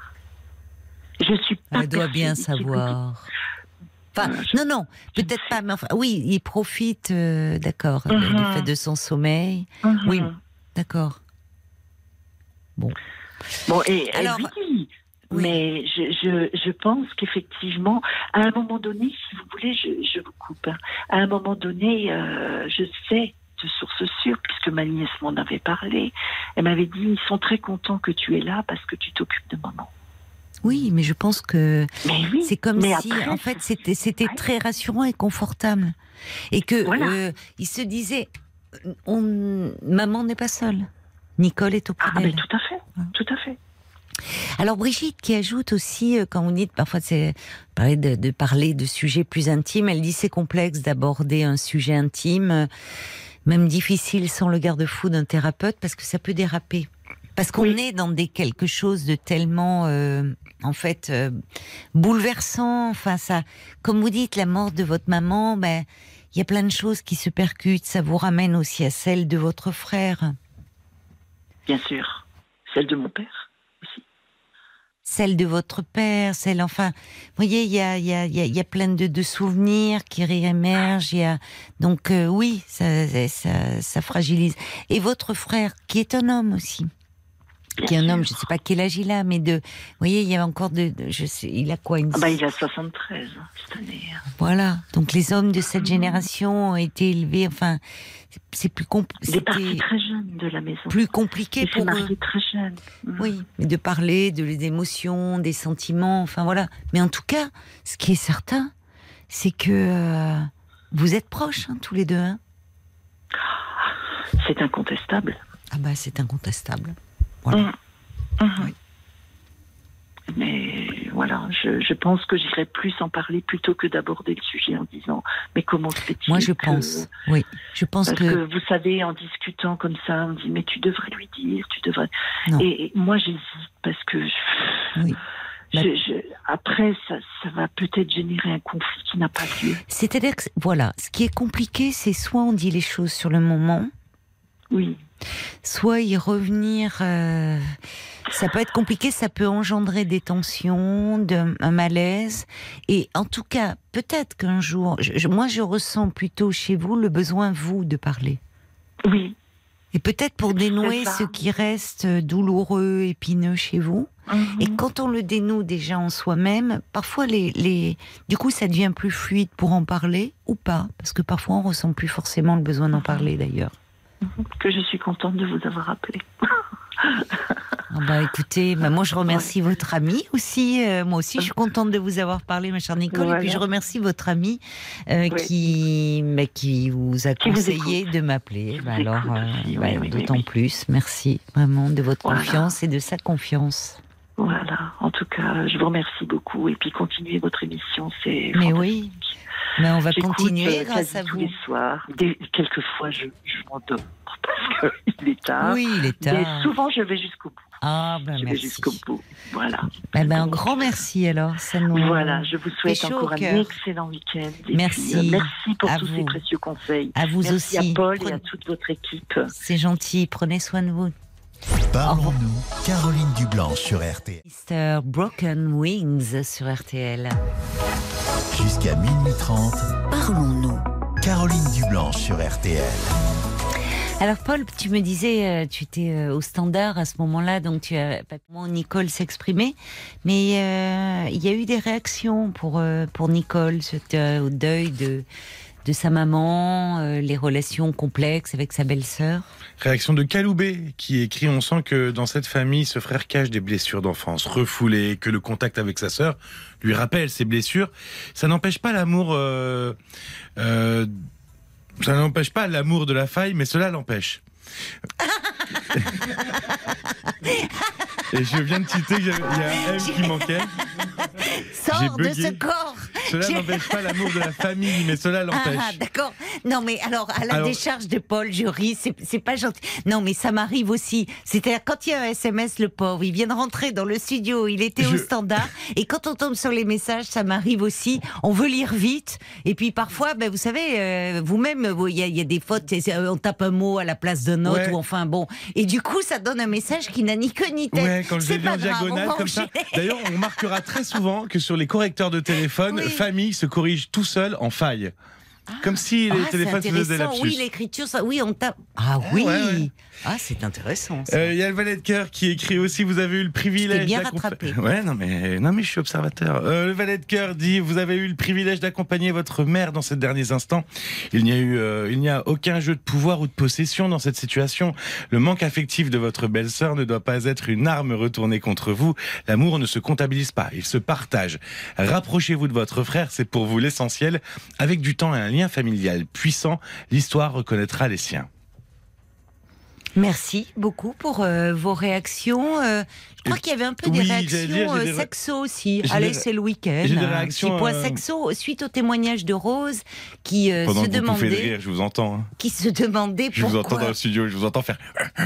Je suis pas Elle doit bien savoir. Enfin, non, non, peut-être pas, mais enfin, oui, il profite, euh, d'accord, euh, Mhm. du fait de son sommeil. Mhm. Oui. D'accord. Bon, et elle Alors, dit. oui. Mais je, je, je pense qu'effectivement, à un moment donné, si vous voulez, je, je vous coupe. hein. À un moment donné, euh, je sais de source sûre, puisque ma nièce m'en avait parlé, elle m'avait dit ils sont très contents que tu es là parce que tu t'occupes de maman. Oui, mais je pense que oui, c'est comme si, après, en fait, c'était c'était très rassurant et confortable, et que Voilà. euh, il se disait, on, maman n'est pas seule. Nicole est auprès Ah, mais tout à fait, tout à fait. Alors Brigitte qui ajoute aussi, euh, quand vous dites parfois c'est de, de parler de sujets plus intimes, elle dit c'est complexe d'aborder un sujet intime, même difficile sans le garde-fou d'un thérapeute parce que ça peut déraper. Parce qu'on Oui. est dans des quelque chose de tellement, euh, en fait, euh, bouleversant. Enfin, ça, comme vous dites, la mort de votre maman, ben, il y a plein de choses qui se percutent. Ça vous ramène aussi à celle de votre frère. Bien sûr. Celle de mon père. Celle de votre père, celle, enfin, vous voyez, il y a, y, a, y, a, y a plein de, de souvenirs qui réémergent. Y a, donc euh, oui, ça, ça, ça fragilise. Et votre frère, qui est un homme aussi, qui est un homme, je ne sais pas quel âge il a, mais de, vous voyez, il y a encore de, de- je sais, il a quoi une, Ah bah, il a 73 hein, cette année. hein. voilà. Donc les hommes de cette génération ont été élevés, enfin, c'est- plus Il est parti compliqué, très jeune de la maison. plus compliqué Il pour eux. très jeune. Mhm. Oui, mais de parler de les émotions, des sentiments, enfin voilà. Mais en tout cas, ce qui est certain, c'est que euh, vous êtes proches hein, tous les deux. Hein C'est incontestable. ah bah c'est incontestable. Voilà. Mhm. Mhm. Mais voilà, je, je pense que j'irais plus en parler plutôt que d'aborder le sujet en disant mais comment se fait-il Moi je que- pense, oui, je pense Parce que, que... vous savez, en discutant comme ça, on me dit mais tu devrais lui dire, tu devrais. Non. Et, et moi j'hésite parce que je- oui. je- je- après ça, ça va peut-être générer un conflit qui n'a pas lieu. C'est-à-dire que voilà, ce qui est compliqué, c'est soit on dit les choses sur le moment, Oui, soit y revenir. euh, ça peut être compliqué, ça peut engendrer des tensions, de- un malaise. Et en tout cas, peut-être qu'un jour, je- moi je ressens plutôt chez vous le besoin, vous, de parler. oui. Et peut-être pour dénouer ce qui reste douloureux, épineux chez vous. Mhm. Et quand on le dénoue déjà en soi-même, parfois les, les, du coup, ça devient plus fluide pour en parler ou pas, parce que parfois on ressent plus forcément le besoin d'en parler d'ailleurs. Que je suis contente de vous avoir appelé. Ah bah écoutez, bah moi je remercie votre ami aussi. euh, moi aussi, je suis contente de vous avoir parlé, ma chère Nicole. Et puis je remercie votre ami euh, Oui. qui, bah, qui vous a Qui conseillé de m'appeler. Bah alors, euh, oui, oui, d'autant plus. Merci vraiment de votre Voilà. confiance et de sa confiance. Voilà, en tout cas, je vous remercie beaucoup et puis continuez votre émission, c'est Mais oui, mais on va continuer euh, grâce à tous vous. les soirs. Des- quelquefois, je, je m'endors parce qu'il est tard. Oui, il est Mais tard. souvent, je vais jusqu'au bout. Ah, ben je vais merci. jusqu'au bout. Voilà. Eh ben, un grand merci alors. Ça nous... Voilà, je vous souhaite encore un excellent week-end. Merci. puis, euh, merci pour À tous vous. ces précieux conseils. À vous merci aussi. à Paul et à toute votre équipe. C'est gentil. Prenez soin de vous. Parlons-nous. Caroline Dublanche sur RTL. Mr. Broken Wings sur RTL. Jusqu'à minuit 30. Parlons-nous. Caroline Dublanche sur RTL. Alors Paul, tu me disais, euh, tu étais euh, au standard à ce moment-là, donc tu as pas comment Nicole s'exprimer, mais euh, il y a eu des réactions pour pour Nicole au deuil de de sa maman, euh, les relations complexes avec sa belle-sœur. Réaction de Caloubé qui écrit On sent que dans cette famille, ce frère cache des blessures d'enfance refoulées, que le contact avec sa sœur lui rappelle ces blessures. Ça n'empêche pas l'amour. euh, euh, ça n'empêche pas l'amour de la faille, mais cela l'empêche. Et je viens de citer qu'il y a un M qui manquait. Sors de ce corps Cela n'empêche pas l'amour de la famille, mais cela l'empêche. Ah, d'accord. Non, mais alors, à la Alors- décharge de Paul, je ris, c'est pas gentil. Non, mais ça m'arrive aussi. C'est-à-dire, quand il y a un SMS, le pauvre, il vient de rentrer dans le studio, il était au standard, et quand on tombe sur les messages, ça m'arrive aussi. On veut lire vite, et puis parfois, ben, vous savez, euh, vous-même, vous- il y, a- il y a des fautes, c'est- on tape un mot à la place d'un autre, Ouais. ou enfin bon. Et du coup, ça donne un message qui n'a ni queue ni tête. Ouais, quand je l'ai vu en diagonale comme ça. D'ailleurs, on remarquera très souvent que sur les correcteurs de téléphone, Oui. famille se corrige tout seul en faille. Comme si les Ah, téléphones faisaient des. Oui, l'écriture, ça, oui, on tape. Ah oui. ouais, ouais. Ah, c'est intéressant. ça. Euh, Il y a le valet de cœur qui écrit aussi Vous avez eu le privilège bien rattrapé. Ouais, non mais non mais je suis observateur. Euh, le valet de cœur dit Vous avez eu le privilège d'accompagner votre mère dans ces derniers instants. Il n'y a eu, euh, il n'y a aucun jeu de pouvoir ou de possession dans cette situation. Le manque affectif de votre belle-sœur ne doit pas être une arme retournée contre vous. L'amour ne se comptabilise pas, il se partage. Rapprochez-vous de votre frère, c'est pour vous l'essentiel. Avec du temps et un lien familial puissant, l'histoire reconnaîtra les siens. Merci beaucoup pour euh, vos réactions. Euh, crois Et- qu'il y avait un peu des oui, réactions dire, euh, des sexo aussi. Allez, des- c'est le week-end. j'ai des réactions, petit point euh, sexo suite au témoignage de Rose qui euh, Pendant se que vous pouffez de demandait, rire, je vous entends. hein. qui se demandait Je vous entends pourquoi. dans le studio, je vous entends faire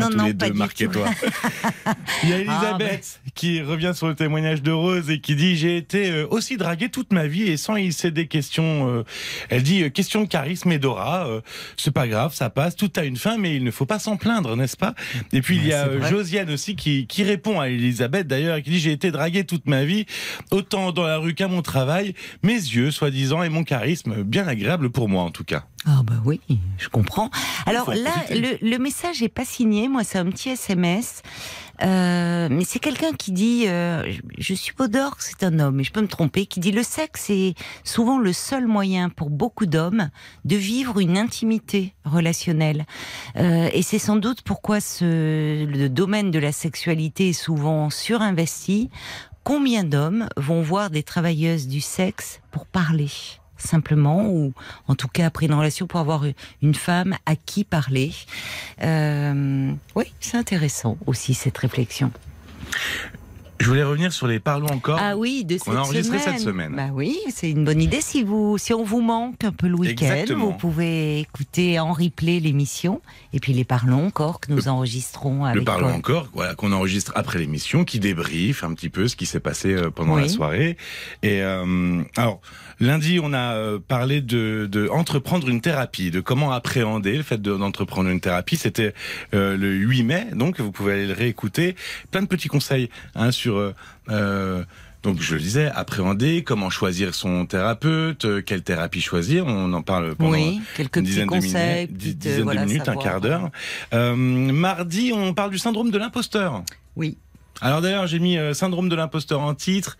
non, tous non, les pas deux, du Marc et tout. toi. Il y a Ah, Elisabeth qui revient sur le témoignage de Rose et qui dit J'ai été aussi draguée toute ma vie et sans y céder question. euh, elle dit Question de charisme et d'aura, euh, c'est pas grave, ça passe, tout a une fin, mais il ne faut pas s'en plaindre, n'est-ce pas? Et puis il y a. Josiane aussi qui, qui répond à Elisabeth d'ailleurs, qui dit J'ai été draguée toute ma vie, autant dans la rue qu'à mon travail, mes yeux, soi-disant, et mon charisme, bien agréable pour moi en tout cas. Ah bah oui, je comprends. Alors là, le, le message est pas signé. Moi, c'est un petit SMS. Euh, mais c'est quelqu'un qui dit, euh, je, suppose c'est un homme, mais je peux me tromper, qui dit le sexe est souvent le seul moyen pour beaucoup d'hommes de vivre une intimité relationnelle. Euh, et c'est sans doute pourquoi ce, le domaine de la sexualité est souvent surinvesti. Combien d'hommes vont voir des travailleuses du sexe pour parler? Simplement, ou en tout cas après une relation pour avoir une femme à qui parler. Euh, oui, c'est intéressant aussi cette réflexion. Je voulais revenir sur les Parlons encore. Ah oui, de cette On a enregistré semaine. cette semaine. Bah oui, c'est une bonne idée. Si vous, si on vous manque un peu le week-end, vous pouvez écouter en replay l'émission et puis les Parlons encore que nous enregistrons avec. Le Parlons encore, voilà, qu'on enregistre après l'émission, qui débriefe un petit peu ce qui s'est passé euh, pendant Oui. la soirée. Et euh, alors, lundi, on a euh, parlé de, de entreprendre une thérapie, de comment appréhender le fait de- d'entreprendre une thérapie. C'était euh, le 8 mai, donc vous pouvez aller le réécouter. Plein de petits conseils hein, sur. euh, euh, donc je le disais, appréhender, comment choisir son thérapeute, euh, quelle thérapie choisir, on en parle pendant Oui, quelques une petits dizaine de conseils, minutes, petites, dizaine voilà, de minutes, un savoir, quart d'heure. Euh, mardi, on parle du syndrome de l'imposteur. Oui. Alors d'ailleurs, j'ai mis euh, syndrome de l'imposteur en titre.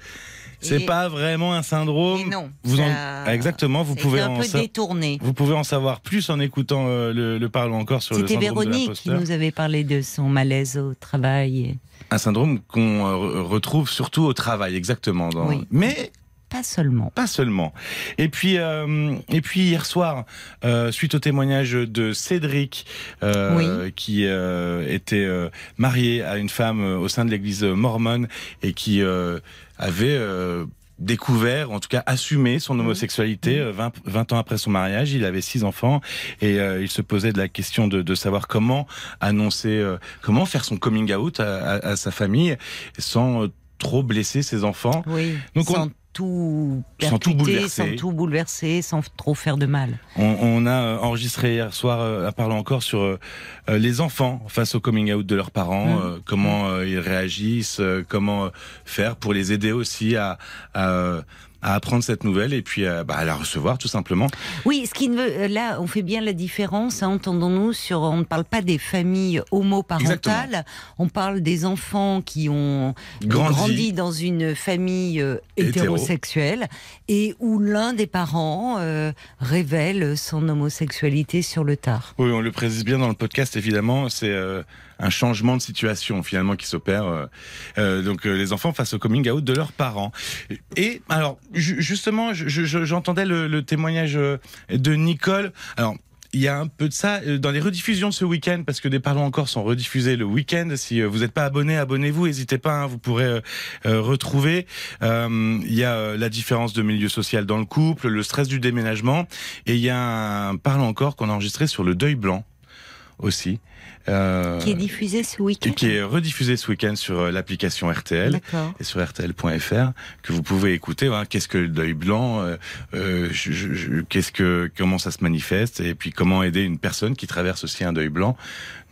C'est pas vraiment un syndrome. Non. Vous en- ça- Exactement, vous pouvez un en peu sa- détourné. Vous pouvez en savoir plus en écoutant euh, le, le encore sur le C'était syndrome de Véronique qui nous avait parlé de son malaise au travail. Un syndrome qu'on euh, retrouve surtout au travail, exactement. dans- Oui. Mais Pas seulement. pas seulement. Et puis, euh, et puis hier soir, euh, suite au témoignage de Cédric, euh, qui était marié à une femme au sein de l'Église mormone et qui avait euh, découvert, en tout cas assumé son homosexualité euh, 20, 20 ans après son mariage. Il avait six enfants et euh, il se posait de la question de, de savoir comment annoncer, euh, comment faire son coming out à, à- à sa famille sans euh, trop blesser ses enfants. Oui. Donc on- tout Sans tout bouleverser. sans tout bouleverser, sans trop faire de mal. On, on a euh, enregistré hier soir, euh, à parler encore sur euh, euh, les enfants face au coming out de leurs parents, Mmh. euh, comment ils réagissent, comment faire pour les aider aussi à, à, à apprendre cette nouvelle et puis bah, à la recevoir tout simplement. Oui, ce qui ne veut, là, on fait bien la différence, hein, entendons-nous, sur, on ne parle pas des familles homoparentales, on parle des enfants qui ont Grandi. grandi, dans une famille Hétéro. hétérosexuelle et où l'un des parents euh, révèle son homosexualité sur le tard. Oui, on le précise bien dans le podcast évidemment, c'est euh, un changement de situation finalement qui s'opère. euh, donc les enfants face au coming out de leurs parents. Et alors ju- justement, je- je- j'entendais le, le témoignage de Nicole. Alors il y a un peu de ça euh, dans les rediffusions de ce week-end, parce que des Parlons encore sont rediffusés le week-end. Si euh, vous n'êtes pas abonné, abonnez-vous, n'hésitez pas, hein, vous pourrez euh, euh, retrouver. Euh, Il y a la différence de milieu social dans le couple, le stress du déménagement, et il y a un Parlons encore qu'on a enregistré sur le deuil blanc aussi. Euh, Qui est diffusé ce week-end. qui est rediffusé ce week-end sur euh, l'application RTL et sur RTL.fr que vous pouvez écouter. Hein, qu'est-ce que le deuil blanc euh, euh, Qu'est-ce que comment ça se manifeste Et puis comment aider une personne qui traverse aussi un deuil blanc.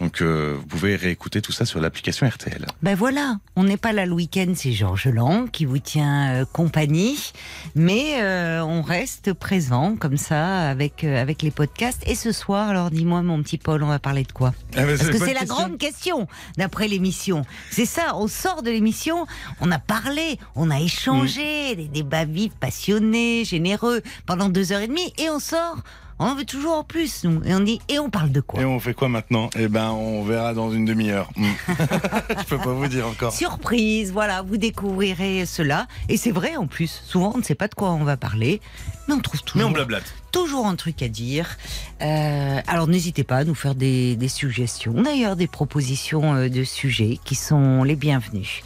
Donc euh, vous pouvez réécouter tout ça sur l'application RTL. Ben voilà, on n'est pas là le week-end, c'est Georges Lang qui vous tient euh, compagnie, mais euh, on reste présent comme ça avec euh, avec les podcasts. Et ce soir, alors dis-moi mon petit Paul, on va parler de quoi? Ah, Parce que c'est la grande question d'après l'émission. C'est ça, on sort de l'émission, on a parlé, on a échangé, des débats vifs, passionnés, généreux pendant deux heures et demie, et on sort. On en veut toujours en plus, nous. Et on dit, et on parle de quoi Et on fait quoi maintenant? Eh ben, on verra dans une demi-heure. Hmm. Je peux pas vous dire encore. Surprise, voilà, vous découvrirez cela. Et c'est vrai en plus, souvent on ne sait pas de quoi on va parler, mais on trouve Mais toujours, on blablate. toujours un truc à dire. Euh, alors n'hésitez pas à nous faire des, des suggestions, d'ailleurs des propositions euh, de sujets qui sont les bienvenus.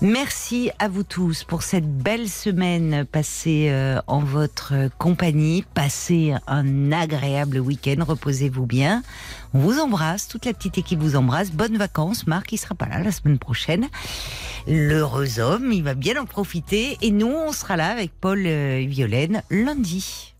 Merci à vous tous pour cette belle semaine passée euh, en votre compagnie. Passez un agréable week-end, reposez-vous bien. On vous embrasse, toute la petite équipe vous embrasse. Bonnes vacances, Marc, il sera pas là la semaine prochaine. L'heureux homme, il va bien en profiter. Et nous, on sera là avec Paul euh, Violaine lundi.